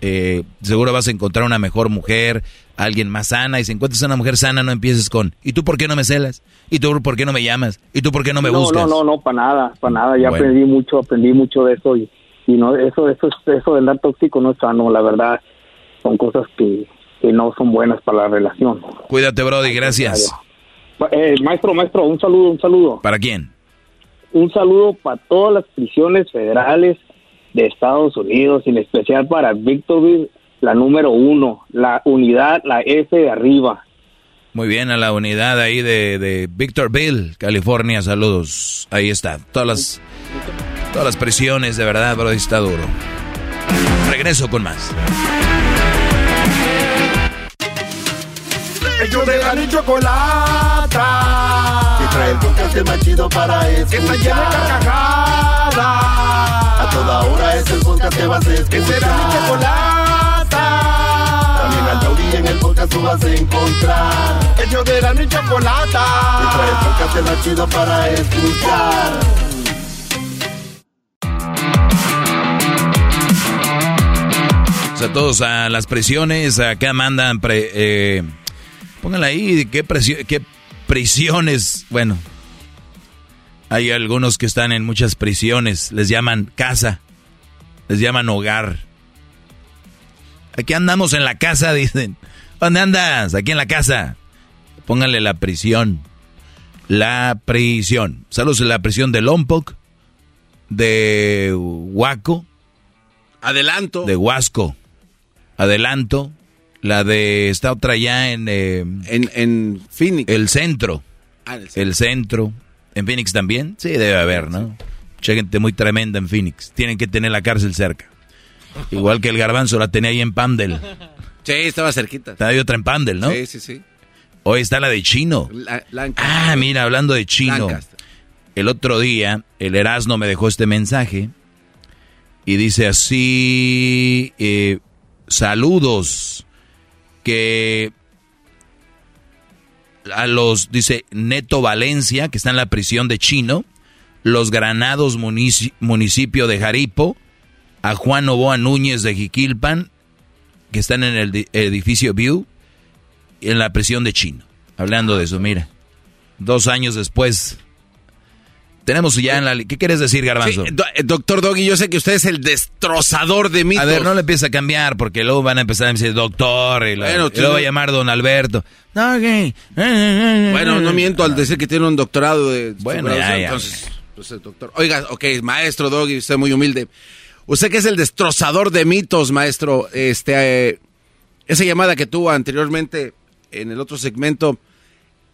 Eh, seguro vas a encontrar una mejor mujer, alguien más sana. Y si encuentras una mujer sana, no empieces con ¿y tú por qué no me celas? ¿Y tú por qué no me llamas? ¿Y tú por qué no me no, buscas? no, no, no, para nada, para nada. Ya Bueno. aprendí mucho, aprendí mucho de eso y, y no, eso, eso, eso de andar tóxico no es sano, la verdad. Son cosas que, que no son buenas para la relación. Cuídate, Brody, gracias. Eh, maestro, maestro, un saludo, un saludo. ¿Para quién? Un saludo para todas las prisiones federales de Estados Unidos, en especial para Victorville, la número uno, la unidad, la F de arriba. Muy bien, a la unidad ahí de, de Victorville, California, saludos. Ahí está, todas las, todas las presiones, de verdad, Brody, está duro. Regreso con más. Ellos de la chocolata. El podcast más chido para escuchar. Que está llena de carcajadas. A toda hora es el podcast que vas a escuchar. Que será mi chocolata. También al taurí en el podcast tú vas a encontrar. Ellos de la ni chocolata. El podcast más chido para escuchar. O sea, todos a las prisiones, acá mandan, pre- eh, pónganla ahí, ¿qué, presio- qué prisiones? Bueno, hay algunos que están en muchas prisiones, les llaman casa, les llaman hogar. Aquí andamos en la casa, dicen. ¿Dónde andas? Aquí en la casa. Pónganle la prisión. La prisión. Saludos en la prisión de Lompoc, de Huaco. Adelanto. De Huasco. Adelanto. La de esta otra ya en... eh, en, en Phoenix. El centro. Ah, el El centro. ¿En Phoenix también? Sí, debe haber, ¿no? Mucha gente muy tremenda en Phoenix. Tienen que tener la cárcel cerca. Igual que el garbanzo la tenía ahí en Pandel. Sí, estaba cerquita. Está ahí otra en Pandel, ¿no? Sí, sí, sí. Hoy está la de Chino. La-. Ah, mira, hablando de Chino. Lancaster. El otro día, el Erasmo me dejó este mensaje y dice así, eh, saludos, que a los, dice Neto Valencia, que está en la prisión de Chino, los Granados munici- municipio de Jaripo, a Juan Novoa Núñez de Jiquilpan, que están en el di- edificio View, en la prisión de Chino. Hablando de eso, mira. Dos años después. Tenemos ya en la... ¿Qué quieres decir, Garbanzo? Sí, do- eh, doctor Doggy, yo sé que usted es el destrozador de mitos. A ver, no le empieza a cambiar porque luego van a empezar a decir doctor y, la- Bueno, y va a llamar don Alberto. No, ¿qué? Bueno, no miento al decir que tiene un doctorado de Bueno, superación, ya, ya. entonces, pues, el doctor. Oiga, ok, maestro Doggy, usted muy humilde. Usted que es el destrozador de mitos, maestro, este, eh, esa llamada que tuvo anteriormente en el otro segmento,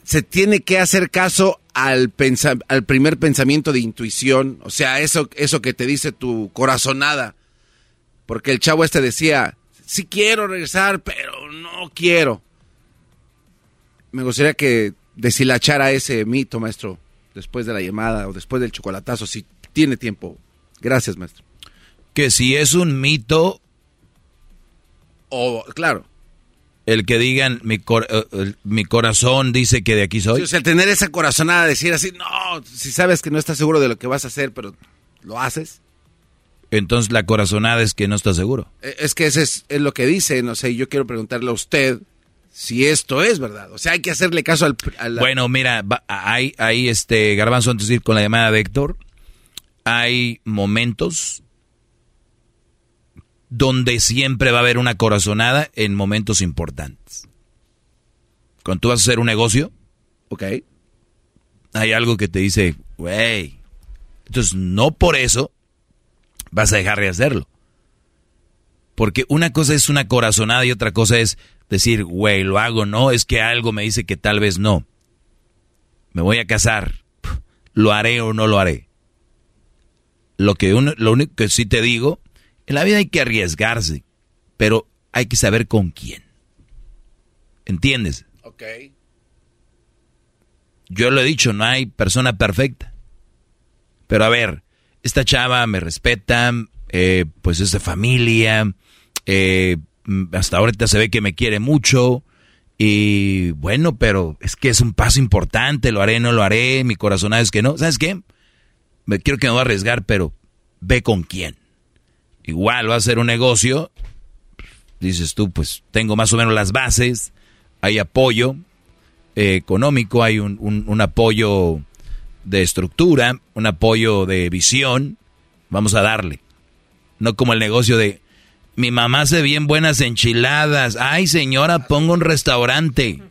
se tiene que hacer caso al, pensa- al primer pensamiento de intuición, o sea, eso, eso que te dice tu corazonada, porque el chavo este decía, sí quiero regresar, pero no quiero. Me gustaría que deshilachara ese mito, maestro, después de la llamada o después del chocolatazo, si tiene tiempo. Gracias, maestro. Que si es un mito, O, claro. El que digan mi, cor- eh, el- mi corazón dice que de aquí soy. O sea, tener esa corazonada, decir así, no, si sabes que no estás seguro de lo que vas a hacer, pero lo haces. Entonces la corazonada es que no está seguro. Eh, Es que ese es, es lo que dice, no sé, yo quiero preguntarle a usted si esto es verdad. O sea, hay que hacerle caso al... al- Bueno, mira, hay, hay este garbanzo antes de ir con la llamada de Héctor. Hay momentos donde siempre va a haber una corazonada en momentos importantes. Cuando tú vas a hacer un negocio, ok, hay algo que te dice, güey. Entonces, no por eso vas a dejar de hacerlo. Porque una cosa es una corazonada y otra cosa es decir, güey, lo hago, no, es que algo me dice que tal vez no. Me voy a casar, lo haré o no lo haré. Lo, que uno, lo único que sí te digo, en la vida hay que arriesgarse, pero hay que saber con quién. ¿Entiendes? Ok. Yo lo he dicho, no hay persona perfecta. Pero a ver, esta chava me respeta, eh, pues es de familia, eh, mm, hasta ahorita se ve que me quiere mucho. Y bueno, pero es que es un paso importante, lo haré, no lo haré, mi corazonada es que no. ¿Sabes qué? Me quiero que me voy a arriesgar, pero ve con quién. Igual va a ser un negocio, dices tú, pues tengo más o menos las bases, hay apoyo eh, económico, hay un, un- apoyo de estructura, un apoyo de visión, vamos a darle. No como el negocio de, mi mamá hace bien buenas enchiladas, ay señora, pongo un restaurante.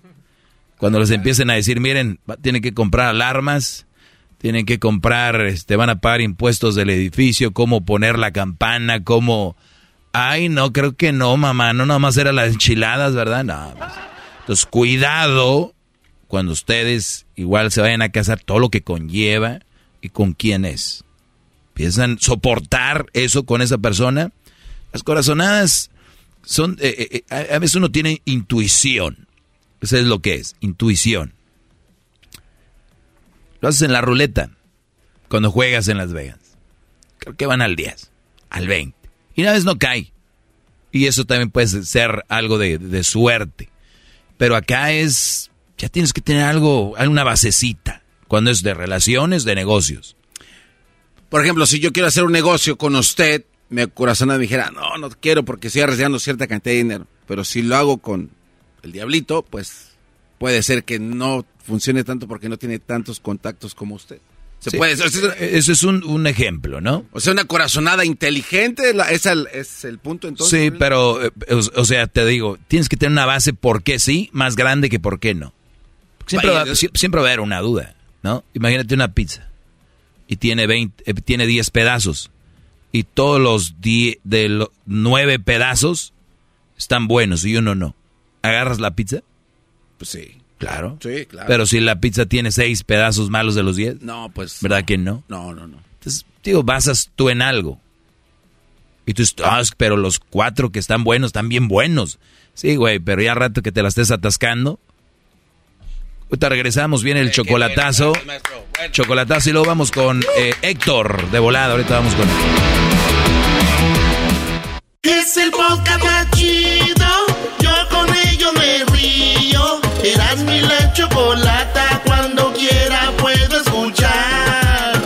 Cuando les empiecen a decir, miren, tienen que comprar alarmas, tienen que comprar, este, van a pagar impuestos del edificio, cómo poner la campana, cómo... Ay, no, creo que no, mamá, no nada más eran las enchiladas, ¿verdad? No. pues. Entonces, cuidado cuando ustedes igual se vayan a casar, todo lo que conlleva y con quién es. Piensan soportar eso con esa persona. Las corazonadas son, eh, eh, eh, a a veces uno tiene intuición. Eso es lo que es, intuición. Lo haces en la ruleta cuando juegas en Las Vegas. Creo que van al 10, al 20. Y una vez no cae. Y eso también puede ser algo de, suerte. Pero acá es, ya tienes que tener algo, alguna basecita. Cuando es de relaciones, de negocios. Por ejemplo, si yo quiero hacer un negocio con usted, mi corazonada me dijera, no, no quiero porque estoy arriesgando cierta cantidad de dinero. Pero si lo hago con el diablito, pues puede ser que no funcione tanto porque no tiene tantos contactos como usted. Se Sí, puede. Eso es un, un ejemplo, ¿no? O sea, una corazonada inteligente la- es, el, es el punto entonces. Sí, pero, eh, o, o sea, te digo, tienes que tener una base por qué sí, más grande que por qué no. Siempre, Vaya, va, sie- siempre va a haber una duda, ¿no? Imagínate una pizza. y tiene 20, eh, tiene 10 pedazos. Y todos los 10 de los 9 pedazos están buenos y uno no. ¿Agarras la pizza? Pues sí. Claro. Sí, claro. Pero si la pizza tiene 6 pedazos malos de los 10. No, pues. ¿Verdad que no? No, no, no. Entonces, digo, basas tú en algo. Y tú dices, "Ah, pero los cuatro que están buenos están bien buenos. Sí, güey, pero ya rato que te la estés atascando. Ahorita regresamos, viene el chocolatazo. Chocolatazo y luego vamos con eh, Héctor de volada. Ahorita vamos con Es el podcast más chido. Yo Eras mi la chocolata. Cuando quiera puedo escuchar.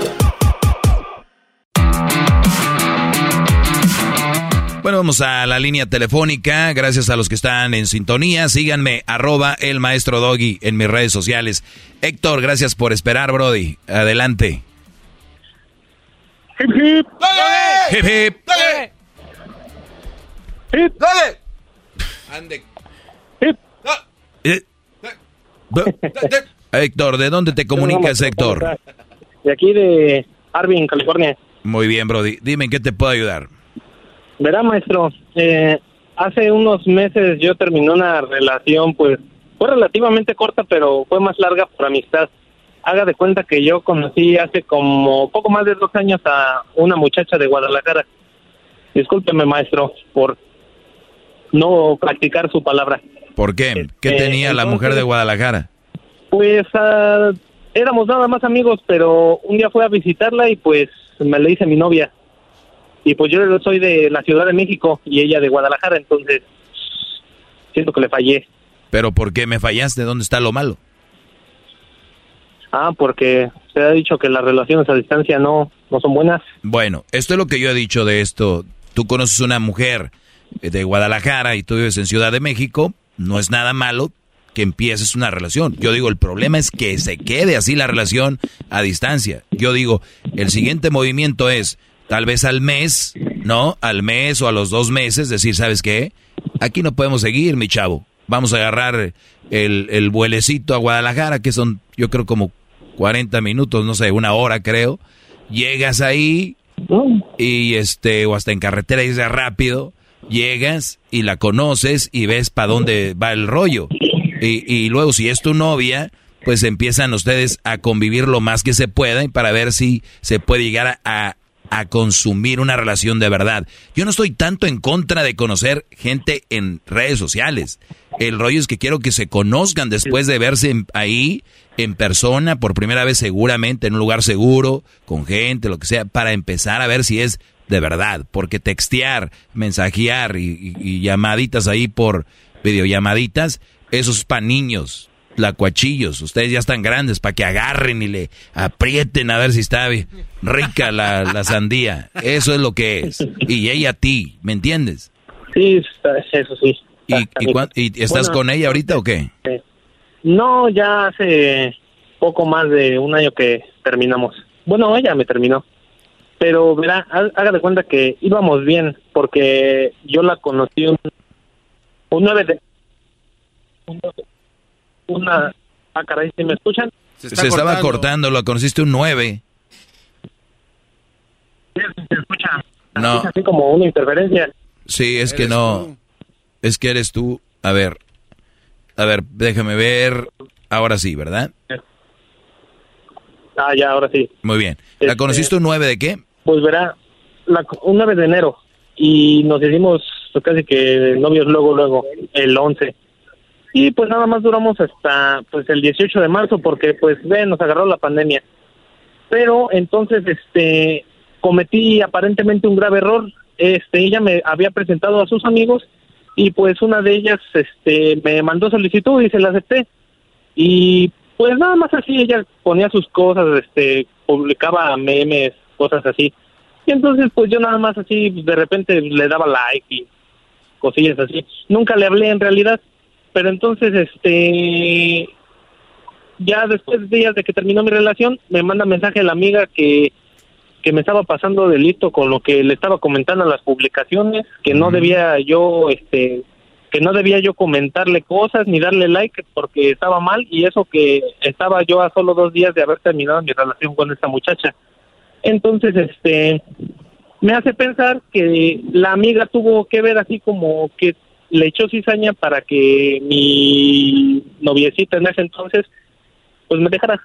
Bueno, vamos a la línea telefónica. Gracias a los que están en sintonía. Síganme, arroba el maestro Doggy en mis redes sociales. Héctor, gracias por esperar, Brody. Adelante. Hip hip. Hip hip. Hip. Dale. Ande. Eh, Héctor, ¿de dónde te comunicas, Héctor? De aquí de Arvin, California. Muy bien, Brody. Dime en qué te puedo ayudar. Verá, maestro, eh, hace unos meses yo terminé una relación, pues fue relativamente corta, pero fue más larga por amistad. Haga de cuenta que yo conocí hace como poco más de dos años a una muchacha de Guadalajara. Discúlpeme, maestro, por no practicar su palabra. ¿Por qué? ¿Qué Eh, tenía la mujer de Guadalajara? Pues ah, éramos nada más amigos, pero un día fui a visitarla y pues me le hice mi novia. Y pues yo soy de la Ciudad de México y ella de Guadalajara, entonces siento que le fallé. ¿Pero por qué me fallaste? ¿Dónde está lo malo? Ah, porque se ha dicho que las relaciones a distancia no, no son buenas. Bueno, esto es lo que yo he dicho de esto. Tú conoces una mujer de Guadalajara y tú vives en Ciudad de México, no es nada malo que empieces una relación. Yo digo, el problema es que se quede así la relación a distancia. Yo digo, el siguiente movimiento es tal vez al mes, ¿no? Al mes o a los dos meses, decir, ¿sabes qué? Aquí no podemos seguir, mi chavo. Vamos a agarrar el, el vuelecito a Guadalajara, que son, yo creo, como 40 minutos, no sé, una hora creo. Llegas ahí y este, o hasta en carretera y es rápido, llegas y la conoces y ves para dónde va el rollo. Y, y luego si es tu novia, pues empiezan ustedes a convivir lo más que se pueda y para ver si se puede llegar a, a consumir una relación de verdad. Yo no estoy tanto en contra de conocer gente en redes sociales. El rollo es que quiero que se conozcan después de verse ahí en persona por primera vez seguramente en un lugar seguro, con gente, lo que sea, para empezar a ver si es de verdad. Porque textear, mensajear y, llamaditas ahí por videollamaditas, eso es para niños, lacuachillos. Ustedes ya están grandes para que agarren y le aprieten a ver si está rica la, la sandía. Eso es lo que es. Y ella a ti, ¿me entiendes? Sí, eso sí. ¿Y, y, estás Bueno, con ella ahorita o qué? eh, No, ya hace poco más de un año que terminamos. Bueno, ella me terminó. Pero verá, ha- haga de cuenta que íbamos bien, porque yo la conocí un, un 9 de... un- Una... Ah, caray, ¿sí me escuchan? Se, estaba cortando, lo conociste un 9. No, Es así como una interferencia. sí, es que no. Es que eres tú. A ver, a ver, déjame ver. Ahora sí, ¿verdad? Ah, ya, ahora sí. Muy bien. ¿La Este- conociste un 9 de qué? Pues verá, la, un 9 de enero y nos hicimos pues, casi que novios luego, luego, el 11. Y pues nada más duramos hasta pues el 18 de marzo porque pues ven, nos agarró la pandemia. Pero entonces este cometí aparentemente un grave error. Este ella me había presentado a sus amigos y pues una de ellas este me mandó solicitud y se la acepté. Y pues nada más así ella ponía sus cosas, este publicaba memes, cosas así. Y entonces pues yo nada más así de repente le daba like y cosillas así. Nunca le hablé en realidad, pero entonces este ya después de días de que terminó mi relación, me manda mensaje la amiga que, que me estaba pasando delito con lo que le estaba comentando en las publicaciones, que no debía yo, este, que no debía yo comentarle cosas ni darle like porque estaba mal y eso que estaba yo a solo dos días de haber terminado mi relación con esta muchacha. Entonces, este, me hace pensar que la amiga tuvo que ver así como que le echó cizaña para que mi noviecita en ese entonces, pues me dejara.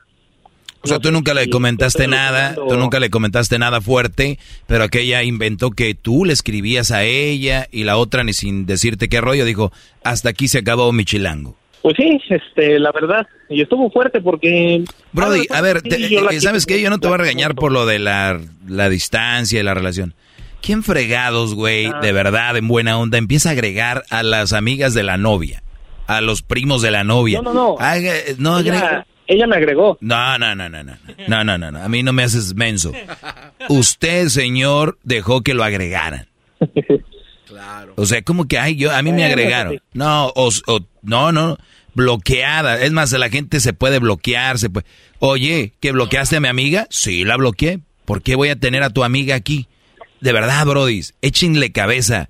O sea, tú nunca le comentaste nada, tú nunca le comentaste nada fuerte, pero aquella inventó que tú le escribías a ella y la otra ni sin decirte qué rollo dijo, hasta aquí se acabó mi chilango. Pues sí, este, la verdad, y estuvo fuerte porque... Brody, a ver, te- eh, ¿sabes qué? Yo no te voy a regañar por lo de la, la distancia y la relación. ¿Quién fregados, güey, Ah. de verdad, en buena onda, empieza a agregar a las amigas de la novia, a los primos de la novia? No, no, no. Haga- no ella, me agregó. No, no, no, no, no, no, no, no, no, a mí no me haces menso. Usted, señor, dejó que lo agregaran. O sea, como que, ay, yo, a mí me agregaron. No, o, o- no, no, bloqueada. Es más, la gente se puede bloquear, se puede. Oye, ¿que bloqueaste a mi amiga? Sí, la bloqueé. ¿Por qué voy a tener a tu amiga aquí? De verdad, brodis, échenle cabeza.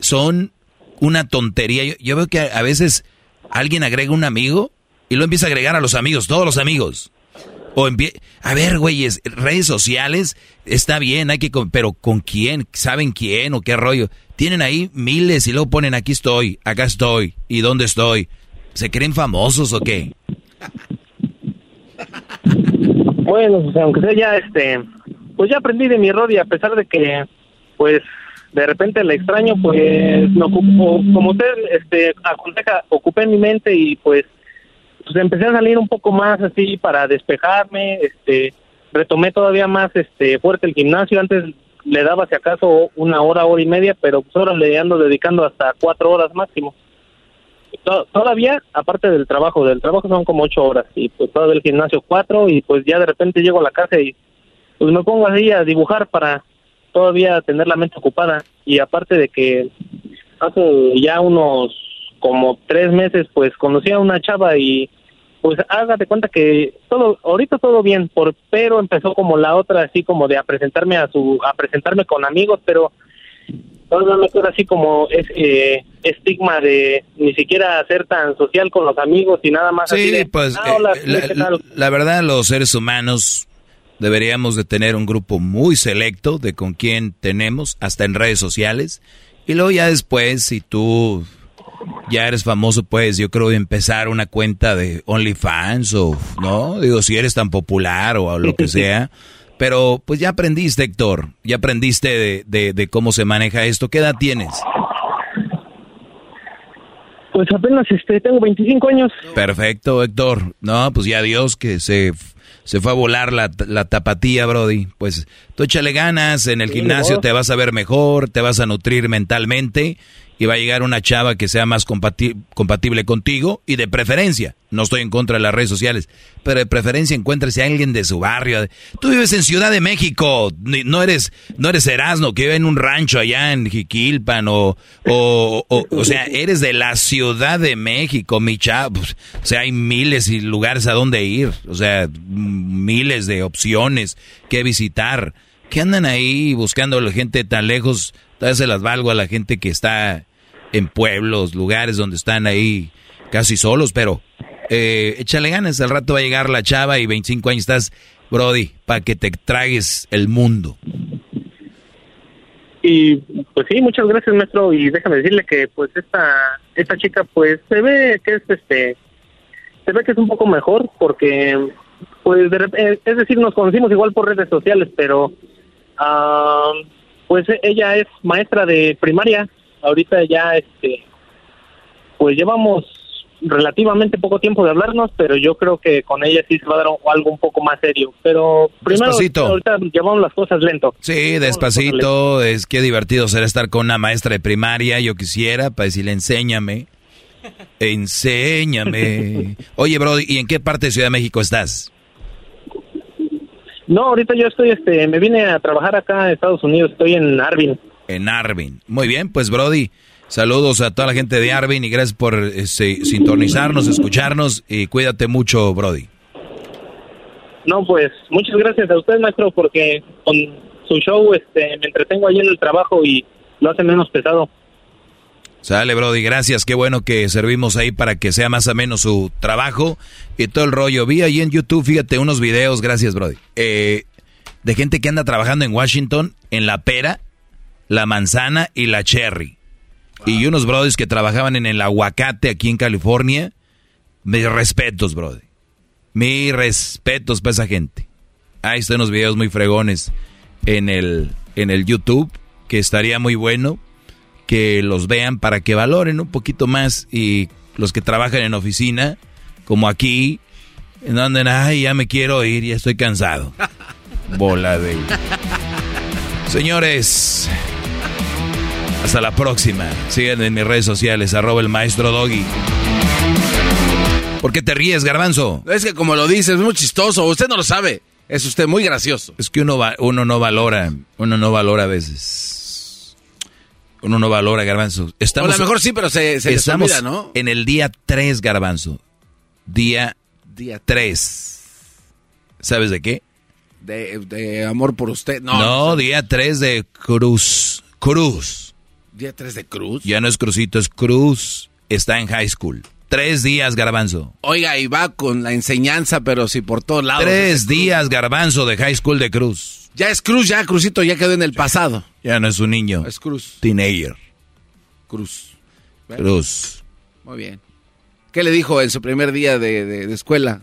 Son una tontería. Yo, yo veo que a, veces alguien agrega un amigo y lo empieza a agregar a los amigos, todos los amigos. O empie- a ver, güeyes, redes sociales está bien, hay que, pero ¿con quién? ¿Saben quién o qué rollo? Tienen ahí miles y luego ponen aquí estoy, acá estoy y dónde estoy. ¿Se creen famosos o qué? Bueno, pues aunque sea ya, este, pues ya aprendí de mi error y a pesar de que, pues, de repente la extraño, pues, me ocupo, como usted, este, aconseja, ocupé mi mente y pues, pues empecé a salir un poco más así para despejarme, este, retomé todavía más, este, fuerte el gimnasio, antes le daba si acaso una hora, hora y media, pero pues ahora le ando dedicando hasta cuatro horas máximo. To- Todavía, aparte del trabajo, del trabajo son como ocho horas y pues todavía el gimnasio cuatro y pues ya de repente llego a la casa y pues me pongo así a dibujar para todavía tener la mente ocupada y aparte de que hace ya unos como tres meses pues conocí a una chava y pues hágate cuenta que todo ahorita todo bien por pero empezó como la otra así como de a presentarme a su a presentarme con amigos pero todavía me queda así como ese estigma de ni siquiera ser tan social con los amigos y nada más así Sí, de, pues "Ah, hola, eh, la, ¿qué tal?". la verdad los seres humanos deberíamos de tener un grupo muy selecto de con quién tenemos, hasta en redes sociales. Y luego ya después, si tú ya eres famoso, pues yo creo empezar una cuenta de OnlyFans o, ¿no? Digo, si eres tan popular o lo que sea. Pero pues ya aprendiste, Héctor, ya aprendiste de, de, de cómo se maneja esto. ¿Qué edad tienes? Pues apenas este tengo 25 años. Perfecto, Héctor. No, pues ya Dios que se, se fue a volar la, la tapatía, Brody. Pues tú échale ganas, en el Sí, gimnasio ¿no? te vas a ver mejor, te vas a nutrir mentalmente y va a llegar una chava que sea más compati- compatible contigo y de preferencia. No estoy en contra de las redes sociales, pero de preferencia encuéntrese a alguien de su barrio. Tú vives en Ciudad de México, no eres no eres Erasmo que vive en un rancho allá en Jiquilpan o o, o, o sea, eres de la Ciudad de México, mi chavo. Pues, O sea, hay miles y lugares a donde ir, o sea, miles de opciones que visitar. ¿Qué andan ahí buscando a la gente tan lejos? Tal se las valgo a la gente que está en pueblos, lugares donde están ahí casi solos, pero eh, échale ganas, al rato va a llegar la chava y 25 años estás, Brody, para que te tragues el mundo. Y pues sí, muchas gracias, maestro. Y déjame decirle que pues esta esta chica pues se ve que es este se ve que es un poco mejor porque pues de eh, es decir, nos conocimos igual por redes sociales, pero ah, pues ella es maestra de primaria. Ahorita ya este pues llevamos relativamente poco tiempo de hablarnos, pero yo creo que con ella sí se va a dar algo un poco más serio. Pero primero Despacito. ahorita llevamos las cosas lento. Sí, despacito, es que divertido será estar con una maestra de primaria, yo quisiera, para decirle, enséñame, enséñame. Oye, Brody, ¿y en qué parte de Ciudad de México estás? No, ahorita yo estoy, este, me vine a trabajar acá en Estados Unidos, estoy en Arvin. En Arvin. Muy bien, pues Brody, saludos a toda la gente de Arvin y gracias por este, sintonizarnos, escucharnos y cuídate mucho, Brody. No, pues, muchas gracias a usted, maestro, porque con su show, este, me entretengo ahí en el trabajo y lo hace menos pesado. Sale, Brody, gracias. Qué bueno que servimos ahí para que sea más o menos su trabajo y todo el rollo. Vi ahí en YouTube, fíjate, unos videos, gracias, Brody. Eh, de gente que anda trabajando en Washington en la pera, la manzana y la cherry. Y unos brothers que trabajaban en el aguacate aquí en California. Mis respetos, brother. Mis respetos para esa gente. Ahí están unos videos muy fregones en el, en el YouTube, que estaría muy bueno que los vean para que valoren un poquito más y los que trabajan en oficina, como aquí, en donde, ay, ya me quiero ir, ya estoy cansado. Bola de... Señores, hasta la próxima. Sigan en mis redes sociales, arroba el maestro Doggy. ¿Por qué te ríes, garbanzo? Es que como lo dices, es muy chistoso. Usted no lo sabe. Es usted muy gracioso. Es que uno, va, uno no valora, uno no valora a veces. Uno no valora, garbanzo. Estamos, o a lo mejor sí, pero se, se les estamos olvida, ¿no? en el día 3, garbanzo. Día Día 3. ¿Sabes de qué? De, de amor por usted. No, No, día 3 de Cruz. Cruz. Día 3 de cruz. Ya no es Crucito, es Cruz. Está en high school. Tres días, garbanzo. Oiga, y va con la enseñanza, pero sí por todos lados. Tres días, garbanzo, de high school de Cruz. Ya es cruz, ya Crucito ya quedó en el pasado. Ya no es un niño. Es cruz. Teenager. Cruz. Cruz. Muy bien. ¿Qué le dijo en su primer día de, de- de escuela?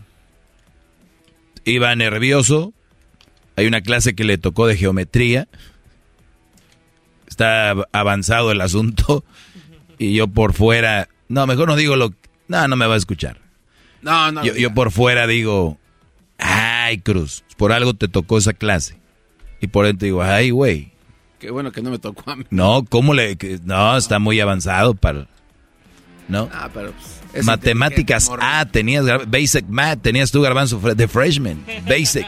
Iba nervioso. Hay una clase que le tocó de geometría. Está av- avanzado el asunto. Y yo por fuera. No, mejor no digo lo. No, no me va a escuchar. No, no. Yo, yo por fuera digo. Ay, Cruz. Por algo te tocó esa clase. Y por dentro digo, ay, güey. Qué bueno que no me tocó a mí. No, ¿cómo le.? que- No, está muy avanzado para. ¿No? Ah, pero pues, es Matemáticas. A, tenías Basic Math, tenías tu garbanzo de freshman. Basic.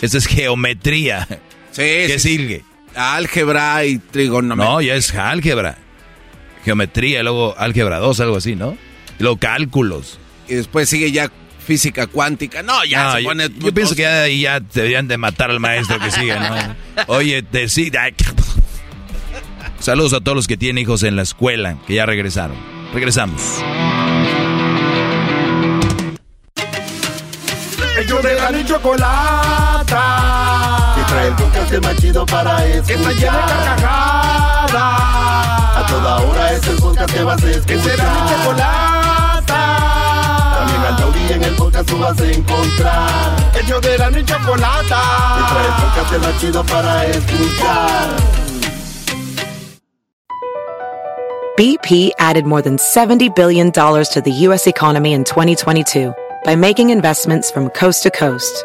Eso es geometría. Sí, ¿Qué sí, sigue? Álgebra y trigonometría. No, ya es álgebra. Geometría, y luego álgebra 2, algo así, ¿no? Y luego cálculos. Y después sigue ya física cuántica. No, ya No, se yo, pone... yo pienso que ya ahí ya deberían de matar al maestro que siga, ¿no? Oye, decida. Saludos a todos los que tienen hijos en la escuela, que ya regresaron. Regresamos. Ellos de la chocolata. Que trae el podcast más chido para escuchar. Que está llena de carcajadas. A toda hora es el podcast que vas a escuchar. Que será mi chocolata. También al taurí en el podcast tú vas a encontrar. Ellos de la ni chocolata. Que trae el podcast más chido para escuchar. BP added more than $70 billion to the U.S. economy in 2022 by making investments from coast to coast.